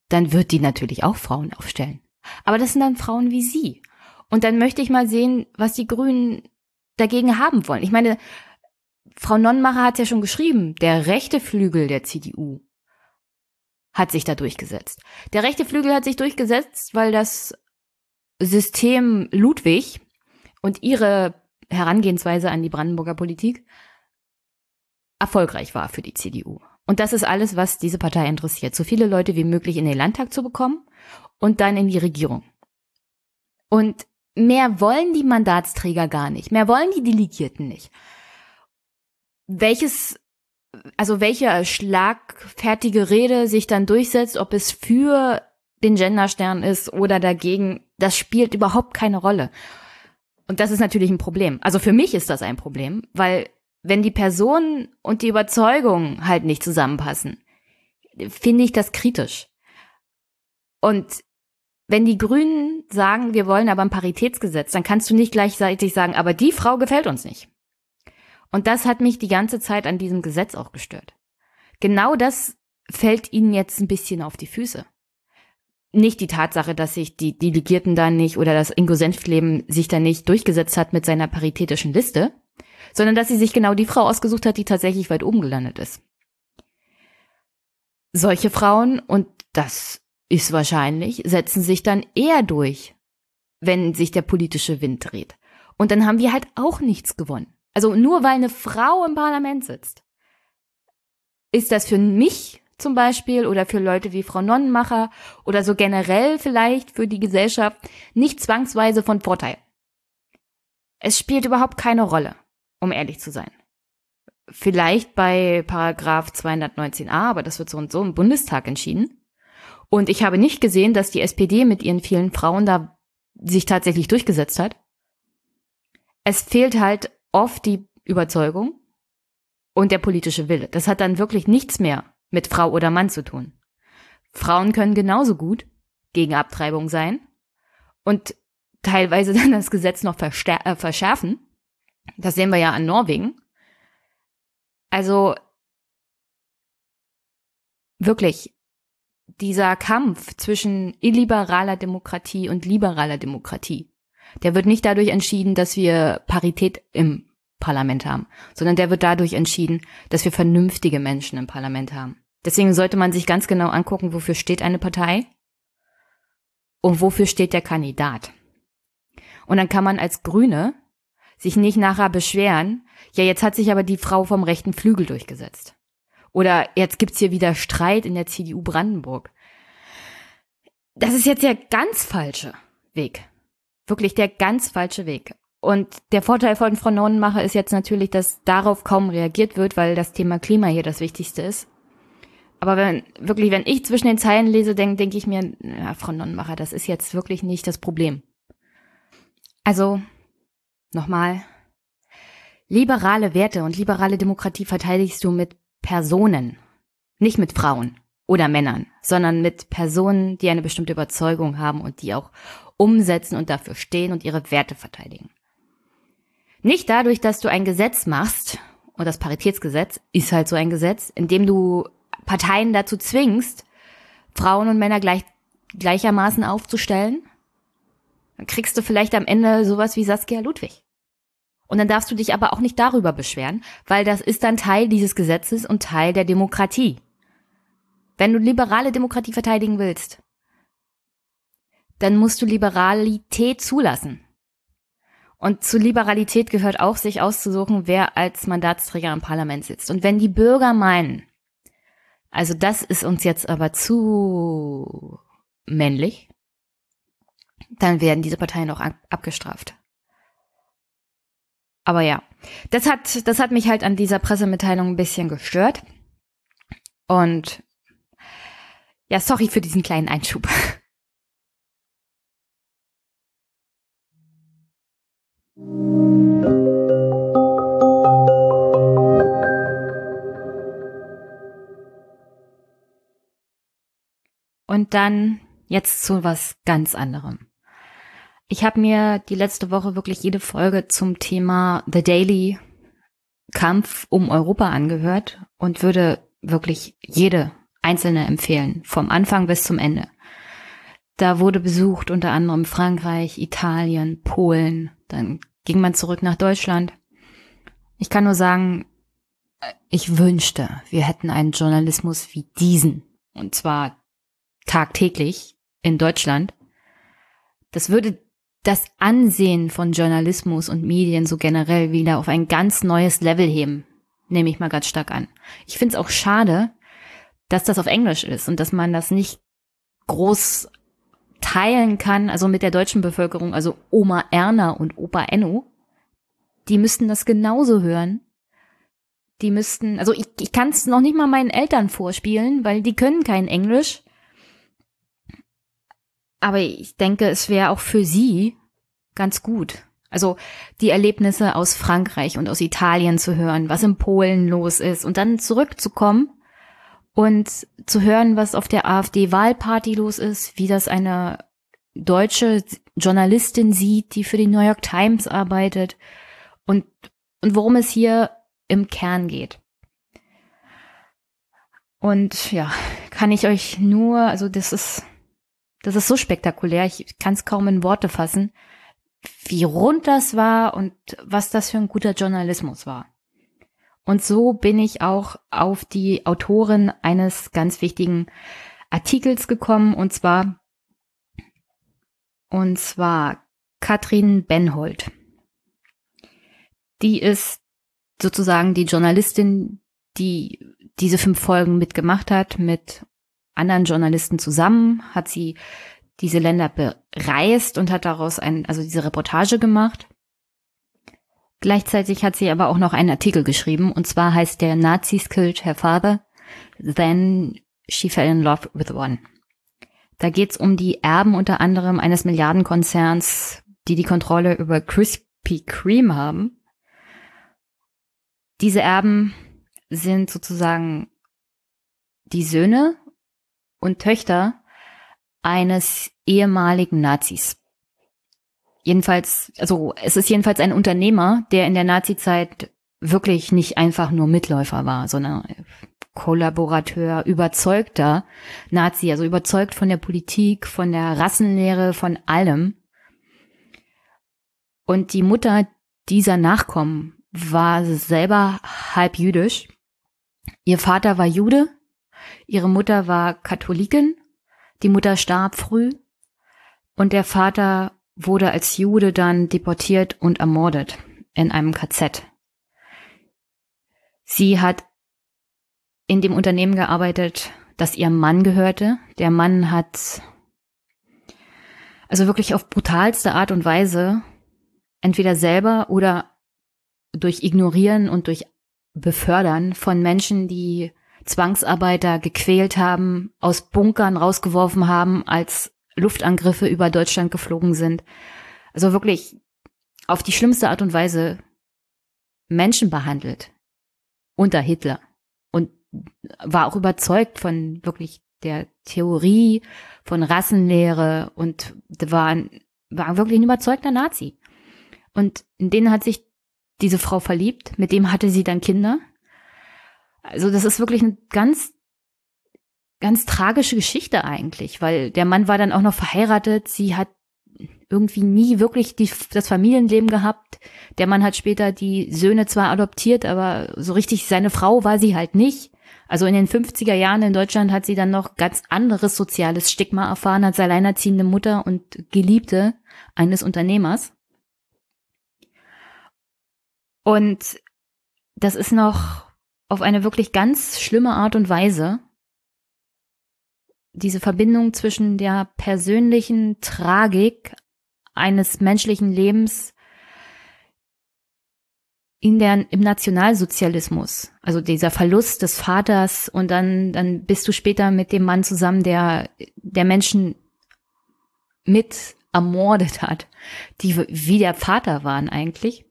dann wird die natürlich auch Frauen aufstellen. Aber das sind dann Frauen wie sie. Und dann möchte ich mal sehen, was die Grünen dagegen haben wollen. Ich meine, Frau Nonnmacher hat ja schon geschrieben, der rechte Flügel der CDU hat sich da durchgesetzt. Der rechte Flügel hat sich durchgesetzt, weil das System Ludwig und ihre Herangehensweise an die Brandenburger Politik erfolgreich war für die CDU. Und das ist alles, was diese Partei interessiert. So viele Leute wie möglich in den Landtag zu bekommen und dann in die Regierung. Und mehr wollen die Mandatsträger gar nicht. Mehr wollen die Delegierten nicht. Welches, also welche schlagfertige Rede sich dann durchsetzt, ob es für den Genderstern ist oder dagegen, das spielt überhaupt keine Rolle. Und das ist natürlich ein Problem. Also für mich ist das ein Problem, weil wenn die Person und die Überzeugung halt nicht zusammenpassen, finde ich das kritisch. Und wenn die Grünen sagen, wir wollen aber ein Paritätsgesetz, dann kannst du nicht gleichzeitig sagen, aber die Frau gefällt uns nicht. Und das hat mich die ganze Zeit an diesem Gesetz auch gestört. Genau das fällt ihnen jetzt ein bisschen auf die Füße. Nicht die Tatsache, dass sich die Delegierten da nicht oder das Ingo Senftleben sich da nicht durchgesetzt hat mit seiner paritätischen Liste, sondern dass sie sich genau die Frau ausgesucht hat, die tatsächlich weit oben gelandet ist. Solche Frauen, und das ist wahrscheinlich, setzen sich dann eher durch, wenn sich der politische Wind dreht. Und dann haben wir halt auch nichts gewonnen. Also nur weil eine Frau im Parlament sitzt, ist das für mich zum Beispiel oder für Leute wie Frau Nonnenmacher oder so generell vielleicht für die Gesellschaft nicht zwangsweise von Vorteil. Es spielt überhaupt keine Rolle um ehrlich zu sein. Vielleicht bei Paragraph 219a, aber das wird so und so im Bundestag entschieden. Und ich habe nicht gesehen, dass die SPD mit ihren vielen Frauen da sich tatsächlich durchgesetzt hat. Es fehlt halt oft die Überzeugung und der politische Wille. Das hat dann wirklich nichts mehr mit Frau oder Mann zu tun. Frauen können genauso gut gegen Abtreibung sein und teilweise dann das Gesetz noch äh, verschärfen das sehen wir ja an Norwegen. Also wirklich, dieser Kampf zwischen illiberaler Demokratie und liberaler Demokratie, der wird nicht dadurch entschieden, dass wir Parität im Parlament haben, sondern der wird dadurch entschieden, dass wir vernünftige Menschen im Parlament haben. Deswegen sollte man sich ganz genau angucken, wofür steht eine Partei und wofür steht der Kandidat. Und dann kann man als Grüne sich nicht nachher beschweren, ja, jetzt hat sich aber die Frau vom rechten Flügel durchgesetzt. Oder jetzt gibt's hier wieder Streit in der CDU Brandenburg. Das ist jetzt der ganz falsche Weg. Wirklich der ganz falsche Weg. Und der Vorteil von Frau Nonnenmacher ist jetzt natürlich, dass darauf kaum reagiert wird, weil das Thema Klima hier das Wichtigste ist. Aber wenn, wirklich, wenn ich zwischen den Zeilen lese, denke denk ich mir, ja, Frau Nonnenmacher, das ist jetzt wirklich nicht das Problem. Also, nochmal. Liberale Werte und liberale Demokratie verteidigst du mit Personen, nicht mit Frauen oder Männern, sondern mit Personen, die eine bestimmte Überzeugung haben und die auch umsetzen und dafür stehen und ihre Werte verteidigen. Nicht dadurch, dass du ein Gesetz machst, und das Paritätsgesetz ist halt so ein Gesetz, in dem du Parteien dazu zwingst, Frauen und Männer gleich, gleichermaßen aufzustellen, dann kriegst du vielleicht am Ende sowas wie Saskia Ludwig. Und dann darfst du dich aber auch nicht darüber beschweren, weil das ist dann Teil dieses Gesetzes und Teil der Demokratie. Wenn du liberale Demokratie verteidigen willst, dann musst du Liberalität zulassen. Und zu Liberalität gehört auch, sich auszusuchen, wer als Mandatsträger im Parlament sitzt. Und wenn die Bürger meinen, also das ist uns jetzt aber zu männlich, dann werden diese Parteien auch abgestraft. Aber ja, das hat, das hat mich halt an dieser Pressemitteilung ein bisschen gestört. Und ja, sorry für diesen kleinen Einschub. Und dann jetzt zu was ganz anderem. Ich habe mir die letzte Woche wirklich jede Folge zum Thema The Daily Kampf um Europa angehört und würde wirklich jede einzelne empfehlen, vom Anfang bis zum Ende. Da wurde besucht unter anderem Frankreich, Italien, Polen, dann ging man zurück nach Deutschland. Ich kann nur sagen, ich wünschte, wir hätten einen Journalismus wie diesen. Und zwar tagtäglich in Deutschland. Das würde das Ansehen von Journalismus und Medien so generell wieder auf ein ganz neues Level heben. Nehme ich mal ganz stark an. Ich finde es auch schade, dass das auf Englisch ist und dass man das nicht groß teilen kann, also mit der deutschen Bevölkerung, also Oma Erna und Opa Enno, die müssten das genauso hören. Die müssten, also ich, ich kann es noch nicht mal meinen Eltern vorspielen, weil die können kein Englisch. Aber ich denke, es wäre auch für sie ganz gut. Also die Erlebnisse aus Frankreich und aus Italien zu hören, was in Polen los ist und dann zurückzukommen und zu hören, was auf der AfD-Wahlparty los ist, wie das eine deutsche Journalistin sieht, die für die New York Times arbeitet und, und worum es hier im Kern geht. Und ja, kann ich euch nur, also das ist, das ist so spektakulär, ich kann es kaum in Worte fassen, wie rund das war und was das für ein guter Journalismus war. Und so bin ich auch auf die Autorin eines ganz wichtigen Artikels gekommen, und zwar, und zwar Katrin Benhold. Die ist sozusagen die Journalistin, die diese fünf Folgen mitgemacht hat, mit anderen Journalisten zusammen, hat sie diese Länder bereist und hat daraus ein, also diese Reportage gemacht. Gleichzeitig hat sie aber auch noch einen Artikel geschrieben, und zwar heißt der Nazis killed her father, then she fell in love with one. Da geht's um die Erben unter anderem eines Milliardenkonzerns, die die Kontrolle über Krispy Kreme haben. Diese Erben sind sozusagen die Söhne und Töchter eines ehemaligen Nazis. Jedenfalls, also es ist jedenfalls ein Unternehmer, der in der Nazizeit wirklich nicht einfach nur Mitläufer war, sondern Kollaborateur, überzeugter Nazi, also überzeugt von der Politik, von der Rassenlehre, von allem. Und die Mutter dieser Nachkommen war selber halb jüdisch. Ihr Vater war Jude, ihre Mutter war Katholikin, die Mutter starb früh und der Vater wurde als Jude dann deportiert und ermordet in einem KZ. Sie hat in dem Unternehmen gearbeitet, das ihrem Mann gehörte. Der Mann hat also wirklich auf brutalste Art und Weise entweder selber oder durch Ignorieren und durch Befördern von Menschen, die Zwangsarbeiter gequält haben, aus Bunkern rausgeworfen haben, als Luftangriffe über Deutschland geflogen sind. Also wirklich auf die schlimmste Art und Weise Menschen behandelt unter Hitler und war auch überzeugt von wirklich der Theorie von Rassenlehre und war, war wirklich ein überzeugter Nazi. Und in den hat sich diese Frau verliebt, mit dem hatte sie dann Kinder. Also das ist wirklich eine ganz, ganz tragische Geschichte eigentlich, weil der Mann war dann auch noch verheiratet, sie hat irgendwie nie wirklich die, das Familienleben gehabt. Der Mann hat später die Söhne zwar adoptiert, aber so richtig seine Frau war sie halt nicht. Also in den 50er Jahren in Deutschland hat sie dann noch ganz anderes soziales Stigma erfahren als alleinerziehende Mutter und Geliebte eines Unternehmers. Und das ist noch auf eine wirklich ganz schlimme Art und Weise diese Verbindung zwischen der persönlichen Tragik eines menschlichen Lebens in der, im Nationalsozialismus, also dieser Verlust des Vaters und dann, dann bist du später mit dem Mann zusammen, der, der Menschen mit ermordet hat, die wie der Vater waren eigentlich.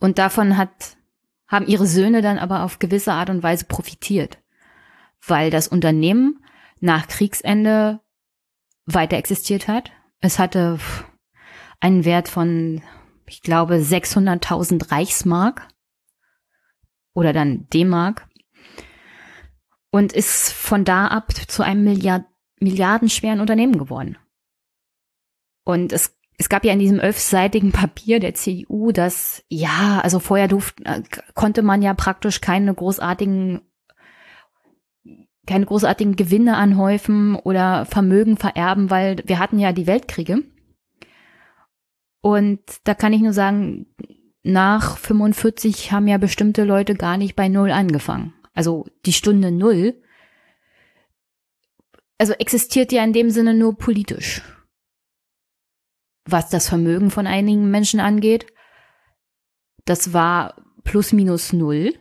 Und davon hat, haben ihre Söhne dann aber auf gewisse Art und Weise profitiert, weil das Unternehmen nach Kriegsende weiter existiert hat. Es hatte einen Wert von ich glaube, 600.000 Reichsmark oder dann D-Mark und ist von da ab zu einem Milliard milliardenschweren Unternehmen geworden. Und es, es gab ja in diesem elfseitigen Papier der CDU, dass, ja, also vorher durfte, äh, konnte man ja praktisch keine großartigen keine großartigen Gewinne anhäufen oder Vermögen vererben, weil wir hatten ja die Weltkriege. Und da kann ich nur sagen, nach 45 haben ja bestimmte Leute gar nicht bei Null angefangen. Also die Stunde Null. Also existiert ja in dem Sinne nur politisch. Was das Vermögen von einigen Menschen angeht, das war plus minus null.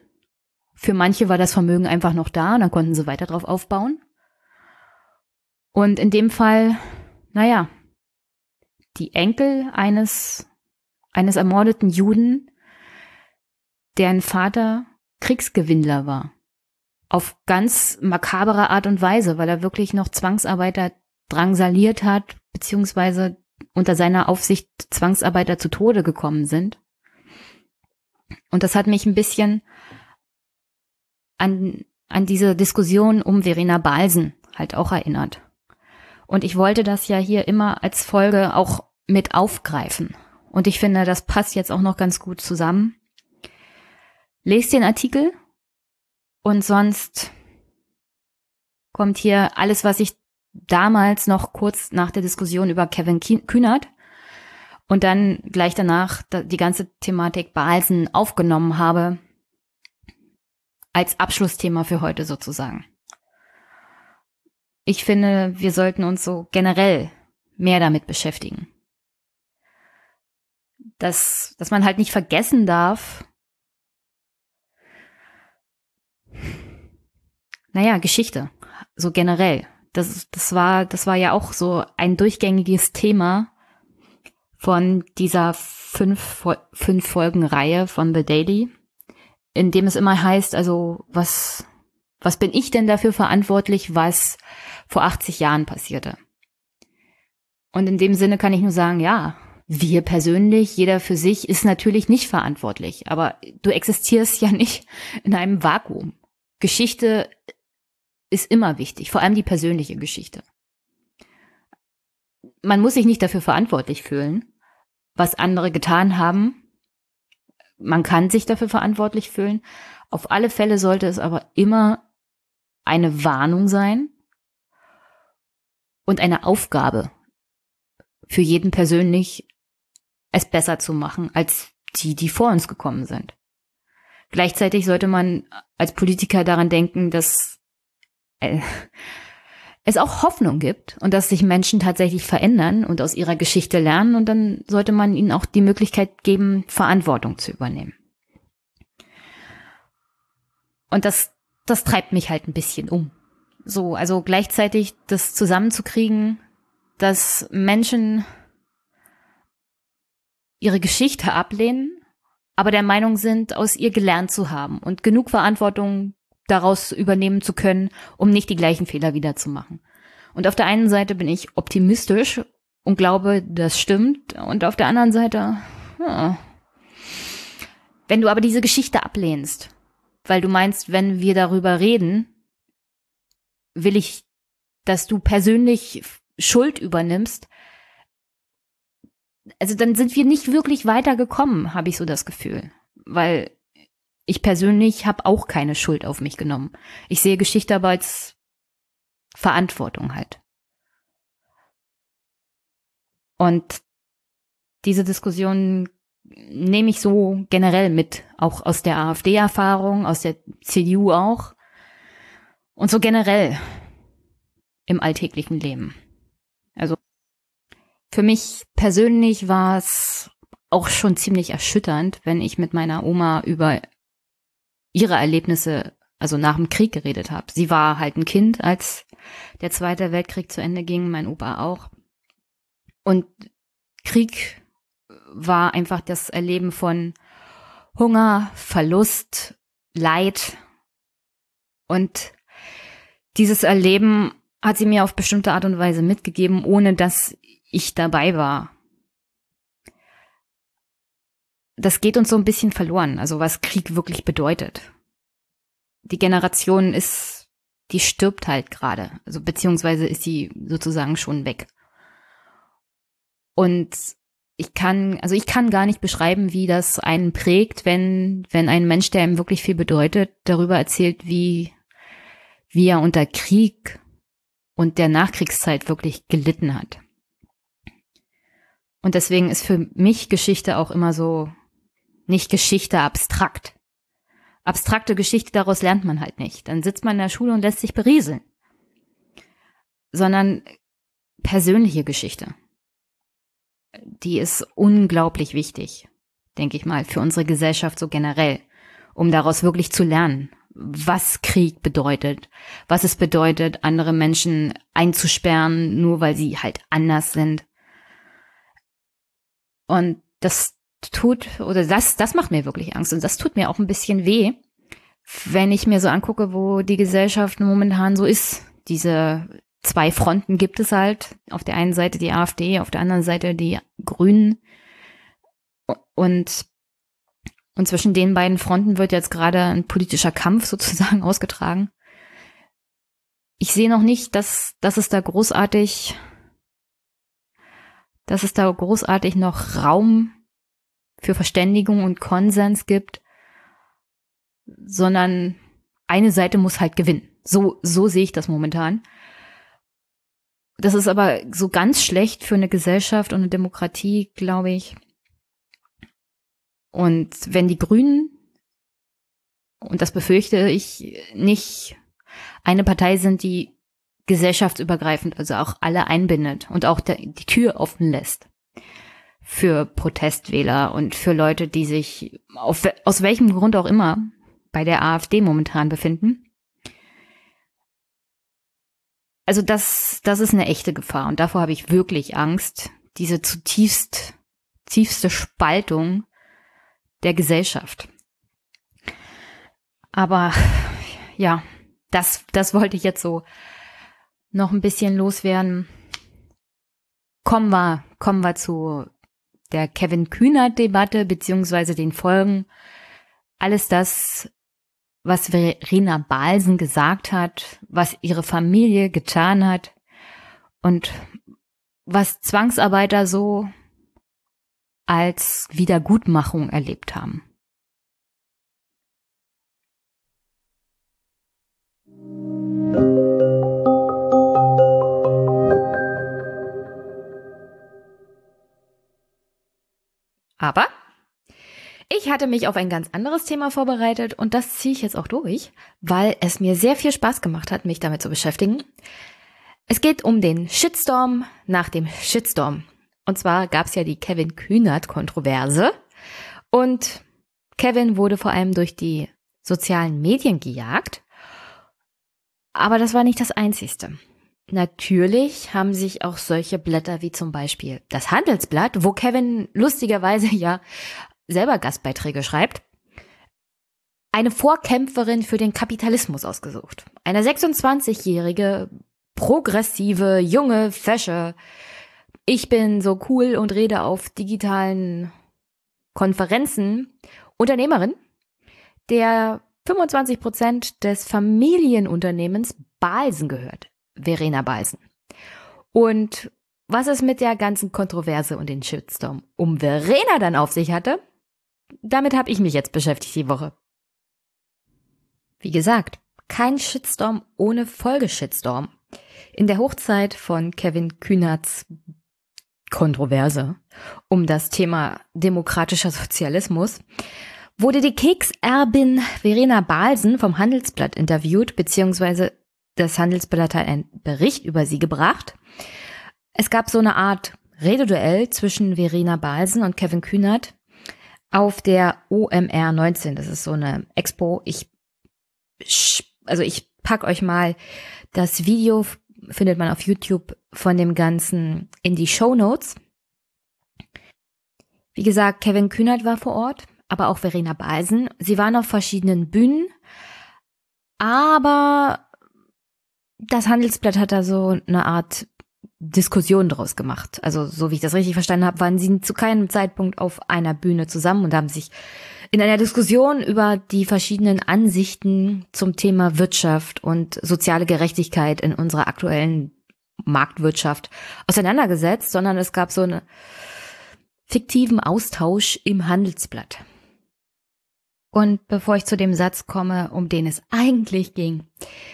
Für manche war das Vermögen einfach noch da und dann konnten sie weiter drauf aufbauen. Und in dem Fall, naja, die Enkel eines, eines ermordeten Juden, deren Vater Kriegsgewinnler war. Auf ganz makabere Art und Weise, weil er wirklich noch Zwangsarbeiter drangsaliert hat, beziehungsweise unter seiner Aufsicht Zwangsarbeiter zu Tode gekommen sind. Und das hat mich ein bisschen an, an diese Diskussion um Verena Balsen halt auch erinnert. Und ich wollte das ja hier immer als Folge auch mit aufgreifen. Und ich finde, das passt jetzt auch noch ganz gut zusammen. Lest den Artikel und sonst kommt hier alles, was ich damals noch kurz nach der Diskussion über Kevin Kühnert und dann gleich danach die ganze Thematik Balsen aufgenommen habe, als Abschlussthema für heute sozusagen. Ich finde, wir sollten uns so generell mehr damit beschäftigen dass, dass man halt nicht vergessen darf, naja, Geschichte, so generell. Das, das war, das war ja auch so ein durchgängiges Thema von dieser fünf, fünf Folgen Reihe von The Daily, in dem es immer heißt, also was, was bin ich denn dafür verantwortlich, was vor 80 Jahren passierte? Und in dem Sinne kann ich nur sagen, ja, wir persönlich, jeder für sich, ist natürlich nicht verantwortlich. Aber du existierst ja nicht in einem Vakuum. Geschichte ist immer wichtig, vor allem die persönliche Geschichte. Man muss sich nicht dafür verantwortlich fühlen, was andere getan haben. Man kann sich dafür verantwortlich fühlen. Auf alle Fälle sollte es aber immer eine Warnung sein und eine Aufgabe für jeden persönlich es besser zu machen als die, die vor uns gekommen sind. Gleichzeitig sollte man als Politiker daran denken, dass äh, es auch Hoffnung gibt und dass sich Menschen tatsächlich verändern und aus ihrer Geschichte lernen und dann sollte man ihnen auch die Möglichkeit geben, Verantwortung zu übernehmen. Und das, das treibt mich halt ein bisschen um. So, also gleichzeitig das zusammenzukriegen, dass Menschen ihre Geschichte ablehnen, aber der Meinung sind, aus ihr gelernt zu haben und genug Verantwortung daraus übernehmen zu können, um nicht die gleichen Fehler wieder zu machen. Und auf der einen Seite bin ich optimistisch und glaube, das stimmt, und auf der anderen Seite, ja. wenn du aber diese Geschichte ablehnst, weil du meinst, wenn wir darüber reden, will ich, dass du persönlich Schuld übernimmst, also dann sind wir nicht wirklich weitergekommen, habe ich so das Gefühl. Weil ich persönlich habe auch keine Schuld auf mich genommen. Ich sehe Geschichte aber als Verantwortung halt. Und diese Diskussion nehme ich so generell mit, auch aus der AfD-Erfahrung, aus der CDU auch und so generell im alltäglichen Leben. Also für mich persönlich war es auch schon ziemlich erschütternd, wenn ich mit meiner Oma über ihre Erlebnisse, also nach dem Krieg geredet habe. Sie war halt ein Kind, als der Zweite Weltkrieg zu Ende ging, mein Opa auch. Und Krieg war einfach das Erleben von Hunger, Verlust, Leid. Und dieses Erleben hat sie mir auf bestimmte Art und Weise mitgegeben, ohne dass ich dabei war. Das geht uns so ein bisschen verloren, also was Krieg wirklich bedeutet. Die Generation ist, die stirbt halt gerade, also beziehungsweise ist sie sozusagen schon weg. Und ich kann, also ich kann gar nicht beschreiben, wie das einen prägt, wenn, wenn ein Mensch, der ihm wirklich viel bedeutet, darüber erzählt, wie, wie er unter Krieg und der Nachkriegszeit wirklich gelitten hat. Und deswegen ist für mich Geschichte auch immer so nicht Geschichte abstrakt. Abstrakte Geschichte, daraus lernt man halt nicht. Dann sitzt man in der Schule und lässt sich berieseln. Sondern persönliche Geschichte. Die ist unglaublich wichtig, denke ich mal, für unsere Gesellschaft so generell, um daraus wirklich zu lernen, was Krieg bedeutet, was es bedeutet, andere Menschen einzusperren, nur weil sie halt anders sind, und das tut, oder das, das macht mir wirklich Angst. Und das tut mir auch ein bisschen weh, wenn ich mir so angucke, wo die Gesellschaft momentan so ist. Diese zwei Fronten gibt es halt. Auf der einen Seite die AfD, auf der anderen Seite die Grünen. Und, und zwischen den beiden Fronten wird jetzt gerade ein politischer Kampf sozusagen ausgetragen. Ich sehe noch nicht, dass, dass es da großartig dass es da großartig noch Raum für Verständigung und Konsens gibt, sondern eine Seite muss halt gewinnen. So, so sehe ich das momentan. Das ist aber so ganz schlecht für eine Gesellschaft und eine Demokratie, glaube ich. Und wenn die Grünen, und das befürchte ich, nicht eine Partei sind, die gesellschaftsübergreifend, also auch alle einbindet und auch der, die Tür offen lässt für Protestwähler und für Leute, die sich auf, aus welchem Grund auch immer bei der AfD momentan befinden. Also das, das ist eine echte Gefahr und davor habe ich wirklich Angst, diese zutiefst, tiefste Spaltung der Gesellschaft. Aber ja, das, das wollte ich jetzt so noch ein bisschen loswerden. Kommen wir, kommen wir zu der Kevin Kühnert Debatte beziehungsweise den Folgen. Alles das, was Verena Balsen gesagt hat, was ihre Familie getan hat und was Zwangsarbeiter so als Wiedergutmachung erlebt haben. Hatte mich auf ein ganz anderes Thema vorbereitet und das ziehe ich jetzt auch durch, weil es mir sehr viel Spaß gemacht hat, mich damit zu beschäftigen. Es geht um den Shitstorm nach dem Shitstorm. Und zwar gab es ja die Kevin Kühnert-Kontroverse. Und Kevin wurde vor allem durch die sozialen Medien gejagt. Aber das war nicht das Einzigste. Natürlich haben sich auch solche Blätter wie zum Beispiel das Handelsblatt, wo Kevin lustigerweise ja selber Gastbeiträge schreibt, eine Vorkämpferin für den Kapitalismus ausgesucht. Eine 26-jährige, progressive, junge, fesche, ich bin so cool und rede auf digitalen Konferenzen, Unternehmerin, der 25 Prozent des Familienunternehmens Balsen gehört. Verena Balsen. Und was es mit der ganzen Kontroverse und den Shitstorm um Verena dann auf sich hatte, damit habe ich mich jetzt beschäftigt die Woche. Wie gesagt, kein Shitstorm ohne Folgeshitstorm. In der Hochzeit von Kevin Kühnerts Kontroverse um das Thema demokratischer Sozialismus wurde die Kekserbin Verena Balsen vom Handelsblatt interviewt, beziehungsweise das Handelsblatt hat einen Bericht über sie gebracht. Es gab so eine Art Rededuell zwischen Verena Balsen und Kevin Kühnert auf der OMR 19. Das ist so eine Expo. Ich, also ich pack euch mal das Video, findet man auf YouTube von dem Ganzen in die Show Notes. Wie gesagt, Kevin Kühnert war vor Ort, aber auch Verena Balsen. Sie waren auf verschiedenen Bühnen, aber das Handelsblatt hat da so eine Art Diskussion draus gemacht. Also, so wie ich das richtig verstanden habe, waren sie zu keinem Zeitpunkt auf einer Bühne zusammen und haben sich in einer Diskussion über die verschiedenen Ansichten zum Thema Wirtschaft und soziale Gerechtigkeit in unserer aktuellen Marktwirtschaft auseinandergesetzt, sondern es gab so einen fiktiven Austausch im Handelsblatt. Und bevor ich zu dem Satz komme, um den es eigentlich ging,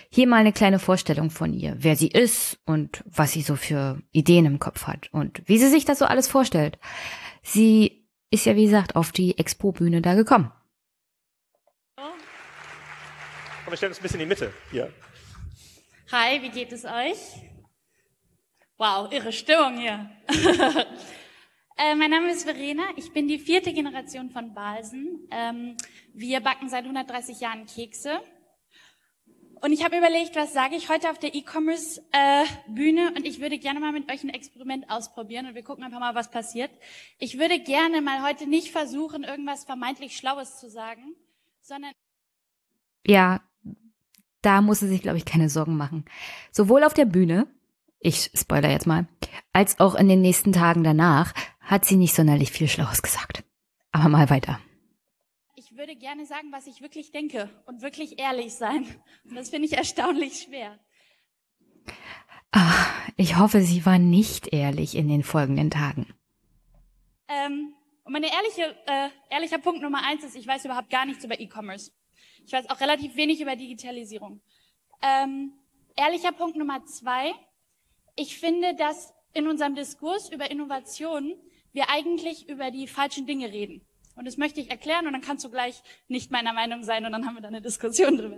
hier mal eine kleine Vorstellung von ihr, wer sie ist und was sie so für Ideen im Kopf hat und wie sie sich das so alles vorstellt. Sie ist ja, wie gesagt, auf die Expo-Bühne da gekommen. Komm, wir stellen uns ein bisschen in die Mitte hier. Hi, wie geht es euch? Wow, irre Stimmung hier. Äh, mein Name ist Verena. Ich bin die vierte Generation von Balsen. Ähm, wir backen seit 130 Jahren Kekse. Und ich habe überlegt, was sage ich heute auf der E-Commerce-Bühne äh, und ich würde gerne mal mit euch ein Experiment ausprobieren und wir gucken einfach mal, was passiert. Ich würde gerne mal heute nicht versuchen, irgendwas vermeintlich Schlaues zu sagen, sondern... Ja, da muss sie sich, glaube ich, keine Sorgen machen. Sowohl auf der Bühne, ich spoiler jetzt mal, als auch in den nächsten Tagen danach hat sie nicht sonderlich viel Schlaues gesagt. Aber mal weiter. Ich würde gerne sagen, was ich wirklich denke und wirklich ehrlich sein. Und das finde ich erstaunlich schwer. Ach, ich hoffe, sie war nicht ehrlich in den folgenden Tagen. Ähm, und meine ehrliche, äh, ehrlicher Punkt Nummer eins ist, ich weiß überhaupt gar nichts über E-Commerce. Ich weiß auch relativ wenig über Digitalisierung. Ähm, ehrlicher Punkt Nummer zwei, ich finde, dass in unserem Diskurs über Innovation wir eigentlich über die falschen Dinge reden. Und das möchte ich erklären und dann kannst du gleich nicht meiner Meinung sein und dann haben wir da eine Diskussion drüber.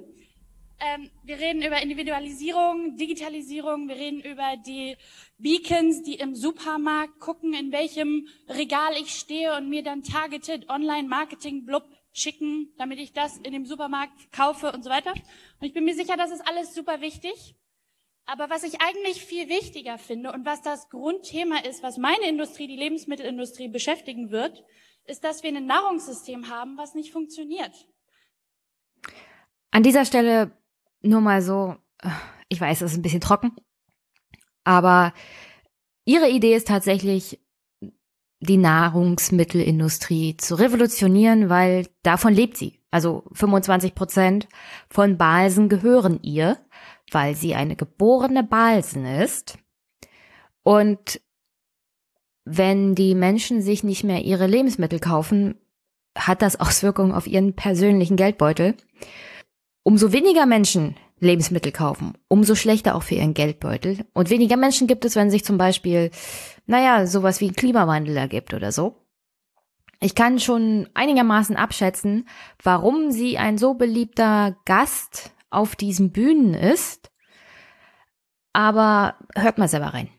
Ähm, wir reden über Individualisierung, Digitalisierung, wir reden über die Beacons, die im Supermarkt gucken, in welchem Regal ich stehe und mir dann targeted Online-Marketing blub schicken, damit ich das in dem Supermarkt kaufe und so weiter. Und ich bin mir sicher, das ist alles super wichtig. Aber was ich eigentlich viel wichtiger finde und was das Grundthema ist, was meine Industrie, die Lebensmittelindustrie beschäftigen wird, ist, dass wir ein Nahrungssystem haben, was nicht funktioniert. An dieser Stelle nur mal so, ich weiß, es ist ein bisschen trocken, aber ihre Idee ist tatsächlich, die Nahrungsmittelindustrie zu revolutionieren, weil davon lebt sie. Also 25 Prozent von Balsen gehören ihr weil sie eine geborene Balsen ist. Und wenn die Menschen sich nicht mehr ihre Lebensmittel kaufen, hat das Auswirkungen auf ihren persönlichen Geldbeutel. Umso weniger Menschen Lebensmittel kaufen, umso schlechter auch für ihren Geldbeutel. Und weniger Menschen gibt es, wenn sich zum Beispiel, naja, sowas wie Klimawandel ergibt oder so. Ich kann schon einigermaßen abschätzen, warum sie ein so beliebter Gast auf diesen Bühnen ist. Aber hört mal selber rein.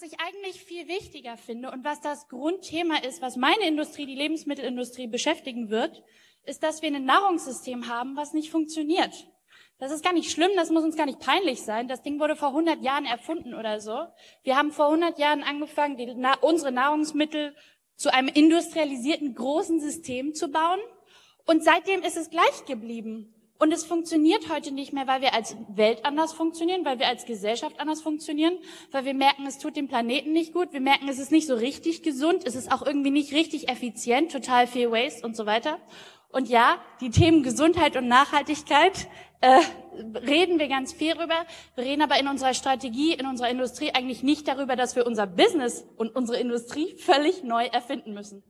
Was ich eigentlich viel wichtiger finde und was das Grundthema ist, was meine Industrie, die Lebensmittelindustrie beschäftigen wird, ist, dass wir ein Nahrungssystem haben, was nicht funktioniert. Das ist gar nicht schlimm, das muss uns gar nicht peinlich sein. Das Ding wurde vor 100 Jahren erfunden oder so. Wir haben vor 100 Jahren angefangen, die, na, unsere Nahrungsmittel zu einem industrialisierten großen System zu bauen. Und seitdem ist es gleich geblieben. Und es funktioniert heute nicht mehr, weil wir als Welt anders funktionieren, weil wir als Gesellschaft anders funktionieren, weil wir merken, es tut dem Planeten nicht gut, wir merken, es ist nicht so richtig gesund, es ist auch irgendwie nicht richtig effizient, total viel Waste und so weiter. Und ja, die Themen Gesundheit und Nachhaltigkeit äh, reden wir ganz viel drüber. Wir reden aber in unserer Strategie, in unserer Industrie eigentlich nicht darüber, dass wir unser Business und unsere Industrie völlig neu erfinden müssen.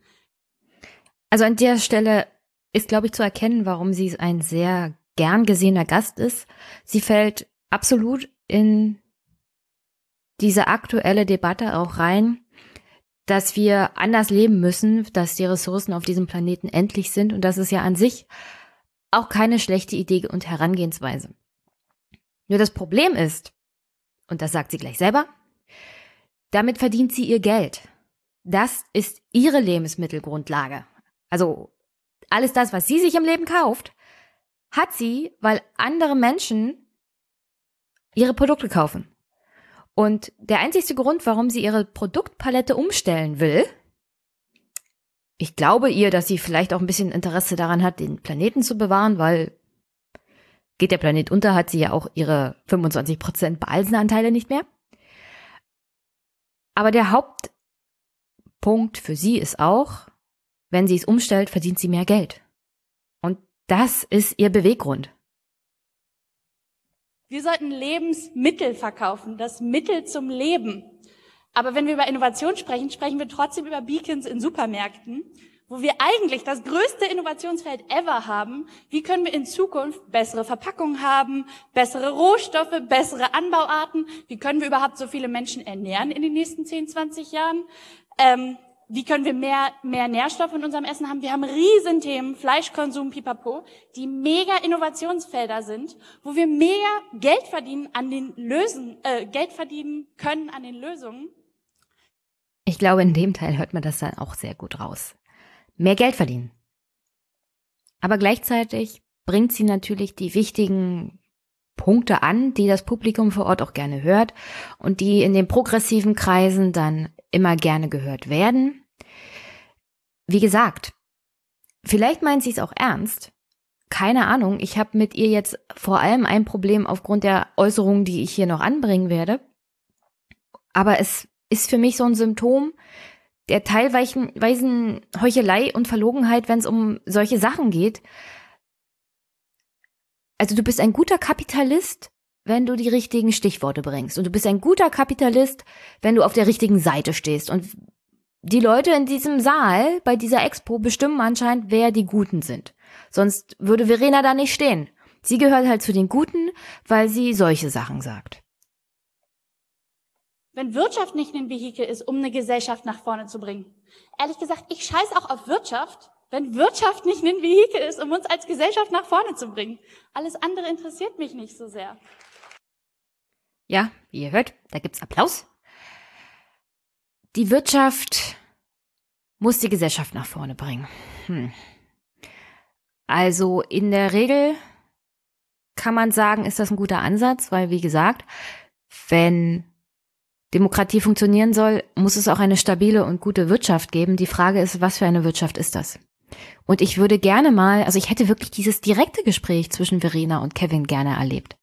Also an der Stelle ist, glaube ich, zu erkennen, warum sie ein sehr gern gesehener Gast ist. Sie fällt absolut in diese aktuelle Debatte auch rein, dass wir anders leben müssen, dass die Ressourcen auf diesem Planeten endlich sind und das ist ja an sich auch keine schlechte Idee und Herangehensweise. Nur das Problem ist, und das sagt sie gleich selber, damit verdient sie ihr Geld. Das ist ihre Lebensmittelgrundlage. Also alles das, was sie sich im Leben kauft, hat sie, weil andere Menschen ihre Produkte kaufen. Und der einzigste Grund, warum sie ihre Produktpalette umstellen will, ich glaube ihr, dass sie vielleicht auch ein bisschen Interesse daran hat, den Planeten zu bewahren, weil geht der Planet unter, hat sie ja auch ihre 25% Balsenanteile nicht mehr. Aber der Hauptpunkt für sie ist auch, wenn sie es umstellt, verdient sie mehr Geld. Das ist ihr Beweggrund. Wir sollten Lebensmittel verkaufen, das Mittel zum Leben. Aber wenn wir über Innovation sprechen, sprechen wir trotzdem über Beacons in Supermärkten, wo wir eigentlich das größte Innovationsfeld ever haben. Wie können wir in Zukunft bessere Verpackungen haben, bessere Rohstoffe, bessere Anbauarten? Wie können wir überhaupt so viele Menschen ernähren in den nächsten 10, 20 Jahren? Ähm, wie können wir mehr, mehr Nährstoffe in unserem Essen haben? Wir haben Riesenthemen, Fleischkonsum, Pipapo, die mega Innovationsfelder sind, wo wir mega Geld verdienen an den Lösen, äh, Geld verdienen können an den Lösungen. Ich glaube, in dem Teil hört man das dann auch sehr gut raus. Mehr Geld verdienen. Aber gleichzeitig bringt sie natürlich die wichtigen Punkte an, die das Publikum vor Ort auch gerne hört und die in den progressiven Kreisen dann immer gerne gehört werden. Wie gesagt, vielleicht meint sie es auch ernst. Keine Ahnung, ich habe mit ihr jetzt vor allem ein Problem aufgrund der Äußerungen, die ich hier noch anbringen werde. Aber es ist für mich so ein Symptom der teilweisen Heuchelei und Verlogenheit, wenn es um solche Sachen geht. Also du bist ein guter Kapitalist, wenn du die richtigen Stichworte bringst. Und du bist ein guter Kapitalist, wenn du auf der richtigen Seite stehst. Und die Leute in diesem Saal bei dieser Expo bestimmen anscheinend, wer die Guten sind. Sonst würde Verena da nicht stehen. Sie gehört halt zu den Guten, weil sie solche Sachen sagt. Wenn Wirtschaft nicht ein Vehikel ist, um eine Gesellschaft nach vorne zu bringen. Ehrlich gesagt, ich scheiß auch auf Wirtschaft, wenn Wirtschaft nicht ein Vehikel ist, um uns als Gesellschaft nach vorne zu bringen. Alles andere interessiert mich nicht so sehr. Ja, wie ihr hört, da gibt's Applaus. Die Wirtschaft muss die Gesellschaft nach vorne bringen. Hm. Also in der Regel kann man sagen, ist das ein guter Ansatz, weil wie gesagt, wenn Demokratie funktionieren soll, muss es auch eine stabile und gute Wirtschaft geben. Die Frage ist, was für eine Wirtschaft ist das? Und ich würde gerne mal, also ich hätte wirklich dieses direkte Gespräch zwischen Verena und Kevin gerne erlebt.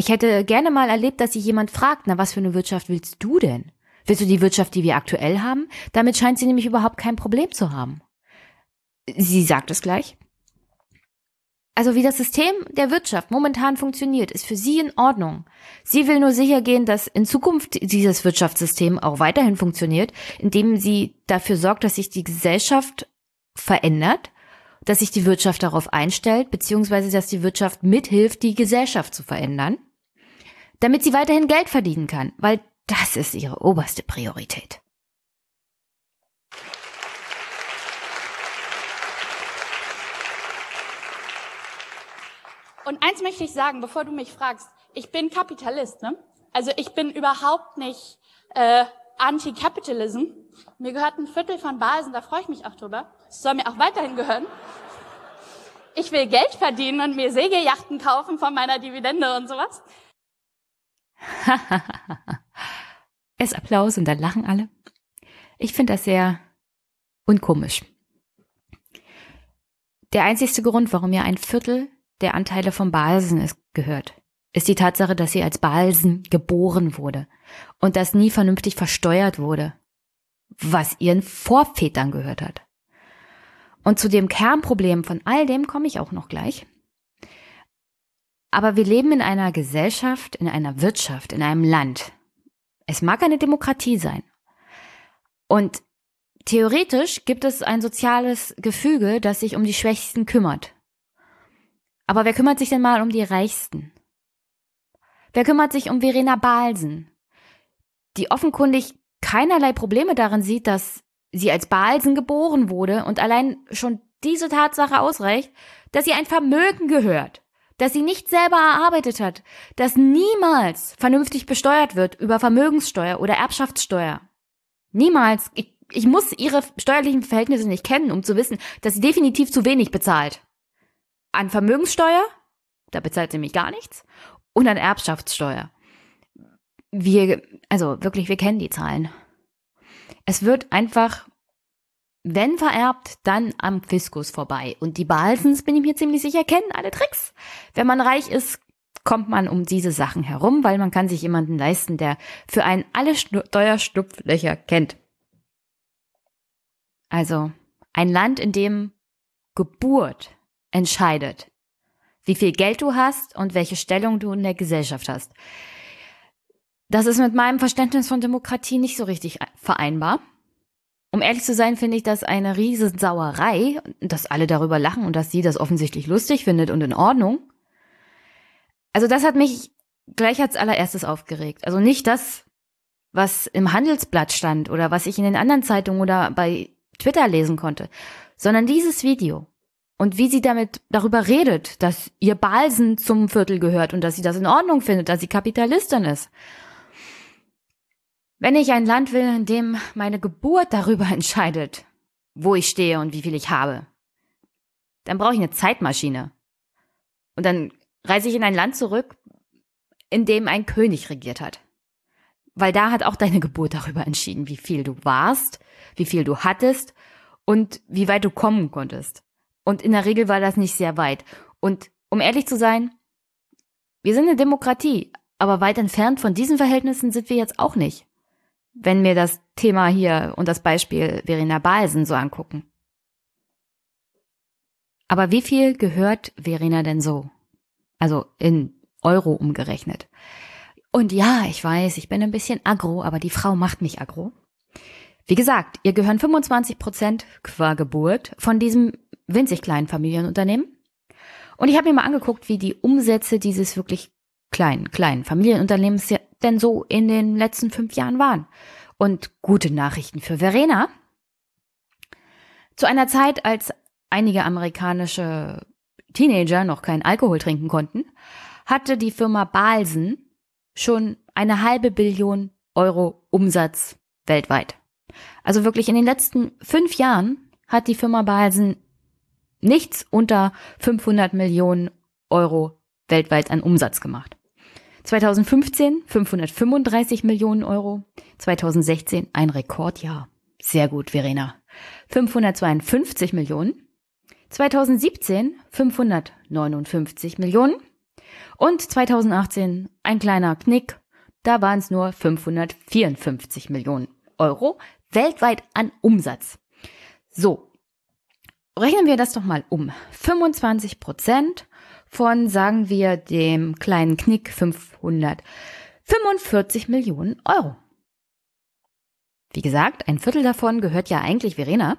Ich hätte gerne mal erlebt, dass sich jemand fragt, na, was für eine Wirtschaft willst du denn? Willst du die Wirtschaft, die wir aktuell haben? Damit scheint sie nämlich überhaupt kein Problem zu haben. Sie sagt es gleich. Also wie das System der Wirtschaft momentan funktioniert, ist für sie in Ordnung. Sie will nur sicher gehen, dass in Zukunft dieses Wirtschaftssystem auch weiterhin funktioniert, indem sie dafür sorgt, dass sich die Gesellschaft verändert, dass sich die Wirtschaft darauf einstellt, beziehungsweise dass die Wirtschaft mithilft, die Gesellschaft zu verändern, damit sie weiterhin Geld verdienen kann, weil das ist ihre oberste Priorität. Und eins möchte ich sagen, bevor du mich fragst, ich bin Kapitalist, ne? Also ich bin überhaupt nicht äh, Anti-Capitalism. Mir gehört ein Viertel von Basen, da freue ich mich auch drüber. Es soll mir auch weiterhin gehören. Ich will Geld verdienen und mir Segeljachten kaufen von meiner Dividende und sowas. es Applaus und dann lachen alle. Ich finde das sehr unkomisch. Der einzigste Grund, warum mir ein Viertel der Anteile von Balsen ist, gehört, ist die Tatsache, dass sie als Balsen geboren wurde und das nie vernünftig versteuert wurde, was ihren Vorvätern gehört hat. Und zu dem Kernproblem von all dem komme ich auch noch gleich. Aber wir leben in einer Gesellschaft, in einer Wirtschaft, in einem Land. Es mag eine Demokratie sein. Und theoretisch gibt es ein soziales Gefüge, das sich um die Schwächsten kümmert. Aber wer kümmert sich denn mal um die Reichsten? Wer kümmert sich um Verena Balsen, die offenkundig keinerlei Probleme darin sieht, dass sie als Balsen geboren wurde und allein schon diese Tatsache ausreicht, dass sie ein Vermögen gehört, dass sie nicht selber erarbeitet hat, das niemals vernünftig besteuert wird über Vermögenssteuer oder Erbschaftssteuer. Niemals. Ich, ich muss ihre steuerlichen Verhältnisse nicht kennen, um zu wissen, dass sie definitiv zu wenig bezahlt. An Vermögenssteuer, da bezahlt sie nämlich gar nichts, und an Erbschaftssteuer. Wir, also wirklich, wir kennen die Zahlen. Es wird einfach, wenn vererbt, dann am Fiskus vorbei. Und die Balsens, bin ich mir ziemlich sicher, kennen alle Tricks. Wenn man reich ist, kommt man um diese Sachen herum, weil man kann sich jemanden leisten, der für einen alle Steuerschlupflöcher kennt. Also ein Land, in dem Geburt entscheidet, wie viel Geld du hast und welche Stellung du in der Gesellschaft hast. Das ist mit meinem Verständnis von Demokratie nicht so richtig vereinbar. Um ehrlich zu sein, finde ich das eine riesen Sauerei, dass alle darüber lachen und dass sie das offensichtlich lustig findet und in Ordnung. Also das hat mich gleich als allererstes aufgeregt. Also nicht das, was im Handelsblatt stand oder was ich in den anderen Zeitungen oder bei Twitter lesen konnte, sondern dieses Video und wie sie damit darüber redet, dass ihr Balsen zum Viertel gehört und dass sie das in Ordnung findet, dass sie Kapitalistin ist. Wenn ich ein Land will, in dem meine Geburt darüber entscheidet, wo ich stehe und wie viel ich habe, dann brauche ich eine Zeitmaschine. Und dann reise ich in ein Land zurück, in dem ein König regiert hat. Weil da hat auch deine Geburt darüber entschieden, wie viel du warst, wie viel du hattest und wie weit du kommen konntest. Und in der Regel war das nicht sehr weit. Und um ehrlich zu sein, wir sind eine Demokratie, aber weit entfernt von diesen Verhältnissen sind wir jetzt auch nicht. Wenn wir das Thema hier und das Beispiel Verena Balsen so angucken. Aber wie viel gehört Verena denn so? Also in Euro umgerechnet. Und ja, ich weiß, ich bin ein bisschen aggro, aber die Frau macht mich aggro. Wie gesagt, ihr gehören 25 Prozent qua Geburt von diesem winzig kleinen Familienunternehmen. Und ich habe mir mal angeguckt, wie die Umsätze dieses wirklich kleinen, kleinen Familienunternehmens denn so in den letzten fünf Jahren waren. Und gute Nachrichten für Verena. Zu einer Zeit, als einige amerikanische Teenager noch keinen Alkohol trinken konnten, hatte die Firma Balsen schon eine halbe Billion Euro Umsatz weltweit. Also wirklich in den letzten fünf Jahren hat die Firma Balsen nichts unter 500 Millionen Euro weltweit an Umsatz gemacht. 2015 535 Millionen Euro, 2016 ein Rekordjahr. Sehr gut, Verena. 552 Millionen, 2017 559 Millionen und 2018 ein kleiner Knick, da waren es nur 554 Millionen Euro weltweit an Umsatz. So, rechnen wir das doch mal um. 25 Prozent von, sagen wir, dem kleinen Knick 545 Millionen Euro. Wie gesagt, ein Viertel davon gehört ja eigentlich Verena.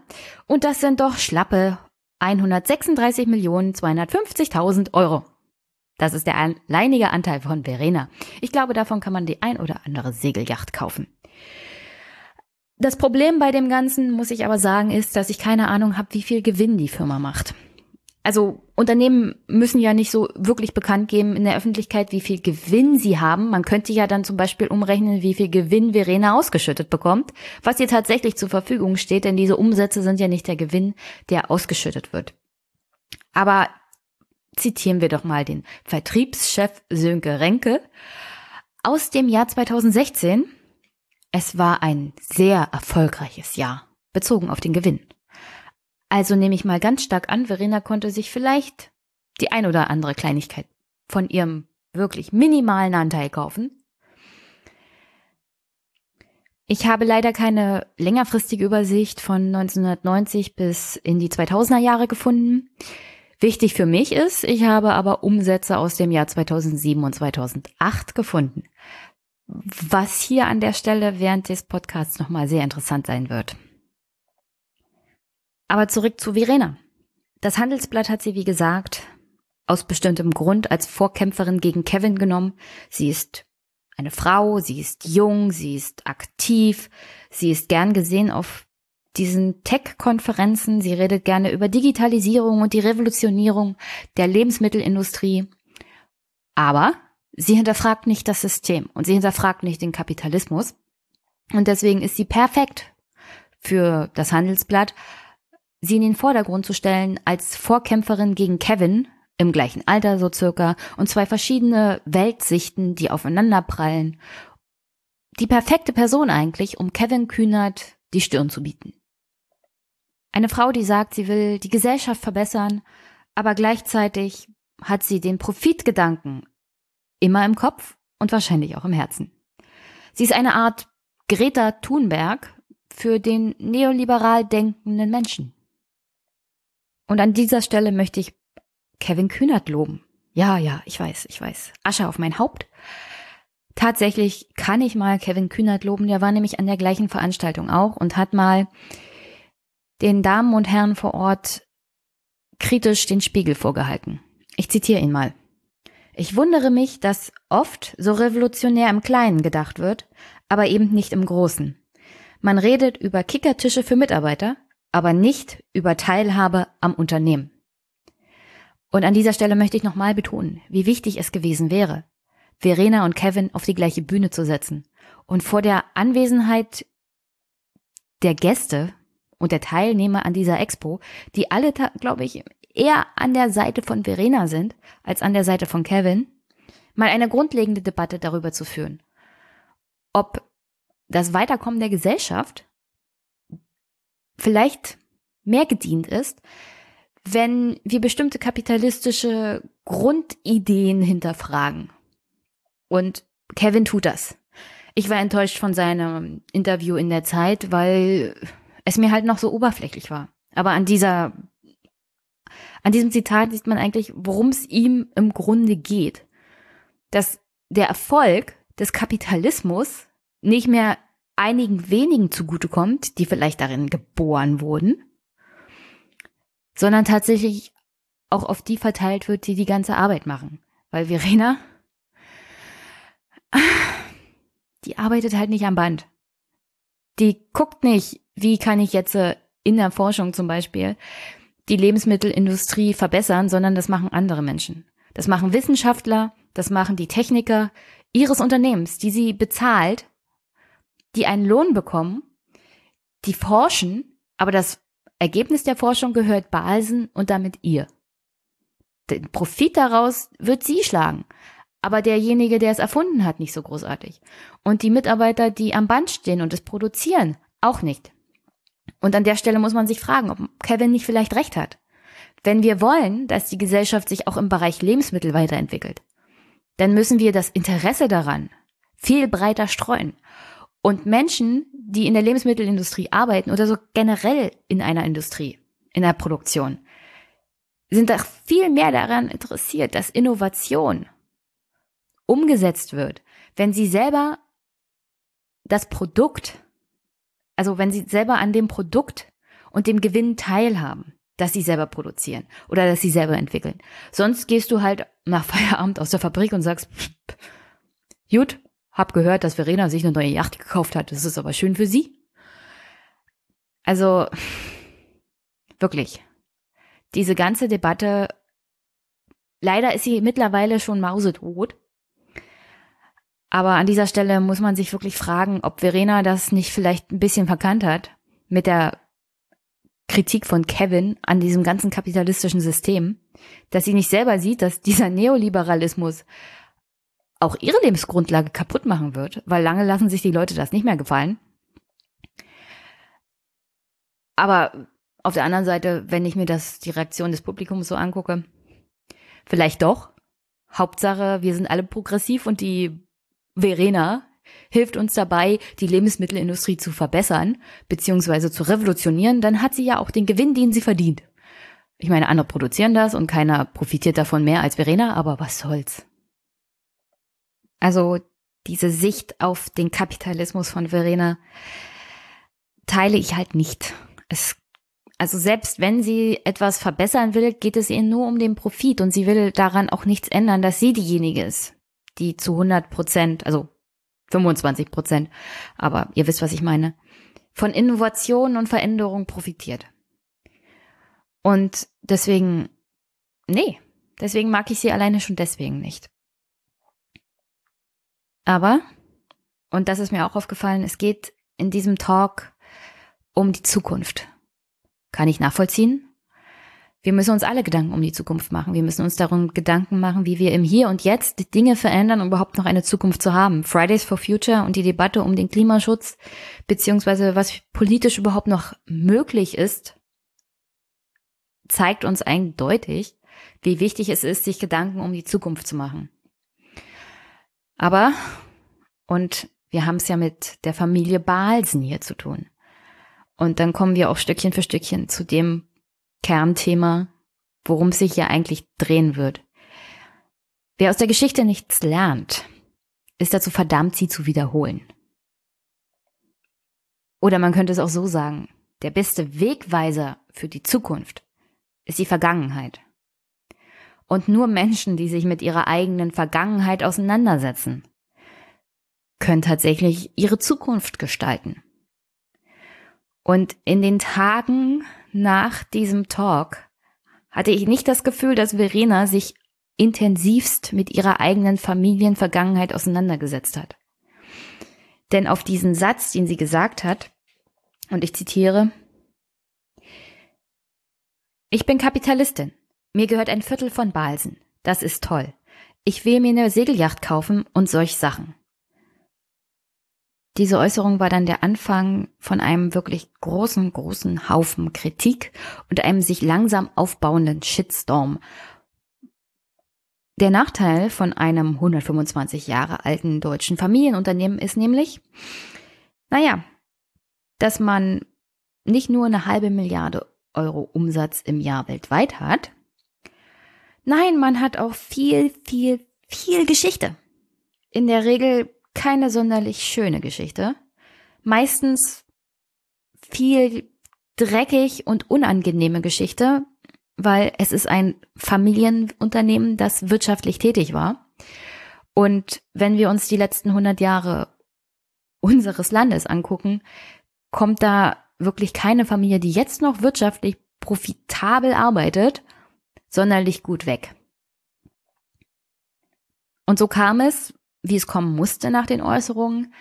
Und das sind doch schlappe 136 Millionen 250.000 Euro. Das ist der alleinige Anteil von Verena. Ich glaube, davon kann man die ein oder andere Segelyacht kaufen. Das Problem bei dem Ganzen, muss ich aber sagen, ist, dass ich keine Ahnung habe, wie viel Gewinn die Firma macht. Also Unternehmen müssen ja nicht so wirklich bekannt geben in der Öffentlichkeit, wie viel Gewinn sie haben. Man könnte ja dann zum Beispiel umrechnen, wie viel Gewinn Verena ausgeschüttet bekommt, was ihr tatsächlich zur Verfügung steht, denn diese Umsätze sind ja nicht der Gewinn, der ausgeschüttet wird. Aber zitieren wir doch mal den Vertriebschef Sönke Renke aus dem Jahr 2016. Es war ein sehr erfolgreiches Jahr, bezogen auf den Gewinn. Also nehme ich mal ganz stark an, Verena konnte sich vielleicht die ein oder andere Kleinigkeit von ihrem wirklich minimalen Anteil kaufen. Ich habe leider keine längerfristige Übersicht von 1990 bis in die 2000er Jahre gefunden. Wichtig für mich ist, ich habe aber Umsätze aus dem Jahr 2007 und 2008 gefunden. Was hier an der Stelle während des Podcasts nochmal sehr interessant sein wird. Aber zurück zu Verena. Das Handelsblatt hat sie, wie gesagt, aus bestimmtem Grund als Vorkämpferin gegen Kevin genommen. Sie ist eine Frau, sie ist jung, sie ist aktiv, sie ist gern gesehen auf diesen Tech-Konferenzen, sie redet gerne über Digitalisierung und die Revolutionierung der Lebensmittelindustrie. Aber sie hinterfragt nicht das System und sie hinterfragt nicht den Kapitalismus. Und deswegen ist sie perfekt für das Handelsblatt, sie in den Vordergrund zu stellen als Vorkämpferin gegen Kevin, im gleichen Alter so circa, und zwei verschiedene Weltsichten, die aufeinanderprallen. Die perfekte Person eigentlich, um Kevin Kühnert die Stirn zu bieten. Eine Frau, die sagt, sie will die Gesellschaft verbessern, aber gleichzeitig hat sie den Profitgedanken immer im Kopf und wahrscheinlich auch im Herzen. Sie ist eine Art Greta Thunberg für den neoliberal denkenden Menschen. Und an dieser Stelle möchte ich Kevin Kühnert loben. Ja, ja, ich weiß, ich weiß. Asche auf mein Haupt. Tatsächlich kann ich mal Kevin Kühnert loben. Der war nämlich an der gleichen Veranstaltung auch und hat mal den Damen und Herren vor Ort kritisch den Spiegel vorgehalten. Ich zitiere ihn mal. Ich wundere mich, dass oft so revolutionär im Kleinen gedacht wird, aber eben nicht im Großen. Man redet über Kickertische für Mitarbeiter, aber nicht über Teilhabe am Unternehmen. Und an dieser Stelle möchte ich nochmal betonen, wie wichtig es gewesen wäre, Verena und Kevin auf die gleiche Bühne zu setzen und vor der Anwesenheit der Gäste und der Teilnehmer an dieser Expo, die alle, glaube ich, eher an der Seite von Verena sind als an der Seite von Kevin, mal eine grundlegende Debatte darüber zu führen, ob das Weiterkommen der Gesellschaft vielleicht mehr gedient ist, wenn wir bestimmte kapitalistische Grundideen hinterfragen. Und Kevin tut das. Ich war enttäuscht von seinem Interview in der Zeit, weil es mir halt noch so oberflächlich war. Aber an dieser, an diesem Zitat sieht man eigentlich, worum es ihm im Grunde geht. Dass der Erfolg des Kapitalismus nicht mehr einigen wenigen zugutekommt, die vielleicht darin geboren wurden, sondern tatsächlich auch auf die verteilt wird, die die ganze Arbeit machen. Weil Verena, die arbeitet halt nicht am Band. Die guckt nicht, wie kann ich jetzt äh, in der Forschung zum Beispiel die Lebensmittelindustrie verbessern, sondern das machen andere Menschen. Das machen Wissenschaftler, das machen die Techniker ihres Unternehmens, die sie bezahlt, die einen Lohn bekommen, die forschen, aber das Ergebnis der Forschung gehört Basen und damit ihr. Den Profit daraus wird sie schlagen, aber derjenige, der es erfunden hat, nicht so großartig. Und die Mitarbeiter, die am Band stehen und es produzieren, auch nicht. Und an der Stelle muss man sich fragen, ob Kevin nicht vielleicht recht hat. Wenn wir wollen, dass die Gesellschaft sich auch im Bereich Lebensmittel weiterentwickelt, dann müssen wir das Interesse daran viel breiter streuen. Und Menschen, die in der Lebensmittelindustrie arbeiten oder so generell in einer Industrie, in der Produktion, sind doch viel mehr daran interessiert, dass Innovation umgesetzt wird, wenn sie selber das Produkt, also wenn sie selber an dem Produkt und dem Gewinn teilhaben, dass sie selber produzieren oder dass sie selber entwickeln. Sonst gehst du halt nach Feierabend aus der Fabrik und sagst, gut, hab gehört, dass Verena sich eine neue Yacht gekauft hat. Das ist aber schön für sie. Also, wirklich. Diese ganze Debatte Leider ist sie mittlerweile schon mausetot. Aber an dieser Stelle muss man sich wirklich fragen, ob Verena das nicht vielleicht ein bisschen verkannt hat mit der Kritik von Kevin an diesem ganzen kapitalistischen System, dass sie nicht selber sieht, dass dieser Neoliberalismus auch ihre Lebensgrundlage kaputt machen wird, weil lange lassen sich die Leute das nicht mehr gefallen. Aber auf der anderen Seite, wenn ich mir das, die Reaktion des Publikums so angucke, vielleicht doch. Hauptsache, wir sind alle progressiv und die Verena hilft uns dabei, die Lebensmittelindustrie zu verbessern, beziehungsweise zu revolutionieren, dann hat sie ja auch den Gewinn, den sie verdient. Ich meine, andere produzieren das und keiner profitiert davon mehr als Verena, aber was soll's. Also diese Sicht auf den Kapitalismus von Verena teile ich halt nicht. Es, also selbst wenn sie etwas verbessern will, geht es ihr nur um den Profit und sie will daran auch nichts ändern, dass sie diejenige ist, die zu 100 Prozent, also 25 Prozent, aber ihr wisst, was ich meine, von Innovation und Veränderung profitiert. Und deswegen, nee, deswegen mag ich sie alleine schon deswegen nicht. Aber, und das ist mir auch aufgefallen, es geht in diesem Talk um die Zukunft. Kann ich nachvollziehen? Wir müssen uns alle Gedanken um die Zukunft machen. Wir müssen uns darum Gedanken machen, wie wir im Hier und Jetzt Dinge verändern, um überhaupt noch eine Zukunft zu haben. Fridays for Future und die Debatte um den Klimaschutz, beziehungsweise was politisch überhaupt noch möglich ist, zeigt uns eindeutig, wie wichtig es ist, sich Gedanken um die Zukunft zu machen. Aber, und wir haben es ja mit der Familie Balsen hier zu tun. Und dann kommen wir auch Stückchen für Stückchen zu dem Kernthema, worum es sich ja eigentlich drehen wird. Wer aus der Geschichte nichts lernt, ist dazu verdammt, sie zu wiederholen. Oder man könnte es auch so sagen, der beste Wegweiser für die Zukunft ist die Vergangenheit. Und nur Menschen, die sich mit ihrer eigenen Vergangenheit auseinandersetzen, können tatsächlich ihre Zukunft gestalten. Und in den Tagen nach diesem Talk hatte ich nicht das Gefühl, dass Verena sich intensivst mit ihrer eigenen Familienvergangenheit auseinandergesetzt hat. Denn auf diesen Satz, den sie gesagt hat, und ich zitiere, ich bin Kapitalistin. Mir gehört ein Viertel von Balsen. Das ist toll. Ich will mir eine Segelyacht kaufen und solch Sachen. Diese Äußerung war dann der Anfang von einem wirklich großen, großen Haufen Kritik und einem sich langsam aufbauenden Shitstorm. Der Nachteil von einem 125 Jahre alten deutschen Familienunternehmen ist nämlich, naja, dass man nicht nur eine halbe Milliarde Euro Umsatz im Jahr weltweit hat, nein, man hat auch viel, viel, viel Geschichte. In der Regel keine sonderlich schöne Geschichte. Meistens viel dreckig und unangenehme Geschichte, weil es ist ein Familienunternehmen, das wirtschaftlich tätig war. Und wenn wir uns die letzten 100 Jahre unseres Landes angucken, kommt da wirklich keine Familie, die jetzt noch wirtschaftlich profitabel arbeitet, sonderlich gut weg. Und so kam es, wie es kommen musste nach den Äußerungen.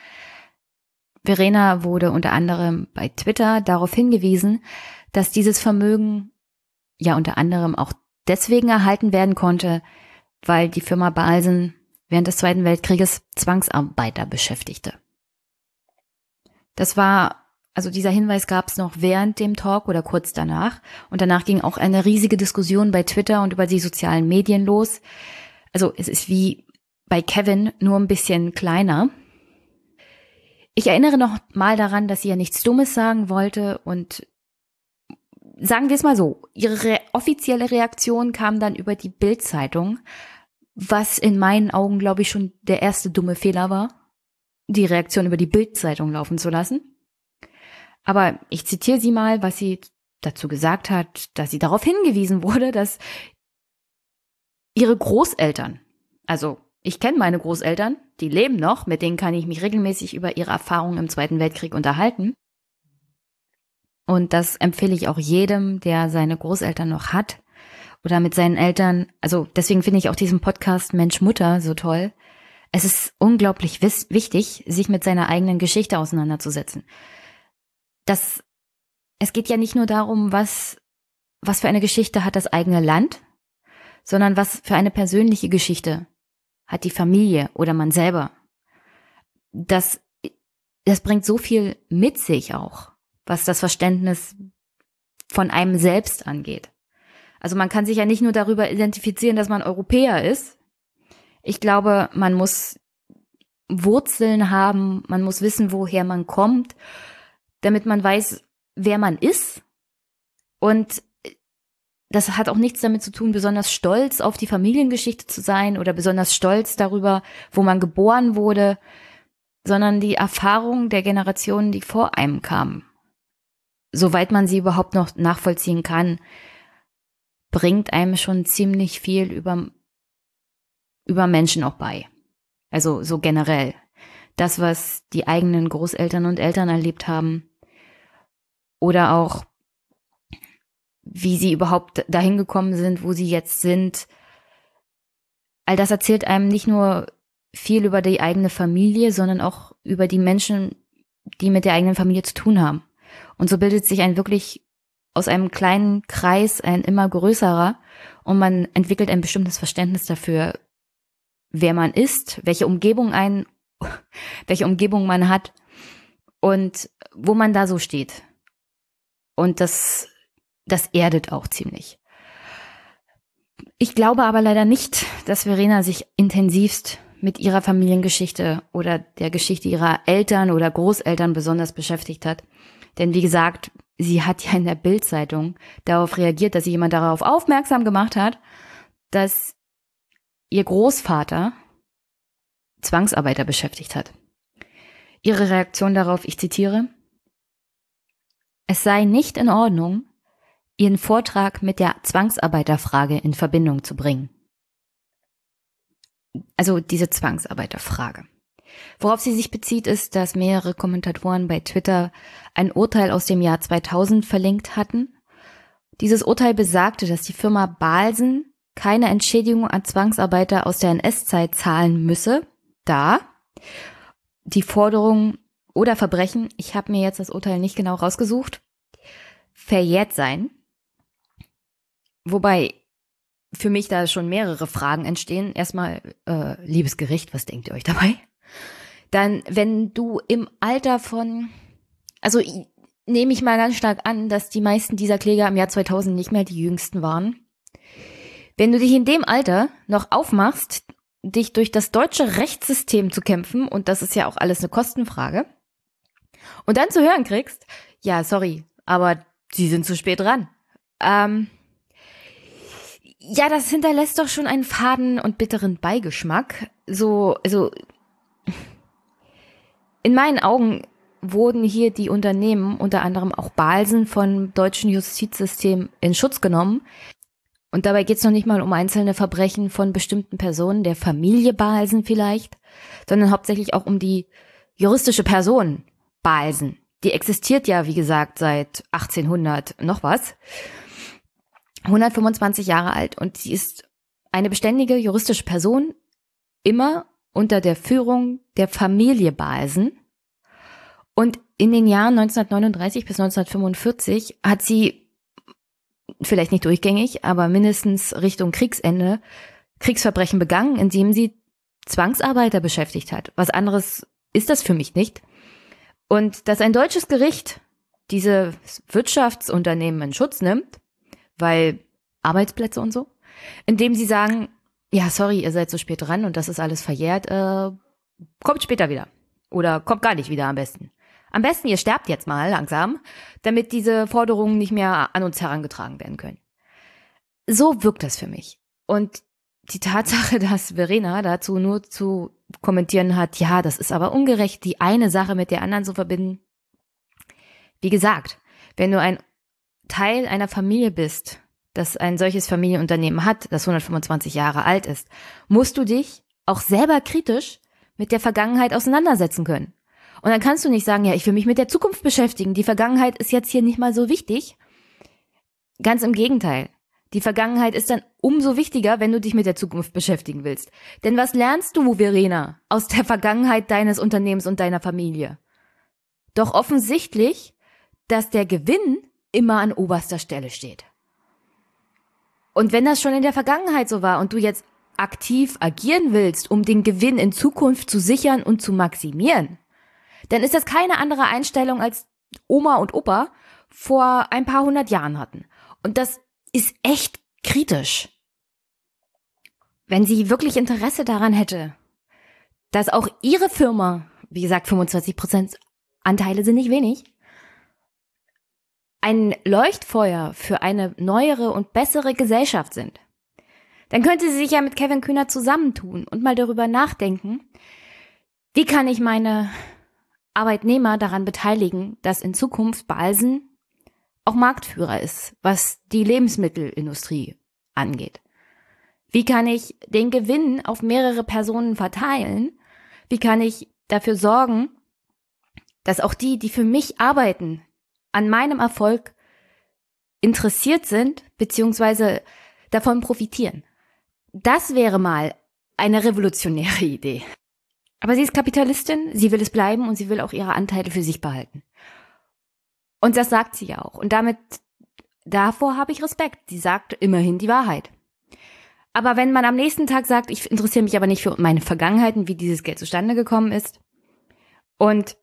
Verena wurde unter anderem bei Twitter darauf hingewiesen, dass dieses Vermögen ja unter anderem auch deswegen erhalten werden konnte, weil die Firma Balsen während des Zweiten Weltkrieges Zwangsarbeiter beschäftigte. Das war, also dieser Hinweis gab es noch während dem Talk oder kurz danach. Und danach ging auch eine riesige Diskussion bei Twitter und über die sozialen Medien los. Also es ist wie bei Kevin nur ein bisschen kleiner. Ich erinnere noch mal daran, dass sie ja nichts Dummes sagen wollte und sagen wir es mal so, ihre re offizielle Reaktion kam dann über die Bildzeitung, was in meinen Augen, glaube ich, schon der erste dumme Fehler war, die Reaktion über die Bildzeitung laufen zu lassen. Aber ich zitiere sie mal, was sie dazu gesagt hat, dass sie darauf hingewiesen wurde, dass ihre Großeltern, also ich kenne meine Großeltern, die leben noch, mit denen kann ich mich regelmäßig über ihre Erfahrungen im Zweiten Weltkrieg unterhalten. Und das empfehle ich auch jedem, der seine Großeltern noch hat oder mit seinen Eltern. Also deswegen finde ich auch diesen Podcast Mensch Mutter so toll. Es ist unglaublich wichtig, sich mit seiner eigenen Geschichte auseinanderzusetzen. Das, es geht ja nicht nur darum, was, was für eine Geschichte hat das eigene Land, sondern was für eine persönliche Geschichte hat die Familie oder man selber. Das, das bringt so viel mit sich auch, was das Verständnis von einem selbst angeht. Also man kann sich ja nicht nur darüber identifizieren, dass man Europäer ist. Ich glaube, man muss Wurzeln haben, man muss wissen, woher man kommt, damit man weiß, wer man ist. Und das hat auch nichts damit zu tun, besonders stolz auf die Familiengeschichte zu sein oder besonders stolz darüber, wo man geboren wurde, sondern die Erfahrung der Generationen, die vor einem kamen. Soweit man sie überhaupt noch nachvollziehen kann, bringt einem schon ziemlich viel über, über Menschen auch bei. Also so generell. Das, was die eigenen Großeltern und Eltern erlebt haben. Oder auch, wie sie überhaupt dahin gekommen sind, wo sie jetzt sind. All das erzählt einem nicht nur viel über die eigene Familie, sondern auch über die Menschen, die mit der eigenen Familie zu tun haben. Und so bildet sich ein wirklich aus einem kleinen Kreis ein immer größerer und man entwickelt ein bestimmtes Verständnis dafür, wer man ist, welche Umgebung ein, welche Umgebung man hat und wo man da so steht. Und das, das erdet auch ziemlich. Ich glaube aber leider nicht, dass Verena sich intensivst mit ihrer Familiengeschichte oder der Geschichte ihrer Eltern oder Großeltern besonders beschäftigt hat. Denn wie gesagt, sie hat ja in der Bildzeitung darauf reagiert, dass sie jemand darauf aufmerksam gemacht hat, dass ihr Großvater Zwangsarbeiter beschäftigt hat. Ihre Reaktion darauf, ich zitiere, es sei nicht in Ordnung, ihren Vortrag mit der Zwangsarbeiterfrage in Verbindung zu bringen. Also diese Zwangsarbeiterfrage. Worauf sie sich bezieht, ist, dass mehrere Kommentatoren bei Twitter ein Urteil aus dem Jahr 2000 verlinkt hatten. Dieses Urteil besagte, dass die Firma Balsen keine Entschädigung an Zwangsarbeiter aus der NS-Zeit zahlen müsse, da die Forderung oder Verbrechen, ich habe mir jetzt das Urteil nicht genau rausgesucht, verjährt sein. Wobei für mich da schon mehrere Fragen entstehen. Erstmal, äh, liebes Gericht, was denkt ihr euch dabei? Dann, wenn du im Alter von, also nehme ich mal ganz stark an, dass die meisten dieser Kläger im Jahr 2000 nicht mehr die jüngsten waren. Wenn du dich in dem Alter noch aufmachst, dich durch das deutsche Rechtssystem zu kämpfen, und das ist ja auch alles eine Kostenfrage, und dann zu hören kriegst, ja, sorry, aber sie sind zu spät dran. Ähm, ja, das hinterlässt doch schon einen faden und bitteren Beigeschmack. So, also in meinen Augen wurden hier die Unternehmen, unter anderem auch Balsen, vom deutschen Justizsystem in Schutz genommen. Und dabei geht es noch nicht mal um einzelne Verbrechen von bestimmten Personen, der Familie Balsen vielleicht, sondern hauptsächlich auch um die juristische Person Balsen. Die existiert ja, wie gesagt, seit 1800 noch was. 125 Jahre alt und sie ist eine beständige juristische Person, immer unter der Führung der Familie Balsen. Und in den Jahren 1939 bis 1945 hat sie, vielleicht nicht durchgängig, aber mindestens Richtung Kriegsende, Kriegsverbrechen begangen, indem sie Zwangsarbeiter beschäftigt hat. Was anderes ist das für mich nicht. Und dass ein deutsches Gericht diese Wirtschaftsunternehmen in Schutz nimmt, weil Arbeitsplätze und so, indem sie sagen, ja, sorry, ihr seid so spät dran und das ist alles verjährt, äh, kommt später wieder. Oder kommt gar nicht wieder am besten. Am besten, ihr sterbt jetzt mal langsam, damit diese Forderungen nicht mehr an uns herangetragen werden können. So wirkt das für mich. Und die Tatsache, dass Verena dazu nur zu kommentieren hat, ja, das ist aber ungerecht, die eine Sache mit der anderen zu verbinden. Wie gesagt, wenn du ein Teil einer Familie bist, das ein solches Familienunternehmen hat, das 125 Jahre alt ist, musst du dich auch selber kritisch mit der Vergangenheit auseinandersetzen können. Und dann kannst du nicht sagen, ja, ich will mich mit der Zukunft beschäftigen. Die Vergangenheit ist jetzt hier nicht mal so wichtig. Ganz im Gegenteil. Die Vergangenheit ist dann umso wichtiger, wenn du dich mit der Zukunft beschäftigen willst. Denn was lernst du, Verena, aus der Vergangenheit deines Unternehmens und deiner Familie? Doch offensichtlich, dass der Gewinn immer an oberster Stelle steht. Und wenn das schon in der Vergangenheit so war und du jetzt aktiv agieren willst, um den Gewinn in Zukunft zu sichern und zu maximieren, dann ist das keine andere Einstellung als Oma und Opa vor ein paar hundert Jahren hatten. Und das ist echt kritisch. Wenn sie wirklich Interesse daran hätte, dass auch ihre Firma, wie gesagt, 25 Prozent Anteile sind nicht wenig, ein Leuchtfeuer für eine neuere und bessere Gesellschaft sind, dann könnte sie sich ja mit Kevin Kühner zusammentun und mal darüber nachdenken, wie kann ich meine Arbeitnehmer daran beteiligen, dass in Zukunft Balsen auch Marktführer ist, was die Lebensmittelindustrie angeht. Wie kann ich den Gewinn auf mehrere Personen verteilen? Wie kann ich dafür sorgen, dass auch die, die für mich arbeiten, an meinem Erfolg interessiert sind, beziehungsweise davon profitieren? Das wäre mal eine revolutionäre Idee. Aber sie ist Kapitalistin, sie will es bleiben und sie will auch ihre Anteile für sich behalten. Und das sagt sie auch. Und damit, davor habe ich Respekt. Sie sagt immerhin die Wahrheit. Aber wenn man am nächsten Tag sagt, ich interessiere mich aber nicht für meine Vergangenheiten, wie dieses Geld zustande gekommen ist, und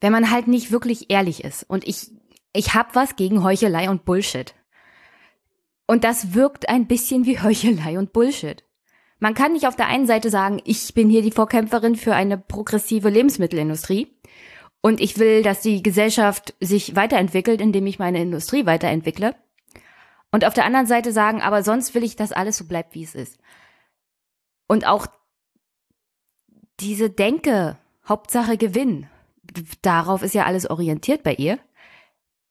wenn man halt nicht wirklich ehrlich ist, und ich, ich hab was gegen Heuchelei und Bullshit. Und das wirkt ein bisschen wie Heuchelei und Bullshit. Man kann nicht auf der einen Seite sagen, ich bin hier die Vorkämpferin für eine progressive Lebensmittelindustrie und ich will, dass die Gesellschaft sich weiterentwickelt, indem ich meine Industrie weiterentwickle. Und auf der anderen Seite sagen, aber sonst will ich, dass alles so bleibt, wie es ist. Und auch diese Denke, Hauptsache Gewinn, darauf ist ja alles orientiert bei ihr,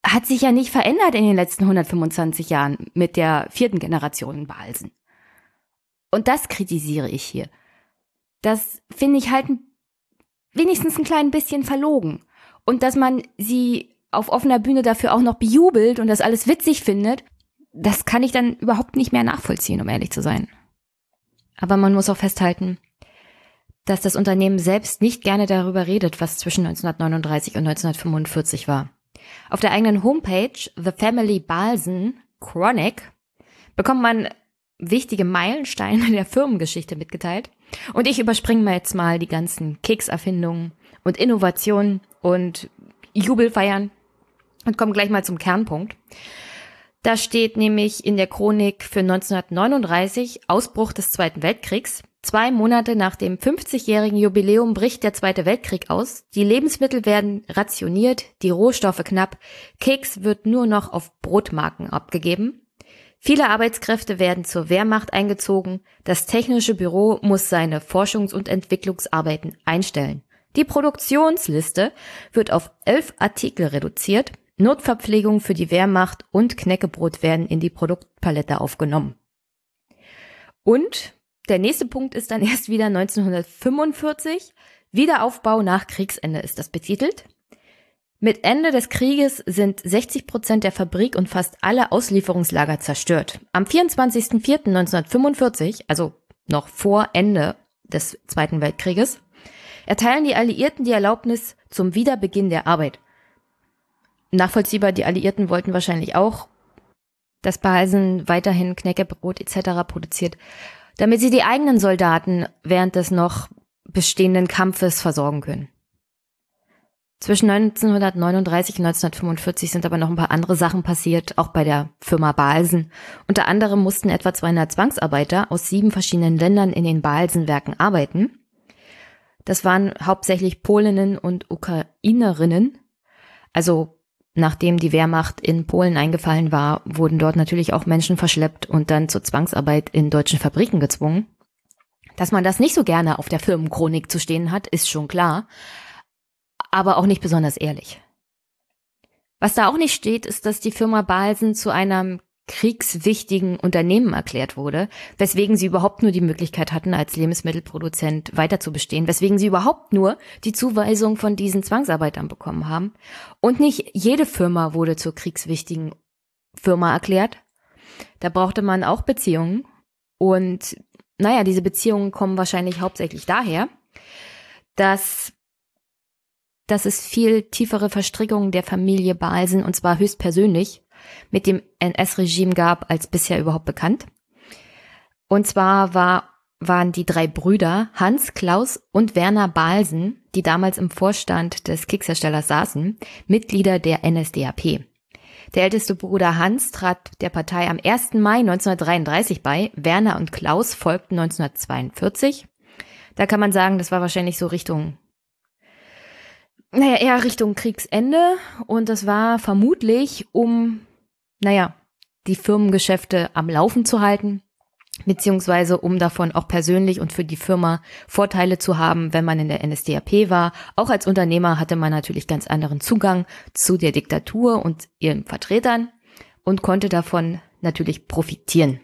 hat sich ja nicht verändert in den letzten 125 Jahren mit der vierten Generation Balsen. Und das kritisiere ich hier. Das finde ich halt wenigstens ein klein bisschen verlogen. Und dass man sie auf offener Bühne dafür auch noch bejubelt und das alles witzig findet, das kann ich dann überhaupt nicht mehr nachvollziehen, um ehrlich zu sein. Aber man muss auch festhalten, dass das Unternehmen selbst nicht gerne darüber redet, was zwischen 1939 und 1945 war. Auf der eigenen Homepage The Family Balsen Chronic bekommt man wichtige Meilensteine der Firmengeschichte mitgeteilt. Und ich überspringe mal jetzt mal die ganzen Kekserfindungen und Innovationen und Jubelfeiern und komme gleich mal zum Kernpunkt. Da steht nämlich in der Chronik für 1939 Ausbruch des Zweiten Weltkriegs. Zwei Monate nach dem 50-jährigen Jubiläum bricht der Zweite Weltkrieg aus. Die Lebensmittel werden rationiert, die Rohstoffe knapp. Keks wird nur noch auf Brotmarken abgegeben. Viele Arbeitskräfte werden zur Wehrmacht eingezogen. Das Technische Büro muss seine Forschungs- und Entwicklungsarbeiten einstellen. Die Produktionsliste wird auf elf Artikel reduziert. Notverpflegung für die Wehrmacht und Knäckebrot werden in die Produktpalette aufgenommen. Und der nächste Punkt ist dann erst wieder 1945. Wiederaufbau nach Kriegsende ist das betitelt. Mit Ende des Krieges sind 60 Prozent der Fabrik und fast alle Auslieferungslager zerstört. Am 24.04.1945, also noch vor Ende des Zweiten Weltkrieges, erteilen die Alliierten die Erlaubnis zum Wiederbeginn der Arbeit. Nachvollziehbar, die Alliierten wollten wahrscheinlich auch, dass Beisen weiterhin Knäckebrot etc. produziert, damit sie die eigenen Soldaten während des noch bestehenden Kampfes versorgen können. Zwischen 1939 und 1945 sind aber noch ein paar andere Sachen passiert, auch bei der Firma Balsen. Unter anderem mussten etwa 200 Zwangsarbeiter aus sieben verschiedenen Ländern in den Balsenwerken arbeiten. Das waren hauptsächlich Polinnen und Ukrainerinnen. Also nachdem die Wehrmacht in Polen eingefallen war, wurden dort natürlich auch Menschen verschleppt und dann zur Zwangsarbeit in deutschen Fabriken gezwungen. Dass man das nicht so gerne auf der Firmenchronik zu stehen hat, ist schon klar aber auch nicht besonders ehrlich. Was da auch nicht steht, ist, dass die Firma Balsen zu einem kriegswichtigen Unternehmen erklärt wurde, weswegen sie überhaupt nur die Möglichkeit hatten, als Lebensmittelproduzent weiter zu bestehen, weswegen sie überhaupt nur die Zuweisung von diesen Zwangsarbeitern bekommen haben. Und nicht jede Firma wurde zur kriegswichtigen Firma erklärt. Da brauchte man auch Beziehungen. Und naja, diese Beziehungen kommen wahrscheinlich hauptsächlich daher, dass, dass es viel tiefere Verstrickungen der Familie Balsen, und zwar höchstpersönlich, mit dem NS-Regime gab, als bisher überhaupt bekannt. Und zwar war, waren die drei Brüder Hans, Klaus und Werner Balsen, die damals im Vorstand des Keksherstellers saßen, Mitglieder der NSDAP. Der älteste Bruder Hans trat der Partei am 1. Mai 1933 bei, Werner und Klaus folgten 1942. Da kann man sagen, das war wahrscheinlich so Richtung, naja, eher Richtung Kriegsende und das war vermutlich, um, naja, die Firmengeschäfte am Laufen zu halten beziehungsweise um davon auch persönlich und für die Firma Vorteile zu haben, wenn man in der NSDAP war. Auch als Unternehmer hatte man natürlich ganz anderen Zugang zu der Diktatur und ihren Vertretern und konnte davon natürlich profitieren.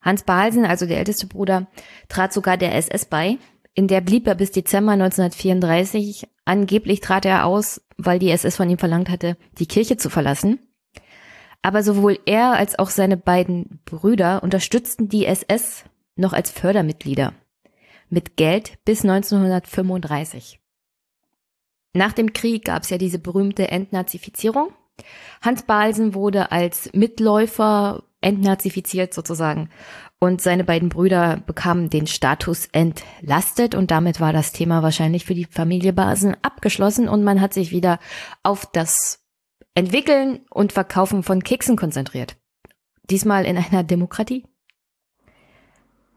Hans Balsen, also der älteste Bruder, trat sogar der SS bei. In der blieb er bis Dezember 1934. Angeblich trat er aus, weil die SS von ihm verlangt hatte, die Kirche zu verlassen. Aber sowohl er als auch seine beiden Brüder unterstützten die SS noch als Fördermitglieder mit Geld bis 1935. Nach dem Krieg gab es ja diese berühmte Entnazifizierung. Hans Balsen wurde als Mitläufer entnazifiziert sozusagen und seine beiden Brüder bekamen den Status entlastet und damit war das Thema wahrscheinlich für die Familie Balsen abgeschlossen und man hat sich wieder auf das Entwickeln und Verkaufen von Keksen konzentriert. Diesmal in einer Demokratie.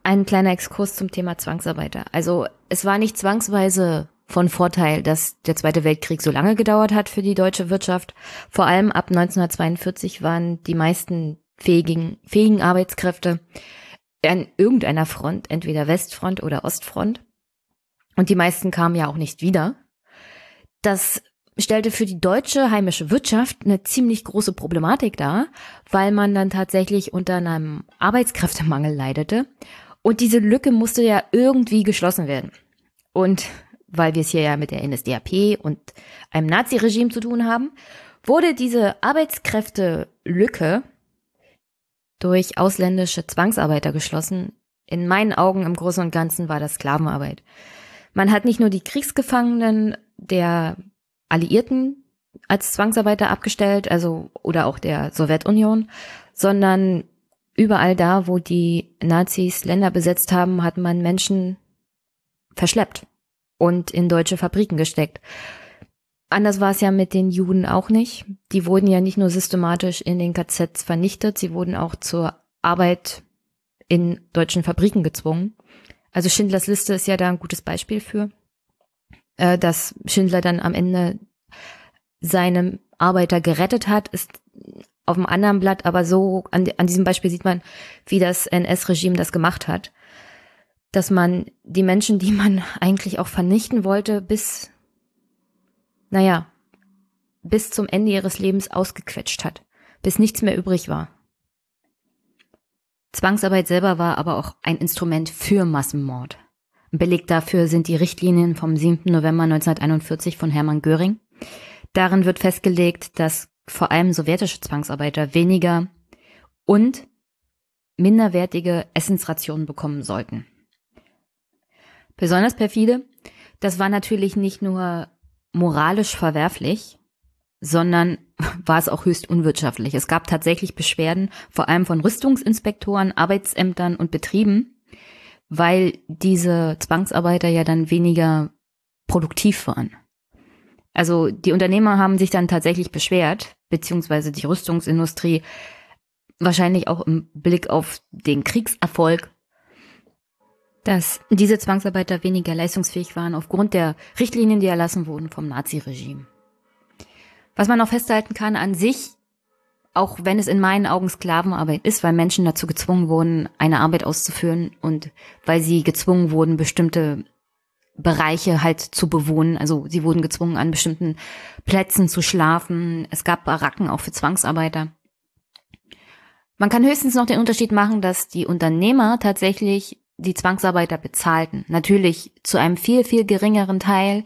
Ein kleiner Exkurs zum Thema Zwangsarbeiter. Also es war nicht zwangsweise von Vorteil, dass der Zweite Weltkrieg so lange gedauert hat für die deutsche Wirtschaft. Vor allem ab 1942 waren die meisten fähigen, fähigen Arbeitskräfte an irgendeiner Front, entweder Westfront oder Ostfront. Und die meisten kamen ja auch nicht wieder. Das stellte für die deutsche heimische Wirtschaft eine ziemlich große Problematik dar, weil man dann tatsächlich unter einem Arbeitskräftemangel leidete. Und diese Lücke musste ja irgendwie geschlossen werden. Und weil wir es hier ja mit der NSDAP und einem Naziregime zu tun haben, wurde diese Arbeitskräftelücke durch ausländische Zwangsarbeiter geschlossen. In meinen Augen im Großen und Ganzen war das Sklavenarbeit. Man hat nicht nur die Kriegsgefangenen der Alliierten als Zwangsarbeiter abgestellt, also oder auch der Sowjetunion, sondern überall da, wo die Nazis Länder besetzt haben, hat man Menschen verschleppt und in deutsche Fabriken gesteckt. Anders war es ja mit den Juden auch nicht. Die wurden ja nicht nur systematisch in den KZs vernichtet, sie wurden auch zur Arbeit in deutschen Fabriken gezwungen. Also Schindlers Liste ist ja da ein gutes Beispiel für äh, dass Schindler dann am Ende seinem Arbeiter gerettet hat, ist auf dem anderen Blatt, aber so an, an diesem Beispiel sieht man, wie das NS-Regime das gemacht hat. Dass man die Menschen, die man eigentlich auch vernichten wollte, bis, naja, bis zum Ende ihres Lebens ausgequetscht hat, bis nichts mehr übrig war. Zwangsarbeit selber war aber auch ein Instrument für Massenmord. Beleg dafür sind die Richtlinien vom 7. November 1941 von Hermann Göring. Darin wird festgelegt, dass vor allem sowjetische Zwangsarbeiter weniger und minderwertige Essensrationen bekommen sollten. Besonders perfide, das war natürlich nicht nur moralisch verwerflich, sondern war es auch höchst unwirtschaftlich. Es gab tatsächlich Beschwerden, vor allem von Rüstungsinspektoren, Arbeitsämtern und Betrieben, weil diese Zwangsarbeiter ja dann weniger produktiv waren. Also die Unternehmer haben sich dann tatsächlich beschwert, beziehungsweise die Rüstungsindustrie, wahrscheinlich auch im Blick auf den Kriegserfolg, dass diese Zwangsarbeiter weniger leistungsfähig waren aufgrund der Richtlinien, die erlassen wurden vom Naziregime. Was man auch festhalten kann an sich auch wenn es in meinen Augen Sklavenarbeit ist, weil Menschen dazu gezwungen wurden, eine Arbeit auszuführen und weil sie gezwungen wurden, bestimmte Bereiche halt zu bewohnen. Also sie wurden gezwungen, an bestimmten Plätzen zu schlafen. Es gab Baracken auch für Zwangsarbeiter. Man kann höchstens noch den Unterschied machen, dass die Unternehmer tatsächlich die Zwangsarbeiter bezahlten. Natürlich zu einem viel, viel geringeren Teil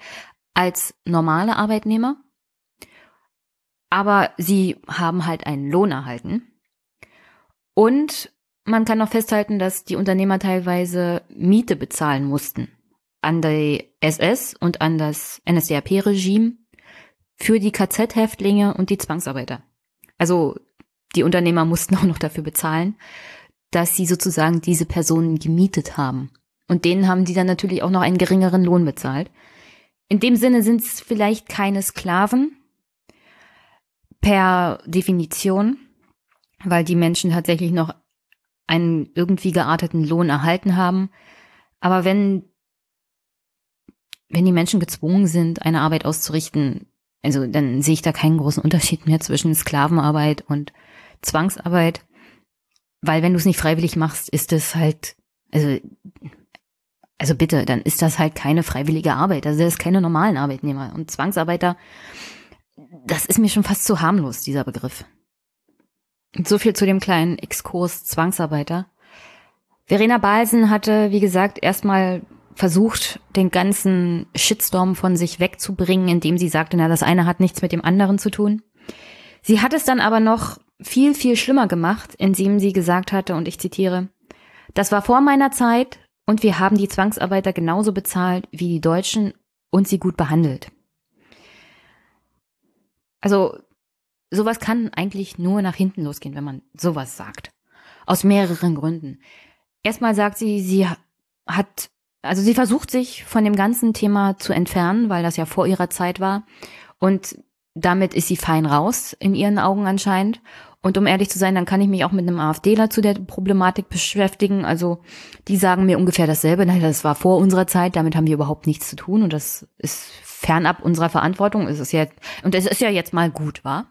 als normale Arbeitnehmer aber sie haben halt einen Lohn erhalten. Und man kann auch festhalten, dass die Unternehmer teilweise Miete bezahlen mussten an die SS und an das NSDAP-Regime für die KZ-Häftlinge und die Zwangsarbeiter. Also die Unternehmer mussten auch noch dafür bezahlen, dass sie sozusagen diese Personen gemietet haben. Und denen haben die dann natürlich auch noch einen geringeren Lohn bezahlt. In dem Sinne sind es vielleicht keine Sklaven per Definition, weil die Menschen tatsächlich noch einen irgendwie gearteten Lohn erhalten haben. Aber wenn, wenn die Menschen gezwungen sind, eine Arbeit auszurichten, also dann sehe ich da keinen großen Unterschied mehr zwischen Sklavenarbeit und Zwangsarbeit. Weil wenn du es nicht freiwillig machst, ist es halt, also, also bitte, dann ist das halt keine freiwillige Arbeit. Also das ist keine normalen Arbeitnehmer. Und Zwangsarbeiter, das ist mir schon fast zu harmlos, dieser Begriff. So viel zu dem kleinen Exkurs Zwangsarbeiter. Verena Balsen hatte, wie gesagt, erstmal versucht, den ganzen Shitstorm von sich wegzubringen, indem sie sagte, na, das eine hat nichts mit dem anderen zu tun. Sie hat es dann aber noch viel, viel schlimmer gemacht, indem sie gesagt hatte, und ich zitiere, das war vor meiner Zeit und wir haben die Zwangsarbeiter genauso bezahlt wie die Deutschen und sie gut behandelt. Also sowas kann eigentlich nur nach hinten losgehen, wenn man sowas sagt. Aus mehreren Gründen. Erstmal sagt sie, sie hat, also sie versucht sich von dem ganzen Thema zu entfernen, weil das ja vor ihrer Zeit war. Und damit ist sie fein raus, in ihren Augen anscheinend. Und um ehrlich zu sein, dann kann ich mich auch mit einem AfDler zu der Problematik beschäftigen. Also die sagen mir ungefähr dasselbe. Das war vor unserer Zeit, damit haben wir überhaupt nichts zu tun. Und das ist fernab unserer Verantwortung. Es ist ja, und es ist ja jetzt mal gut, war.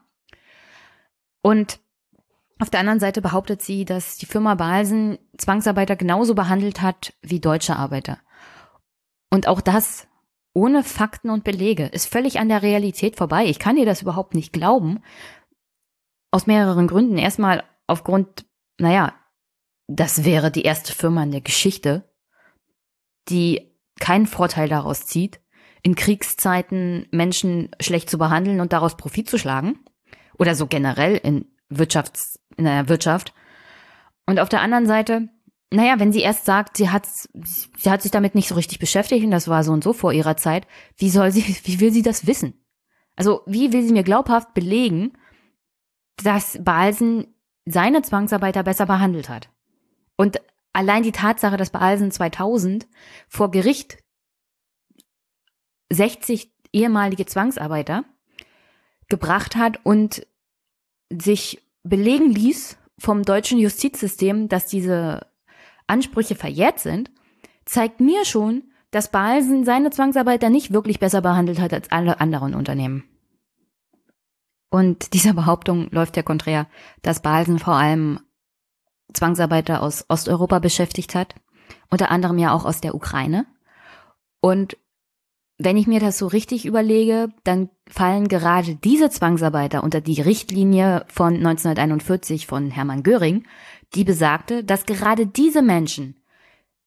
Und auf der anderen Seite behauptet sie, dass die Firma Balsen Zwangsarbeiter genauso behandelt hat wie deutsche Arbeiter. Und auch das ohne Fakten und Belege ist völlig an der Realität vorbei. Ich kann ihr das überhaupt nicht glauben. Aus mehreren Gründen. Erstmal aufgrund, naja, das wäre die erste Firma in der Geschichte, die keinen Vorteil daraus zieht, in Kriegszeiten Menschen schlecht zu behandeln und daraus Profit zu schlagen oder so generell in Wirtschafts, in der Wirtschaft. Und auf der anderen Seite, naja, wenn sie erst sagt, sie hat, sie hat sich damit nicht so richtig beschäftigt und das war so und so vor ihrer Zeit, wie soll sie, wie will sie das wissen? Also, wie will sie mir glaubhaft belegen, dass Balsen seine Zwangsarbeiter besser behandelt hat? Und allein die Tatsache, dass Balsen 2000 vor Gericht 60 ehemalige Zwangsarbeiter gebracht hat und sich belegen ließ vom deutschen Justizsystem, dass diese Ansprüche verjährt sind, zeigt mir schon, dass Balsen seine Zwangsarbeiter nicht wirklich besser behandelt hat als alle anderen Unternehmen. Und dieser Behauptung läuft ja konträr, dass Balsen vor allem Zwangsarbeiter aus Osteuropa beschäftigt hat, unter anderem ja auch aus der Ukraine. Und wenn ich mir das so richtig überlege, dann fallen gerade diese Zwangsarbeiter unter die Richtlinie von 1941 von Hermann Göring, die besagte, dass gerade diese Menschen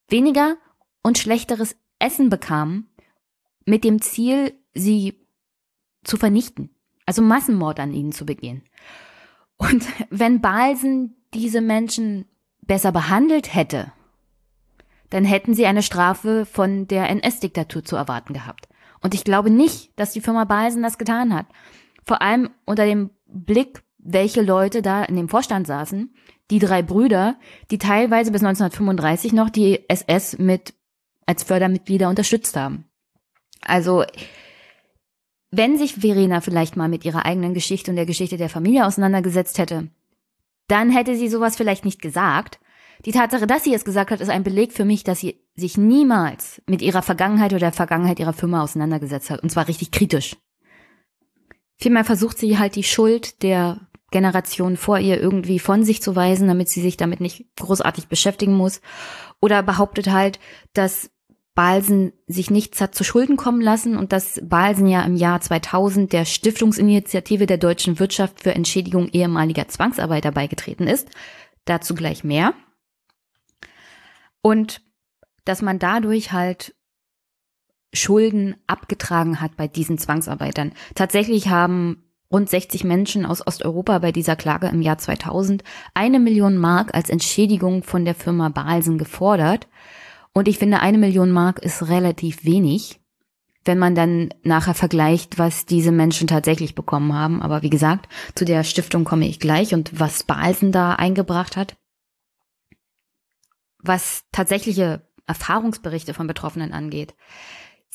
weniger und schlechteres Essen bekamen, mit dem Ziel, sie zu vernichten, also Massenmord an ihnen zu begehen. Und wenn Balsen diese Menschen besser behandelt hätte, dann hätten sie eine Strafe von der NS-Diktatur zu erwarten gehabt. Und ich glaube nicht, dass die Firma Balsen das getan hat. Vor allem unter dem Blick, welche Leute da in dem Vorstand saßen. Die drei Brüder, die teilweise bis 1935 noch die SS mit als Fördermitglieder unterstützt haben. Also, wenn sich Verena vielleicht mal mit ihrer eigenen Geschichte und der Geschichte der Familie auseinandergesetzt hätte, dann hätte sie sowas vielleicht nicht gesagt, die Tatsache, dass sie es gesagt hat, ist ein Beleg für mich, dass sie sich niemals mit ihrer Vergangenheit oder der Vergangenheit ihrer Firma auseinandergesetzt hat. Und zwar richtig kritisch. Vielmehr versucht sie halt die Schuld der Generation vor ihr irgendwie von sich zu weisen, damit sie sich damit nicht großartig beschäftigen muss. Oder behauptet halt, dass Balsen sich nichts hat zu Schulden kommen lassen und dass Balsen ja im Jahr 2000 der Stiftungsinitiative der deutschen Wirtschaft für Entschädigung ehemaliger Zwangsarbeiter beigetreten ist. Dazu gleich mehr. Und dass man dadurch halt Schulden abgetragen hat bei diesen Zwangsarbeitern. Tatsächlich haben rund 60 Menschen aus Osteuropa bei dieser Klage im Jahr 2000 eine Million Mark als Entschädigung von der Firma Balsen gefordert. Und ich finde, eine Million Mark ist relativ wenig, wenn man dann nachher vergleicht, was diese Menschen tatsächlich bekommen haben. Aber wie gesagt, zu der Stiftung komme ich gleich und was Balsen da eingebracht hat. Was tatsächliche Erfahrungsberichte von Betroffenen angeht.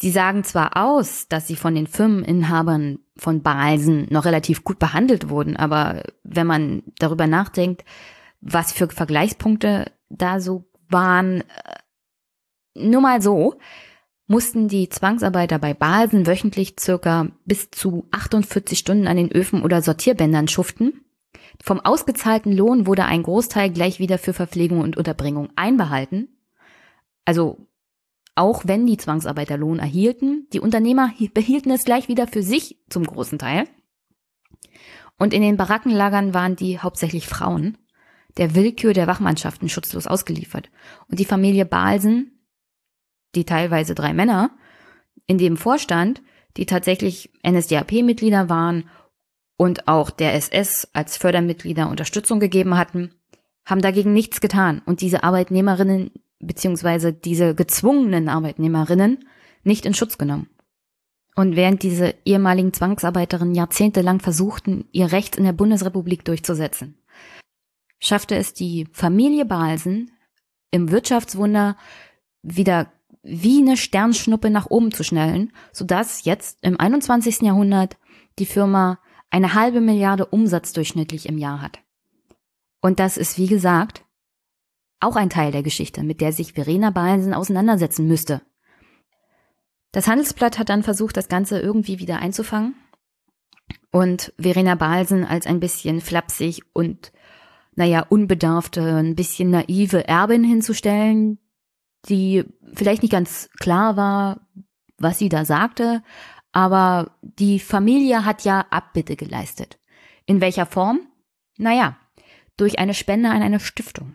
Sie sagen zwar aus, dass sie von den Firmeninhabern von Balsen noch relativ gut behandelt wurden, aber wenn man darüber nachdenkt, was für Vergleichspunkte da so waren, äh, nur mal so, mussten die Zwangsarbeiter bei Balsen wöchentlich circa bis zu 48 Stunden an den Öfen oder Sortierbändern schuften. Vom ausgezahlten Lohn wurde ein Großteil gleich wieder für Verpflegung und Unterbringung einbehalten. Also auch wenn die Zwangsarbeiter Lohn erhielten, die Unternehmer behielten es gleich wieder für sich zum großen Teil. Und in den Barackenlagern waren die hauptsächlich Frauen, der Willkür der Wachmannschaften schutzlos ausgeliefert. Und die Familie Balsen, die teilweise drei Männer, in dem Vorstand, die tatsächlich NSDAP-Mitglieder waren und auch der SS als Fördermitglieder Unterstützung gegeben hatten, haben dagegen nichts getan. Und diese Arbeitnehmerinnen beziehungsweise diese gezwungenen Arbeitnehmerinnen nicht in Schutz genommen. Und während diese ehemaligen Zwangsarbeiterinnen jahrzehntelang versuchten, ihr Recht in der Bundesrepublik durchzusetzen, schaffte es die Familie Balsen im Wirtschaftswunder wieder wie eine Sternschnuppe nach oben zu schnellen, sodass jetzt im 21. Jahrhundert die Firma eine halbe Milliarde Umsatz durchschnittlich im Jahr hat. Und das ist, wie gesagt, auch ein Teil der Geschichte, mit der sich Verena Balsen auseinandersetzen müsste. Das Handelsblatt hat dann versucht, das Ganze irgendwie wieder einzufangen und Verena Balsen als ein bisschen flapsig und, naja, unbedarfte, ein bisschen naive Erbin hinzustellen, die vielleicht nicht ganz klar war, was sie da sagte, aber die Familie hat ja Abbitte geleistet. In welcher Form? Naja, durch eine Spende an eine Stiftung.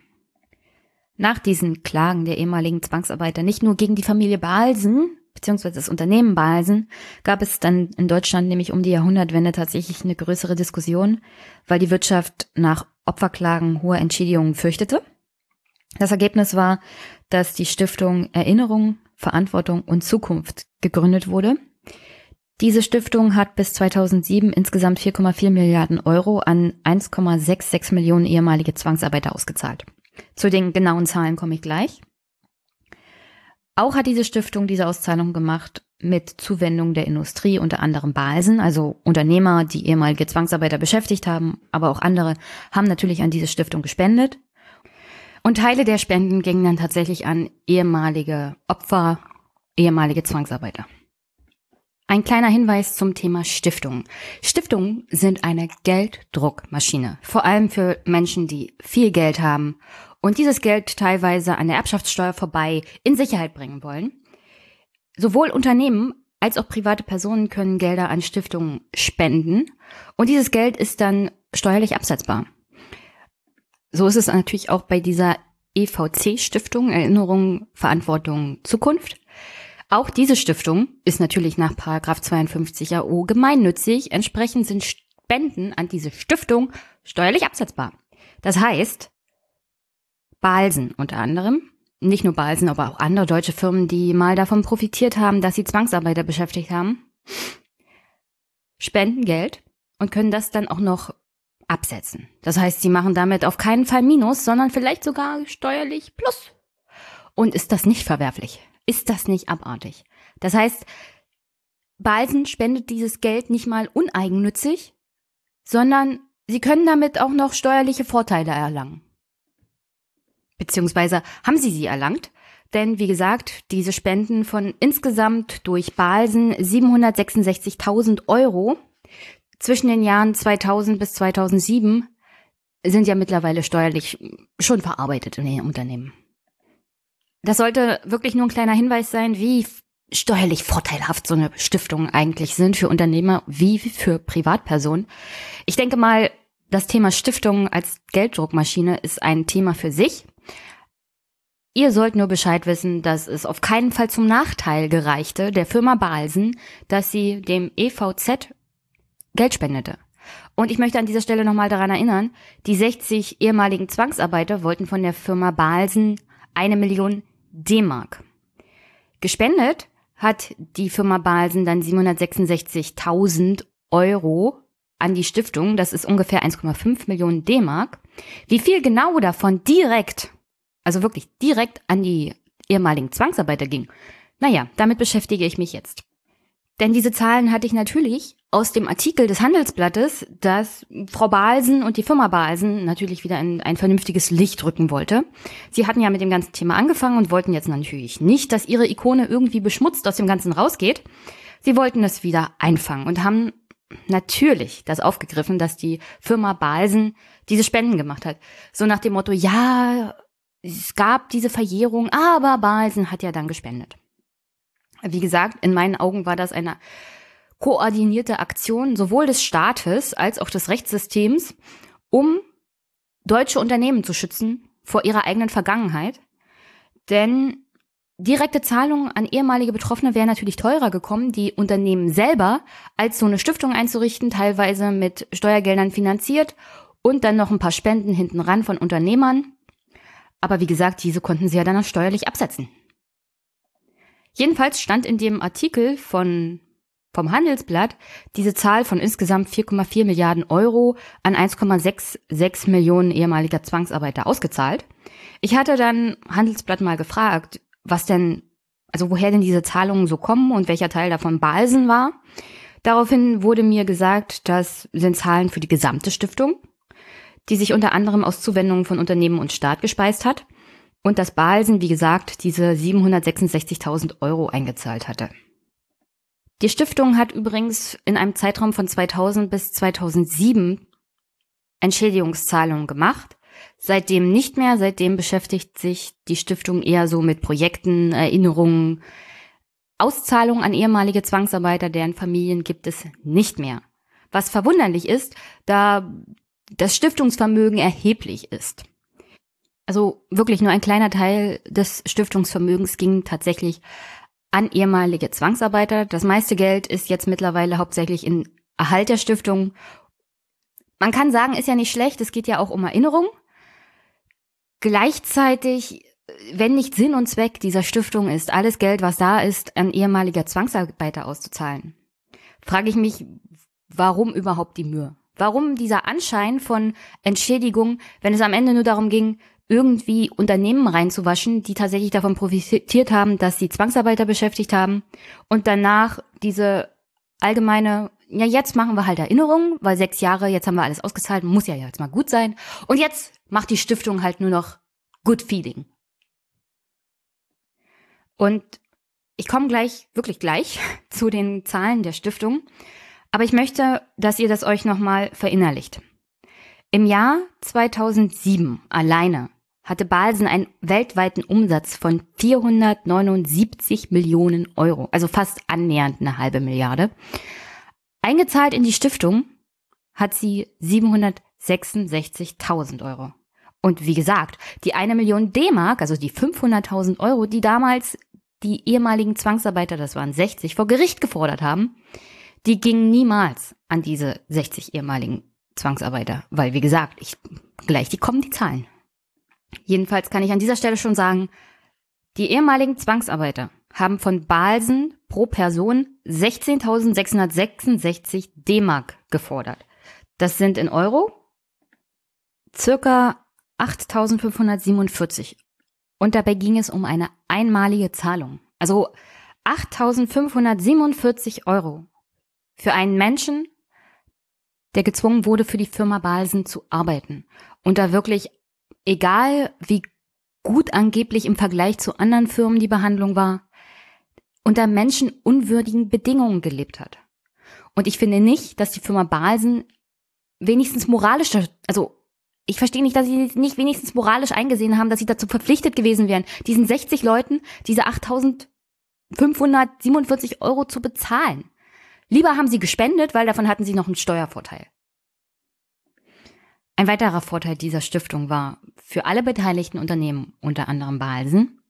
Nach diesen Klagen der ehemaligen Zwangsarbeiter nicht nur gegen die Familie Balsen, beziehungsweise das Unternehmen Balsen, gab es dann in Deutschland nämlich um die Jahrhundertwende tatsächlich eine größere Diskussion, weil die Wirtschaft nach Opferklagen hohe Entschädigungen fürchtete. Das Ergebnis war, dass die Stiftung Erinnerung, Verantwortung und Zukunft gegründet wurde. Diese Stiftung hat bis 2007 insgesamt 4,4 Milliarden Euro an 1,66 Millionen ehemalige Zwangsarbeiter ausgezahlt. Zu den genauen Zahlen komme ich gleich. Auch hat diese Stiftung diese Auszahlung gemacht mit Zuwendung der Industrie, unter anderem Balsen, also Unternehmer, die ehemalige Zwangsarbeiter beschäftigt haben, aber auch andere haben natürlich an diese Stiftung gespendet. Und Teile der Spenden gingen dann tatsächlich an ehemalige Opfer, ehemalige Zwangsarbeiter. Ein kleiner Hinweis zum Thema Stiftung. Stiftungen sind eine Gelddruckmaschine, vor allem für Menschen, die viel Geld haben und dieses Geld teilweise an der Erbschaftssteuer vorbei in Sicherheit bringen wollen. Sowohl Unternehmen als auch private Personen können Gelder an Stiftungen spenden und dieses Geld ist dann steuerlich absetzbar. So ist es natürlich auch bei dieser EVC-Stiftung, Erinnerung, Verantwortung, Zukunft. Auch diese Stiftung ist natürlich nach 52 AO gemeinnützig. Entsprechend sind Spenden an diese Stiftung steuerlich absetzbar. Das heißt, Balsen unter anderem, nicht nur Balsen, aber auch andere deutsche Firmen, die mal davon profitiert haben, dass sie Zwangsarbeiter beschäftigt haben, spenden Geld und können das dann auch noch absetzen. Das heißt, sie machen damit auf keinen Fall Minus, sondern vielleicht sogar steuerlich Plus. Und ist das nicht verwerflich? Ist das nicht abartig? Das heißt, Balsen spendet dieses Geld nicht mal uneigennützig, sondern sie können damit auch noch steuerliche Vorteile erlangen. Beziehungsweise haben sie sie erlangt, denn wie gesagt, diese Spenden von insgesamt durch Balsen 766.000 Euro zwischen den Jahren 2000 bis 2007 sind ja mittlerweile steuerlich schon verarbeitet in den Unternehmen. Das sollte wirklich nur ein kleiner Hinweis sein, wie steuerlich vorteilhaft so eine Stiftung eigentlich sind für Unternehmer wie für Privatpersonen. Ich denke mal, das Thema Stiftung als Gelddruckmaschine ist ein Thema für sich. Ihr sollt nur Bescheid wissen, dass es auf keinen Fall zum Nachteil gereichte der Firma Balsen, dass sie dem EVZ Geld spendete. Und ich möchte an dieser Stelle nochmal daran erinnern, die 60 ehemaligen Zwangsarbeiter wollten von der Firma Balsen eine Million D-Mark. Gespendet hat die Firma Balsen dann 766.000 Euro an die Stiftung. Das ist ungefähr 1,5 Millionen D-Mark. Wie viel genau davon direkt, also wirklich direkt an die ehemaligen Zwangsarbeiter ging, naja, damit beschäftige ich mich jetzt. Denn diese Zahlen hatte ich natürlich aus dem Artikel des Handelsblattes, das Frau Balsen und die Firma Balsen natürlich wieder in ein vernünftiges Licht rücken wollte. Sie hatten ja mit dem ganzen Thema angefangen und wollten jetzt natürlich nicht, dass ihre Ikone irgendwie beschmutzt aus dem Ganzen rausgeht. Sie wollten es wieder einfangen und haben natürlich das aufgegriffen, dass die Firma Balsen diese Spenden gemacht hat. So nach dem Motto, ja, es gab diese Verjährung, aber Balsen hat ja dann gespendet. Wie gesagt, in meinen Augen war das eine koordinierte Aktion sowohl des Staates als auch des Rechtssystems, um deutsche Unternehmen zu schützen vor ihrer eigenen Vergangenheit. Denn direkte Zahlungen an ehemalige Betroffene wären natürlich teurer gekommen, die Unternehmen selber als so eine Stiftung einzurichten, teilweise mit Steuergeldern finanziert und dann noch ein paar Spenden hinten ran von Unternehmern. Aber wie gesagt, diese konnten sie ja dann auch steuerlich absetzen. Jedenfalls stand in dem Artikel von vom Handelsblatt diese Zahl von insgesamt 4,4 Milliarden Euro an 1,66 Millionen ehemaliger Zwangsarbeiter ausgezahlt. Ich hatte dann Handelsblatt mal gefragt, was denn, also woher denn diese Zahlungen so kommen und welcher Teil davon Balsen war. Daraufhin wurde mir gesagt, das sind Zahlen für die gesamte Stiftung, die sich unter anderem aus Zuwendungen von Unternehmen und Staat gespeist hat und dass Balsen, wie gesagt, diese 766.000 Euro eingezahlt hatte. Die Stiftung hat übrigens in einem Zeitraum von 2000 bis 2007 Entschädigungszahlungen gemacht. Seitdem nicht mehr, seitdem beschäftigt sich die Stiftung eher so mit Projekten, Erinnerungen, Auszahlungen an ehemalige Zwangsarbeiter, deren Familien gibt es nicht mehr. Was verwunderlich ist, da das Stiftungsvermögen erheblich ist. Also wirklich nur ein kleiner Teil des Stiftungsvermögens ging tatsächlich an ehemalige Zwangsarbeiter. Das meiste Geld ist jetzt mittlerweile hauptsächlich in Erhalt der Stiftung. Man kann sagen, ist ja nicht schlecht, es geht ja auch um Erinnerung. Gleichzeitig, wenn nicht Sinn und Zweck dieser Stiftung ist, alles Geld, was da ist, an ehemalige Zwangsarbeiter auszuzahlen, frage ich mich, warum überhaupt die Mühe? Warum dieser Anschein von Entschädigung, wenn es am Ende nur darum ging, irgendwie Unternehmen reinzuwaschen, die tatsächlich davon profitiert haben, dass sie Zwangsarbeiter beschäftigt haben und danach diese allgemeine, ja jetzt machen wir halt Erinnerungen, weil sechs Jahre, jetzt haben wir alles ausgezahlt, muss ja jetzt mal gut sein und jetzt macht die Stiftung halt nur noch Good Feeling. Und ich komme gleich, wirklich gleich, zu den Zahlen der Stiftung, aber ich möchte, dass ihr das euch nochmal verinnerlicht. Im Jahr 2007 alleine hatte Balsen einen weltweiten Umsatz von 479 Millionen Euro, also fast annähernd eine halbe Milliarde. Eingezahlt in die Stiftung hat sie 766.000 Euro. Und wie gesagt, die eine Million D-Mark, also die 500.000 Euro, die damals die ehemaligen Zwangsarbeiter, das waren 60, vor Gericht gefordert haben, die gingen niemals an diese 60 ehemaligen Zwangsarbeiter, weil wie gesagt, ich gleich die kommen die Zahlen. Jedenfalls kann ich an dieser Stelle schon sagen, die ehemaligen Zwangsarbeiter haben von Balsen pro Person 16.666 D-Mark gefordert. Das sind in Euro circa 8.547. Und dabei ging es um eine einmalige Zahlung. Also 8.547 Euro für einen Menschen, der gezwungen wurde, für die Firma Balsen zu arbeiten und da wirklich egal wie gut angeblich im Vergleich zu anderen Firmen die Behandlung war, unter menschenunwürdigen Bedingungen gelebt hat. Und ich finde nicht, dass die Firma Balsen wenigstens moralisch, also ich verstehe nicht, dass sie nicht wenigstens moralisch eingesehen haben, dass sie dazu verpflichtet gewesen wären, diesen 60 Leuten diese 8.547 Euro zu bezahlen. Lieber haben sie gespendet, weil davon hatten sie noch einen Steuervorteil. Ein weiterer Vorteil dieser Stiftung war für alle beteiligten Unternehmen, unter anderem Balsen,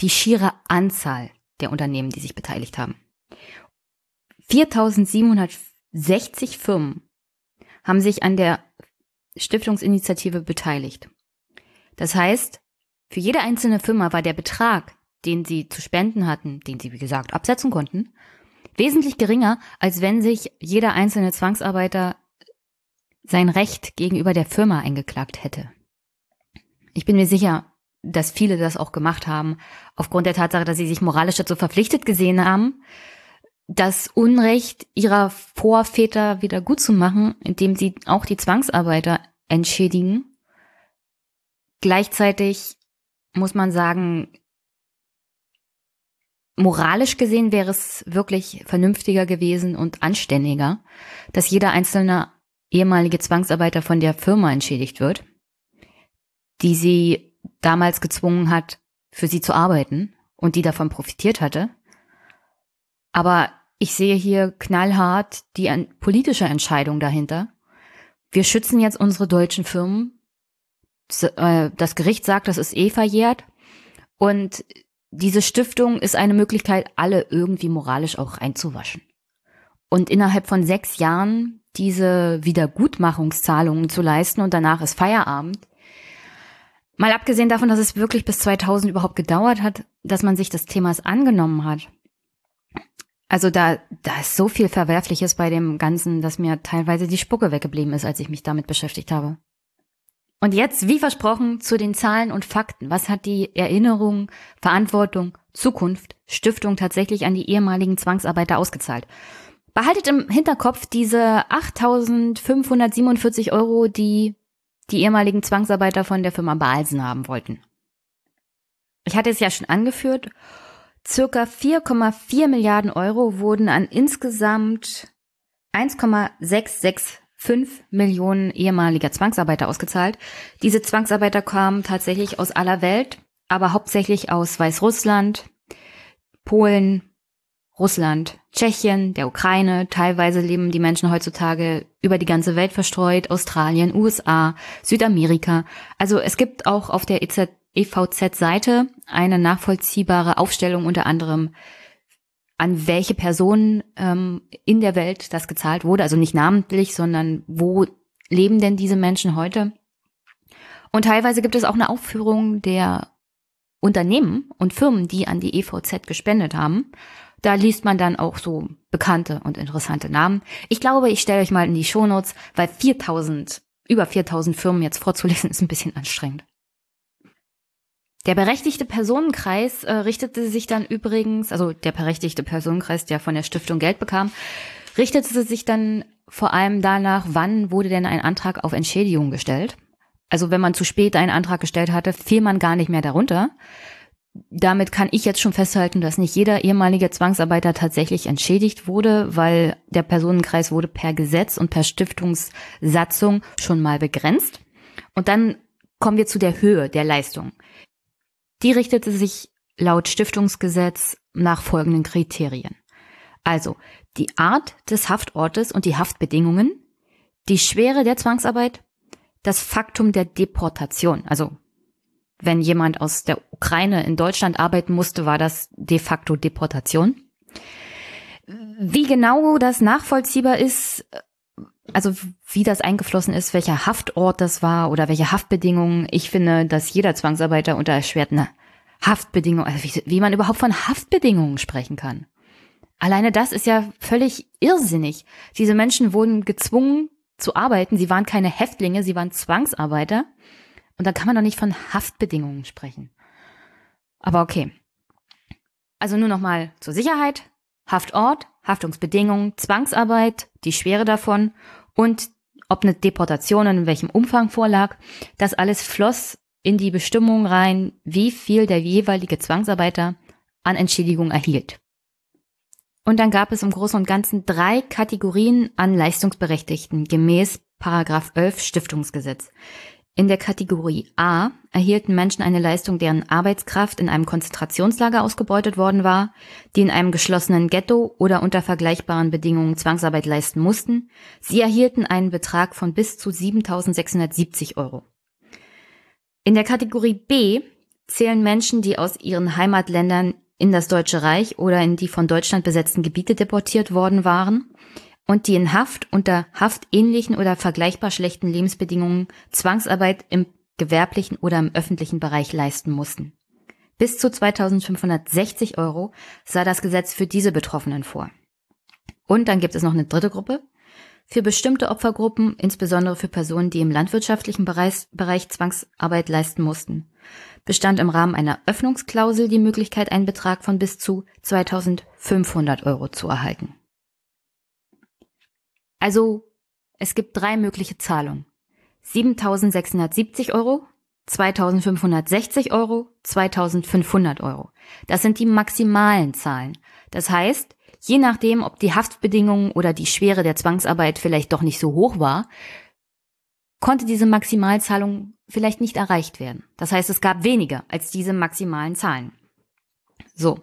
die schiere Anzahl der Unternehmen, die sich beteiligt haben. 4760 Firmen haben sich an der Stiftungsinitiative beteiligt. Das heißt, für jede einzelne Firma war der Betrag, den sie zu spenden hatten, den sie wie gesagt absetzen konnten, wesentlich geringer, als wenn sich jeder einzelne Zwangsarbeiter sein Recht gegenüber der Firma eingeklagt hätte. Ich bin mir sicher, dass viele das auch gemacht haben, aufgrund der Tatsache, dass sie sich moralisch dazu verpflichtet gesehen haben, das Unrecht ihrer Vorväter wieder gut zu machen, indem sie auch die Zwangsarbeiter entschädigen. Gleichzeitig muss man sagen, moralisch gesehen wäre es wirklich vernünftiger gewesen und anständiger, dass jeder einzelne ehemalige Zwangsarbeiter von der Firma entschädigt wird, die sie damals gezwungen hat, für sie zu arbeiten und die davon profitiert hatte. Aber ich sehe hier knallhart die politische Entscheidung dahinter. Wir schützen jetzt unsere deutschen Firmen. Äh, das Gericht sagt, das ist eh verjährt. Und diese Stiftung ist eine Möglichkeit, alle irgendwie moralisch auch einzuwaschen. Und innerhalb von sechs Jahren diese Wiedergutmachungszahlungen zu leisten und danach ist Feierabend. Mal abgesehen davon, dass es wirklich bis 2000 überhaupt gedauert hat, dass man sich des Themas angenommen hat. Also da, da ist so viel Verwerfliches bei dem Ganzen, dass mir teilweise die Spucke weggeblieben ist, als ich mich damit beschäftigt habe. Und jetzt, wie versprochen, zu den Zahlen und Fakten. Was hat die Erinnerung, Verantwortung, Zukunft, Stiftung tatsächlich an die ehemaligen Zwangsarbeiter ausgezahlt? Behaltet im Hinterkopf diese 8.547 Euro, die die ehemaligen Zwangsarbeiter von der Firma Balsen haben wollten. Ich hatte es ja schon angeführt. Circa 4,4 Milliarden Euro wurden an insgesamt 1,665 Millionen ehemaliger Zwangsarbeiter ausgezahlt. Diese Zwangsarbeiter kamen tatsächlich aus aller Welt, aber hauptsächlich aus Weißrussland, Polen, Russland, Tschechien, der Ukraine. Teilweise leben die Menschen heutzutage über die ganze Welt verstreut, Australien, USA, Südamerika. Also es gibt auch auf der EVZ-Seite eine nachvollziehbare Aufstellung unter anderem an welche Personen ähm, in der Welt das gezahlt wurde. Also nicht namentlich, sondern wo leben denn diese Menschen heute? Und teilweise gibt es auch eine Aufführung der Unternehmen und Firmen, die an die EVZ gespendet haben. Da liest man dann auch so bekannte und interessante Namen. Ich glaube, ich stelle euch mal in die Shownotes, weil 4000, über 4000 Firmen jetzt vorzulesen, ist ein bisschen anstrengend. Der berechtigte Personenkreis äh, richtete sich dann übrigens, also der berechtigte Personenkreis, der von der Stiftung Geld bekam, richtete sich dann vor allem danach, wann wurde denn ein Antrag auf Entschädigung gestellt. Also wenn man zu spät einen Antrag gestellt hatte, fiel man gar nicht mehr darunter damit kann ich jetzt schon festhalten, dass nicht jeder ehemalige Zwangsarbeiter tatsächlich entschädigt wurde, weil der Personenkreis wurde per Gesetz und per Stiftungssatzung schon mal begrenzt. Und dann kommen wir zu der Höhe der Leistung. Die richtete sich laut Stiftungsgesetz nach folgenden Kriterien. Also die Art des Haftortes und die Haftbedingungen, die Schwere der Zwangsarbeit, das Faktum der Deportation, also wenn jemand aus der Ukraine in Deutschland arbeiten musste, war das de facto Deportation. Wie genau das nachvollziehbar ist, also wie das eingeflossen ist, welcher Haftort das war oder welche Haftbedingungen. Ich finde, dass jeder Zwangsarbeiter unter erschwerten Haftbedingungen, also wie, wie man überhaupt von Haftbedingungen sprechen kann. Alleine das ist ja völlig irrsinnig. Diese Menschen wurden gezwungen zu arbeiten. Sie waren keine Häftlinge, sie waren Zwangsarbeiter. Und da kann man doch nicht von Haftbedingungen sprechen. Aber okay. Also nur nochmal zur Sicherheit. Haftort, Haftungsbedingungen, Zwangsarbeit, die Schwere davon und ob eine Deportation in welchem Umfang vorlag. Das alles floss in die Bestimmung rein, wie viel der jeweilige Zwangsarbeiter an Entschädigung erhielt. Und dann gab es im Großen und Ganzen drei Kategorien an Leistungsberechtigten gemäß Paragraph 11 Stiftungsgesetz. In der Kategorie A erhielten Menschen eine Leistung, deren Arbeitskraft in einem Konzentrationslager ausgebeutet worden war, die in einem geschlossenen Ghetto oder unter vergleichbaren Bedingungen Zwangsarbeit leisten mussten. Sie erhielten einen Betrag von bis zu 7.670 Euro. In der Kategorie B zählen Menschen, die aus ihren Heimatländern in das Deutsche Reich oder in die von Deutschland besetzten Gebiete deportiert worden waren und die in Haft unter haftähnlichen oder vergleichbar schlechten Lebensbedingungen Zwangsarbeit im gewerblichen oder im öffentlichen Bereich leisten mussten. Bis zu 2560 Euro sah das Gesetz für diese Betroffenen vor. Und dann gibt es noch eine dritte Gruppe. Für bestimmte Opfergruppen, insbesondere für Personen, die im landwirtschaftlichen Bereich, Bereich Zwangsarbeit leisten mussten, bestand im Rahmen einer Öffnungsklausel die Möglichkeit, einen Betrag von bis zu 2500 Euro zu erhalten. Also, es gibt drei mögliche Zahlungen. 7670 Euro, 2560 Euro, 2500 Euro. Das sind die maximalen Zahlen. Das heißt, je nachdem, ob die Haftbedingungen oder die Schwere der Zwangsarbeit vielleicht doch nicht so hoch war, konnte diese Maximalzahlung vielleicht nicht erreicht werden. Das heißt, es gab weniger als diese maximalen Zahlen. So.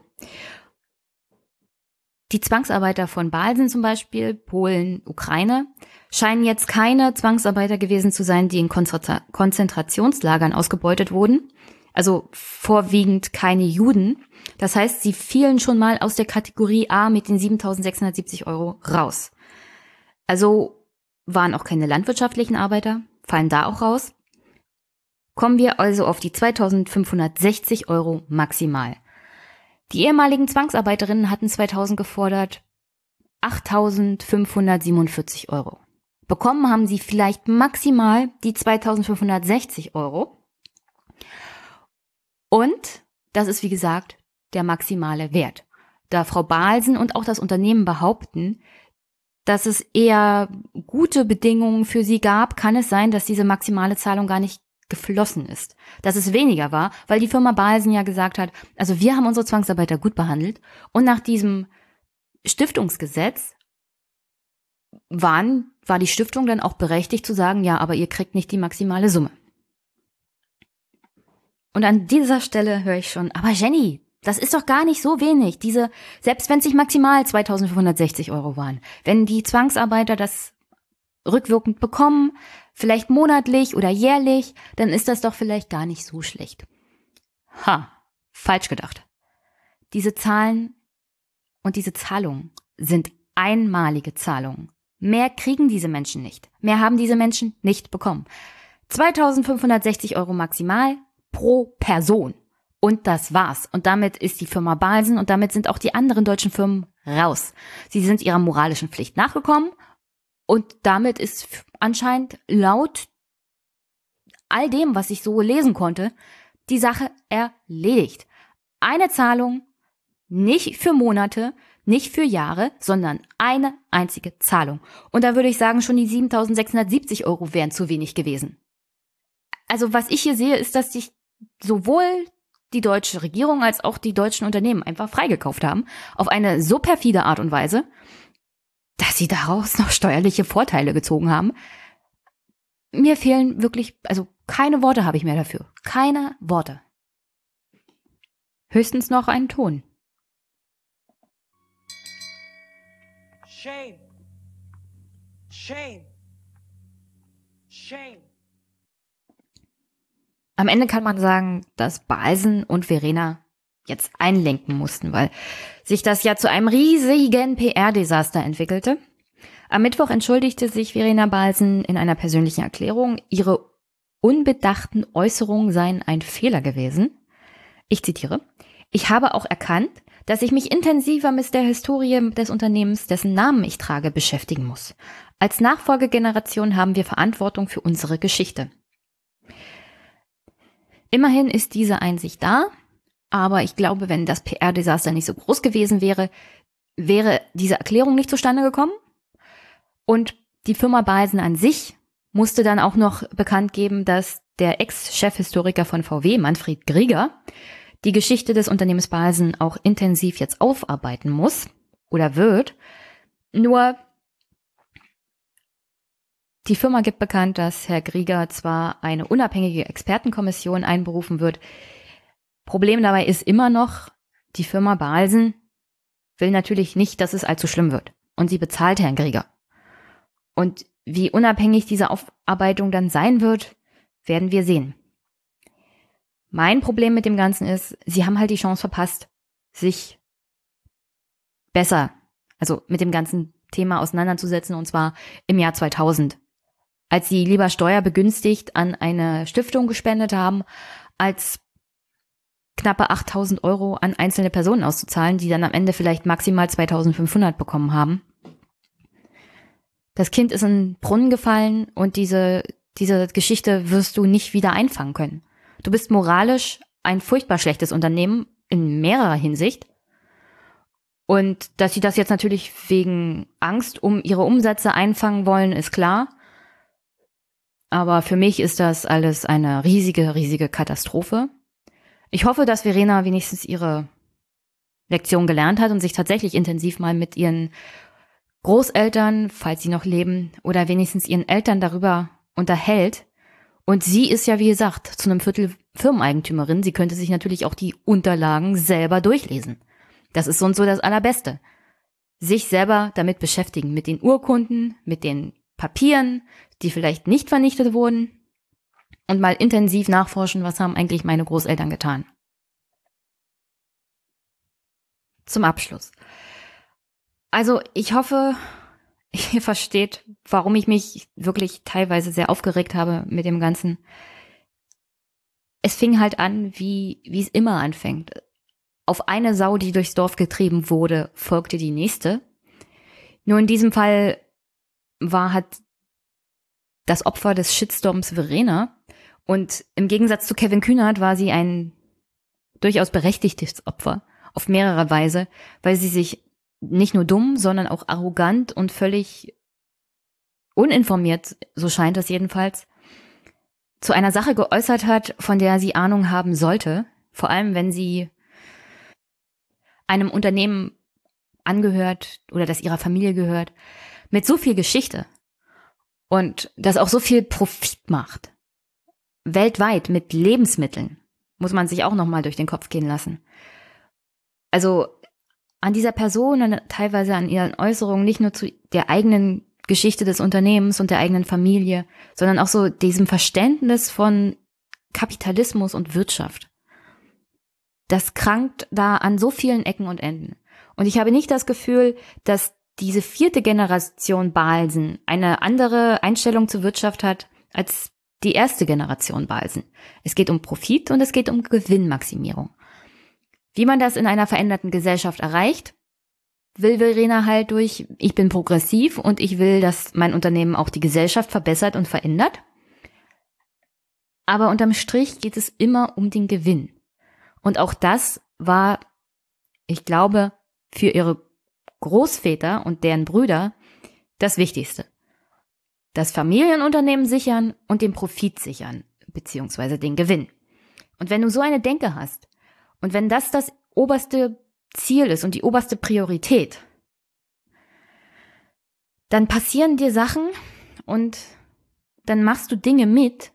Die Zwangsarbeiter von Balsen zum Beispiel, Polen, Ukraine, scheinen jetzt keine Zwangsarbeiter gewesen zu sein, die in Konzentrationslagern ausgebeutet wurden. Also vorwiegend keine Juden. Das heißt, sie fielen schon mal aus der Kategorie A mit den 7670 Euro raus. Also waren auch keine landwirtschaftlichen Arbeiter, fallen da auch raus. Kommen wir also auf die 2560 Euro maximal. Die ehemaligen Zwangsarbeiterinnen hatten 2000 gefordert 8.547 Euro. Bekommen haben sie vielleicht maximal die 2.560 Euro. Und das ist wie gesagt der maximale Wert. Da Frau Balsen und auch das Unternehmen behaupten, dass es eher gute Bedingungen für sie gab, kann es sein, dass diese maximale Zahlung gar nicht geflossen ist, dass es weniger war, weil die Firma Balsen ja gesagt hat, also wir haben unsere Zwangsarbeiter gut behandelt und nach diesem Stiftungsgesetz waren, war die Stiftung dann auch berechtigt zu sagen, ja, aber ihr kriegt nicht die maximale Summe. Und an dieser Stelle höre ich schon, aber Jenny, das ist doch gar nicht so wenig. Diese, selbst wenn es sich maximal 2560 Euro waren, wenn die Zwangsarbeiter das rückwirkend bekommen, vielleicht monatlich oder jährlich, dann ist das doch vielleicht gar nicht so schlecht. Ha, falsch gedacht. Diese Zahlen und diese Zahlungen sind einmalige Zahlungen. Mehr kriegen diese Menschen nicht. Mehr haben diese Menschen nicht bekommen. 2560 Euro maximal pro Person. Und das war's. Und damit ist die Firma Balsen und damit sind auch die anderen deutschen Firmen raus. Sie sind ihrer moralischen Pflicht nachgekommen und damit ist anscheinend laut all dem, was ich so lesen konnte, die Sache erledigt. Eine Zahlung, nicht für Monate, nicht für Jahre, sondern eine einzige Zahlung. Und da würde ich sagen, schon die 7670 Euro wären zu wenig gewesen. Also was ich hier sehe, ist, dass sich sowohl die deutsche Regierung als auch die deutschen Unternehmen einfach freigekauft haben, auf eine so perfide Art und Weise, dass sie daraus noch steuerliche Vorteile gezogen haben. Mir fehlen wirklich, also keine Worte habe ich mehr dafür. Keine Worte. Höchstens noch einen Ton. Shame. Shame. Shame. Am Ende kann man sagen, dass Balsen und Verena jetzt einlenken mussten, weil sich das ja zu einem riesigen PR-Desaster entwickelte. Am Mittwoch entschuldigte sich Verena Balsen in einer persönlichen Erklärung, ihre unbedachten Äußerungen seien ein Fehler gewesen. Ich zitiere, ich habe auch erkannt, dass ich mich intensiver mit der Historie des Unternehmens, dessen Namen ich trage, beschäftigen muss. Als Nachfolgegeneration haben wir Verantwortung für unsere Geschichte. Immerhin ist diese Einsicht da, aber ich glaube, wenn das PR-Desaster nicht so groß gewesen wäre, wäre diese Erklärung nicht zustande gekommen. Und die Firma Balsen an sich musste dann auch noch bekannt geben, dass der Ex-Chefhistoriker von VW, Manfred Grieger, die Geschichte des Unternehmens Balsen auch intensiv jetzt aufarbeiten muss oder wird. Nur die Firma gibt bekannt, dass Herr Grieger zwar eine unabhängige Expertenkommission einberufen wird, Problem dabei ist immer noch, die Firma Balsen will natürlich nicht, dass es allzu schlimm wird. Und sie bezahlt Herrn Grieger. Und wie unabhängig diese Aufarbeitung dann sein wird, werden wir sehen. Mein Problem mit dem Ganzen ist, sie haben halt die Chance verpasst, sich besser, also mit dem Ganzen Thema auseinanderzusetzen, und zwar im Jahr 2000, als sie lieber steuerbegünstigt an eine Stiftung gespendet haben, als knappe 8000 Euro an einzelne Personen auszuzahlen, die dann am Ende vielleicht maximal 2500 bekommen haben. Das Kind ist in den Brunnen gefallen und diese, diese Geschichte wirst du nicht wieder einfangen können. Du bist moralisch ein furchtbar schlechtes Unternehmen in mehrerer Hinsicht. Und dass sie das jetzt natürlich wegen Angst um ihre Umsätze einfangen wollen, ist klar. Aber für mich ist das alles eine riesige, riesige Katastrophe. Ich hoffe, dass Verena wenigstens ihre Lektion gelernt hat und sich tatsächlich intensiv mal mit ihren Großeltern, falls sie noch leben, oder wenigstens ihren Eltern darüber unterhält. Und sie ist ja, wie gesagt, zu einem Viertel Firmeneigentümerin. Sie könnte sich natürlich auch die Unterlagen selber durchlesen. Das ist so und so das Allerbeste. Sich selber damit beschäftigen, mit den Urkunden, mit den Papieren, die vielleicht nicht vernichtet wurden, und mal intensiv nachforschen, was haben eigentlich meine Großeltern getan. Zum Abschluss. Also ich hoffe, ihr versteht, warum ich mich wirklich teilweise sehr aufgeregt habe mit dem Ganzen. Es fing halt an, wie, wie es immer anfängt. Auf eine Sau, die durchs Dorf getrieben wurde, folgte die nächste. Nur in diesem Fall war hat das Opfer des Shitstorms Verena. Und im Gegensatz zu Kevin Kühnert war sie ein durchaus berechtigtes Opfer auf mehrere Weise, weil sie sich nicht nur dumm, sondern auch arrogant und völlig uninformiert, so scheint es jedenfalls, zu einer Sache geäußert hat, von der sie Ahnung haben sollte, vor allem wenn sie einem Unternehmen angehört oder das ihrer Familie gehört, mit so viel Geschichte und das auch so viel Profit macht. Weltweit mit Lebensmitteln muss man sich auch noch mal durch den Kopf gehen lassen. Also an dieser Person, teilweise an ihren Äußerungen, nicht nur zu der eigenen Geschichte des Unternehmens und der eigenen Familie, sondern auch so diesem Verständnis von Kapitalismus und Wirtschaft. Das krankt da an so vielen Ecken und Enden. Und ich habe nicht das Gefühl, dass diese vierte Generation Balsen eine andere Einstellung zur Wirtschaft hat als die erste Generation Balsen. Es geht um Profit und es geht um Gewinnmaximierung. Wie man das in einer veränderten Gesellschaft erreicht, will Verena halt durch, ich bin progressiv und ich will, dass mein Unternehmen auch die Gesellschaft verbessert und verändert. Aber unterm Strich geht es immer um den Gewinn. Und auch das war, ich glaube, für ihre Großväter und deren Brüder das Wichtigste. Das Familienunternehmen sichern und den Profit sichern, beziehungsweise den Gewinn. Und wenn du so eine Denke hast, und wenn das das oberste Ziel ist und die oberste Priorität, dann passieren dir Sachen und dann machst du Dinge mit,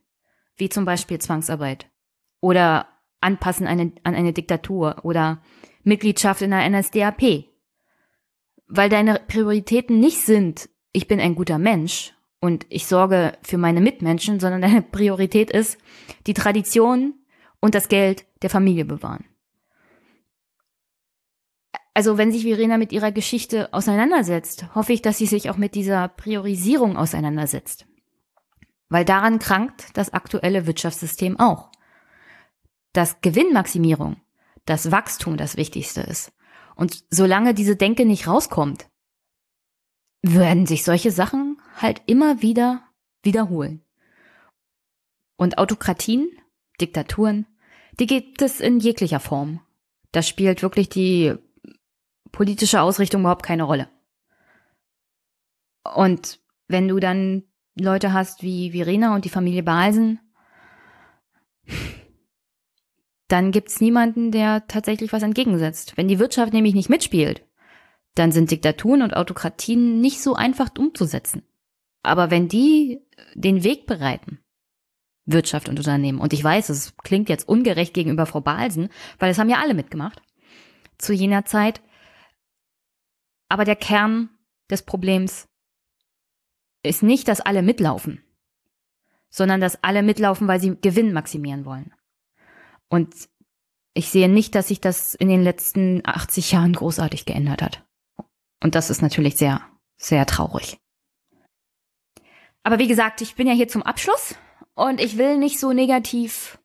wie zum Beispiel Zwangsarbeit oder Anpassen an eine Diktatur oder Mitgliedschaft in der NSDAP. Weil deine Prioritäten nicht sind, ich bin ein guter Mensch und ich sorge für meine Mitmenschen, sondern deine Priorität ist, die Tradition und das Geld der Familie bewahren also wenn sich Verena mit ihrer Geschichte auseinandersetzt, hoffe ich, dass sie sich auch mit dieser Priorisierung auseinandersetzt. Weil daran krankt das aktuelle Wirtschaftssystem auch. Dass Gewinnmaximierung, das Wachstum das Wichtigste ist. Und solange diese Denke nicht rauskommt, werden sich solche Sachen halt immer wieder wiederholen. Und Autokratien, Diktaturen, die gibt es in jeglicher Form. Das spielt wirklich die politische Ausrichtung überhaupt keine Rolle. Und wenn du dann Leute hast wie Verena und die Familie Balsen, dann gibt's niemanden, der tatsächlich was entgegensetzt. Wenn die Wirtschaft nämlich nicht mitspielt, dann sind Diktaturen und Autokratien nicht so einfach umzusetzen. Aber wenn die den Weg bereiten, Wirtschaft und Unternehmen, und ich weiß, es klingt jetzt ungerecht gegenüber Frau Balsen, weil es haben ja alle mitgemacht, zu jener Zeit, aber der Kern des Problems ist nicht, dass alle mitlaufen, sondern dass alle mitlaufen, weil sie Gewinn maximieren wollen. Und ich sehe nicht, dass sich das in den letzten 80 Jahren großartig geändert hat. Und das ist natürlich sehr, Sehr traurig. Aber wie gesagt, ich bin ja hier zum Abschluss und ich will nicht so negativ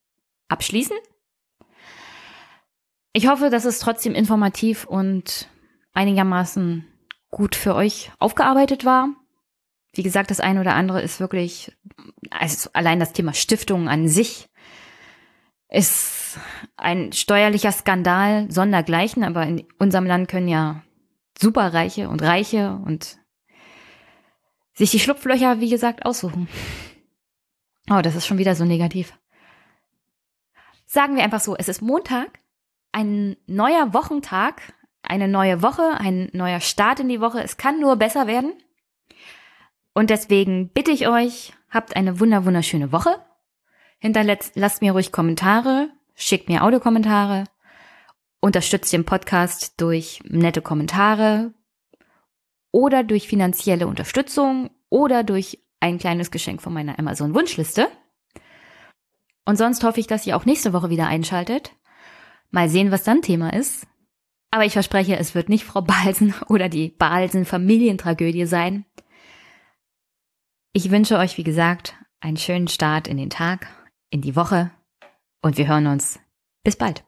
abschließen. Ich hoffe, dass es trotzdem informativ und einigermaßen gut für euch aufgearbeitet war. Wie gesagt, das eine oder andere ist wirklich, also allein das Thema Stiftung an sich ist ein steuerlicher Skandal sondergleichen, aber in unserem Land können ja Superreiche und Reiche und sich die Schlupflöcher, wie gesagt, aussuchen. Oh, das ist schon wieder so negativ. Sagen wir einfach so, es ist Montag, ein neuer Wochentag, eine neue Woche, ein neuer Start in die Woche. Es kann nur besser werden. Und deswegen bitte ich euch, habt eine wunder wunderschöne Woche. Hinterlasst mir ruhig Kommentare, schickt mir Audiokommentare, unterstützt den Podcast durch nette Kommentare oder durch finanzielle Unterstützung oder durch ein kleines Geschenk von meiner Amazon Wunschliste. Und sonst hoffe ich, dass ihr auch nächste Woche wieder einschaltet. Mal sehen, was dann Thema ist. Aber ich verspreche, es wird nicht Frau Balsen oder die Balsen Familientragödie sein. Ich wünsche euch, wie gesagt, einen schönen Start in den Tag, in die Woche und wir hören uns. Bis bald.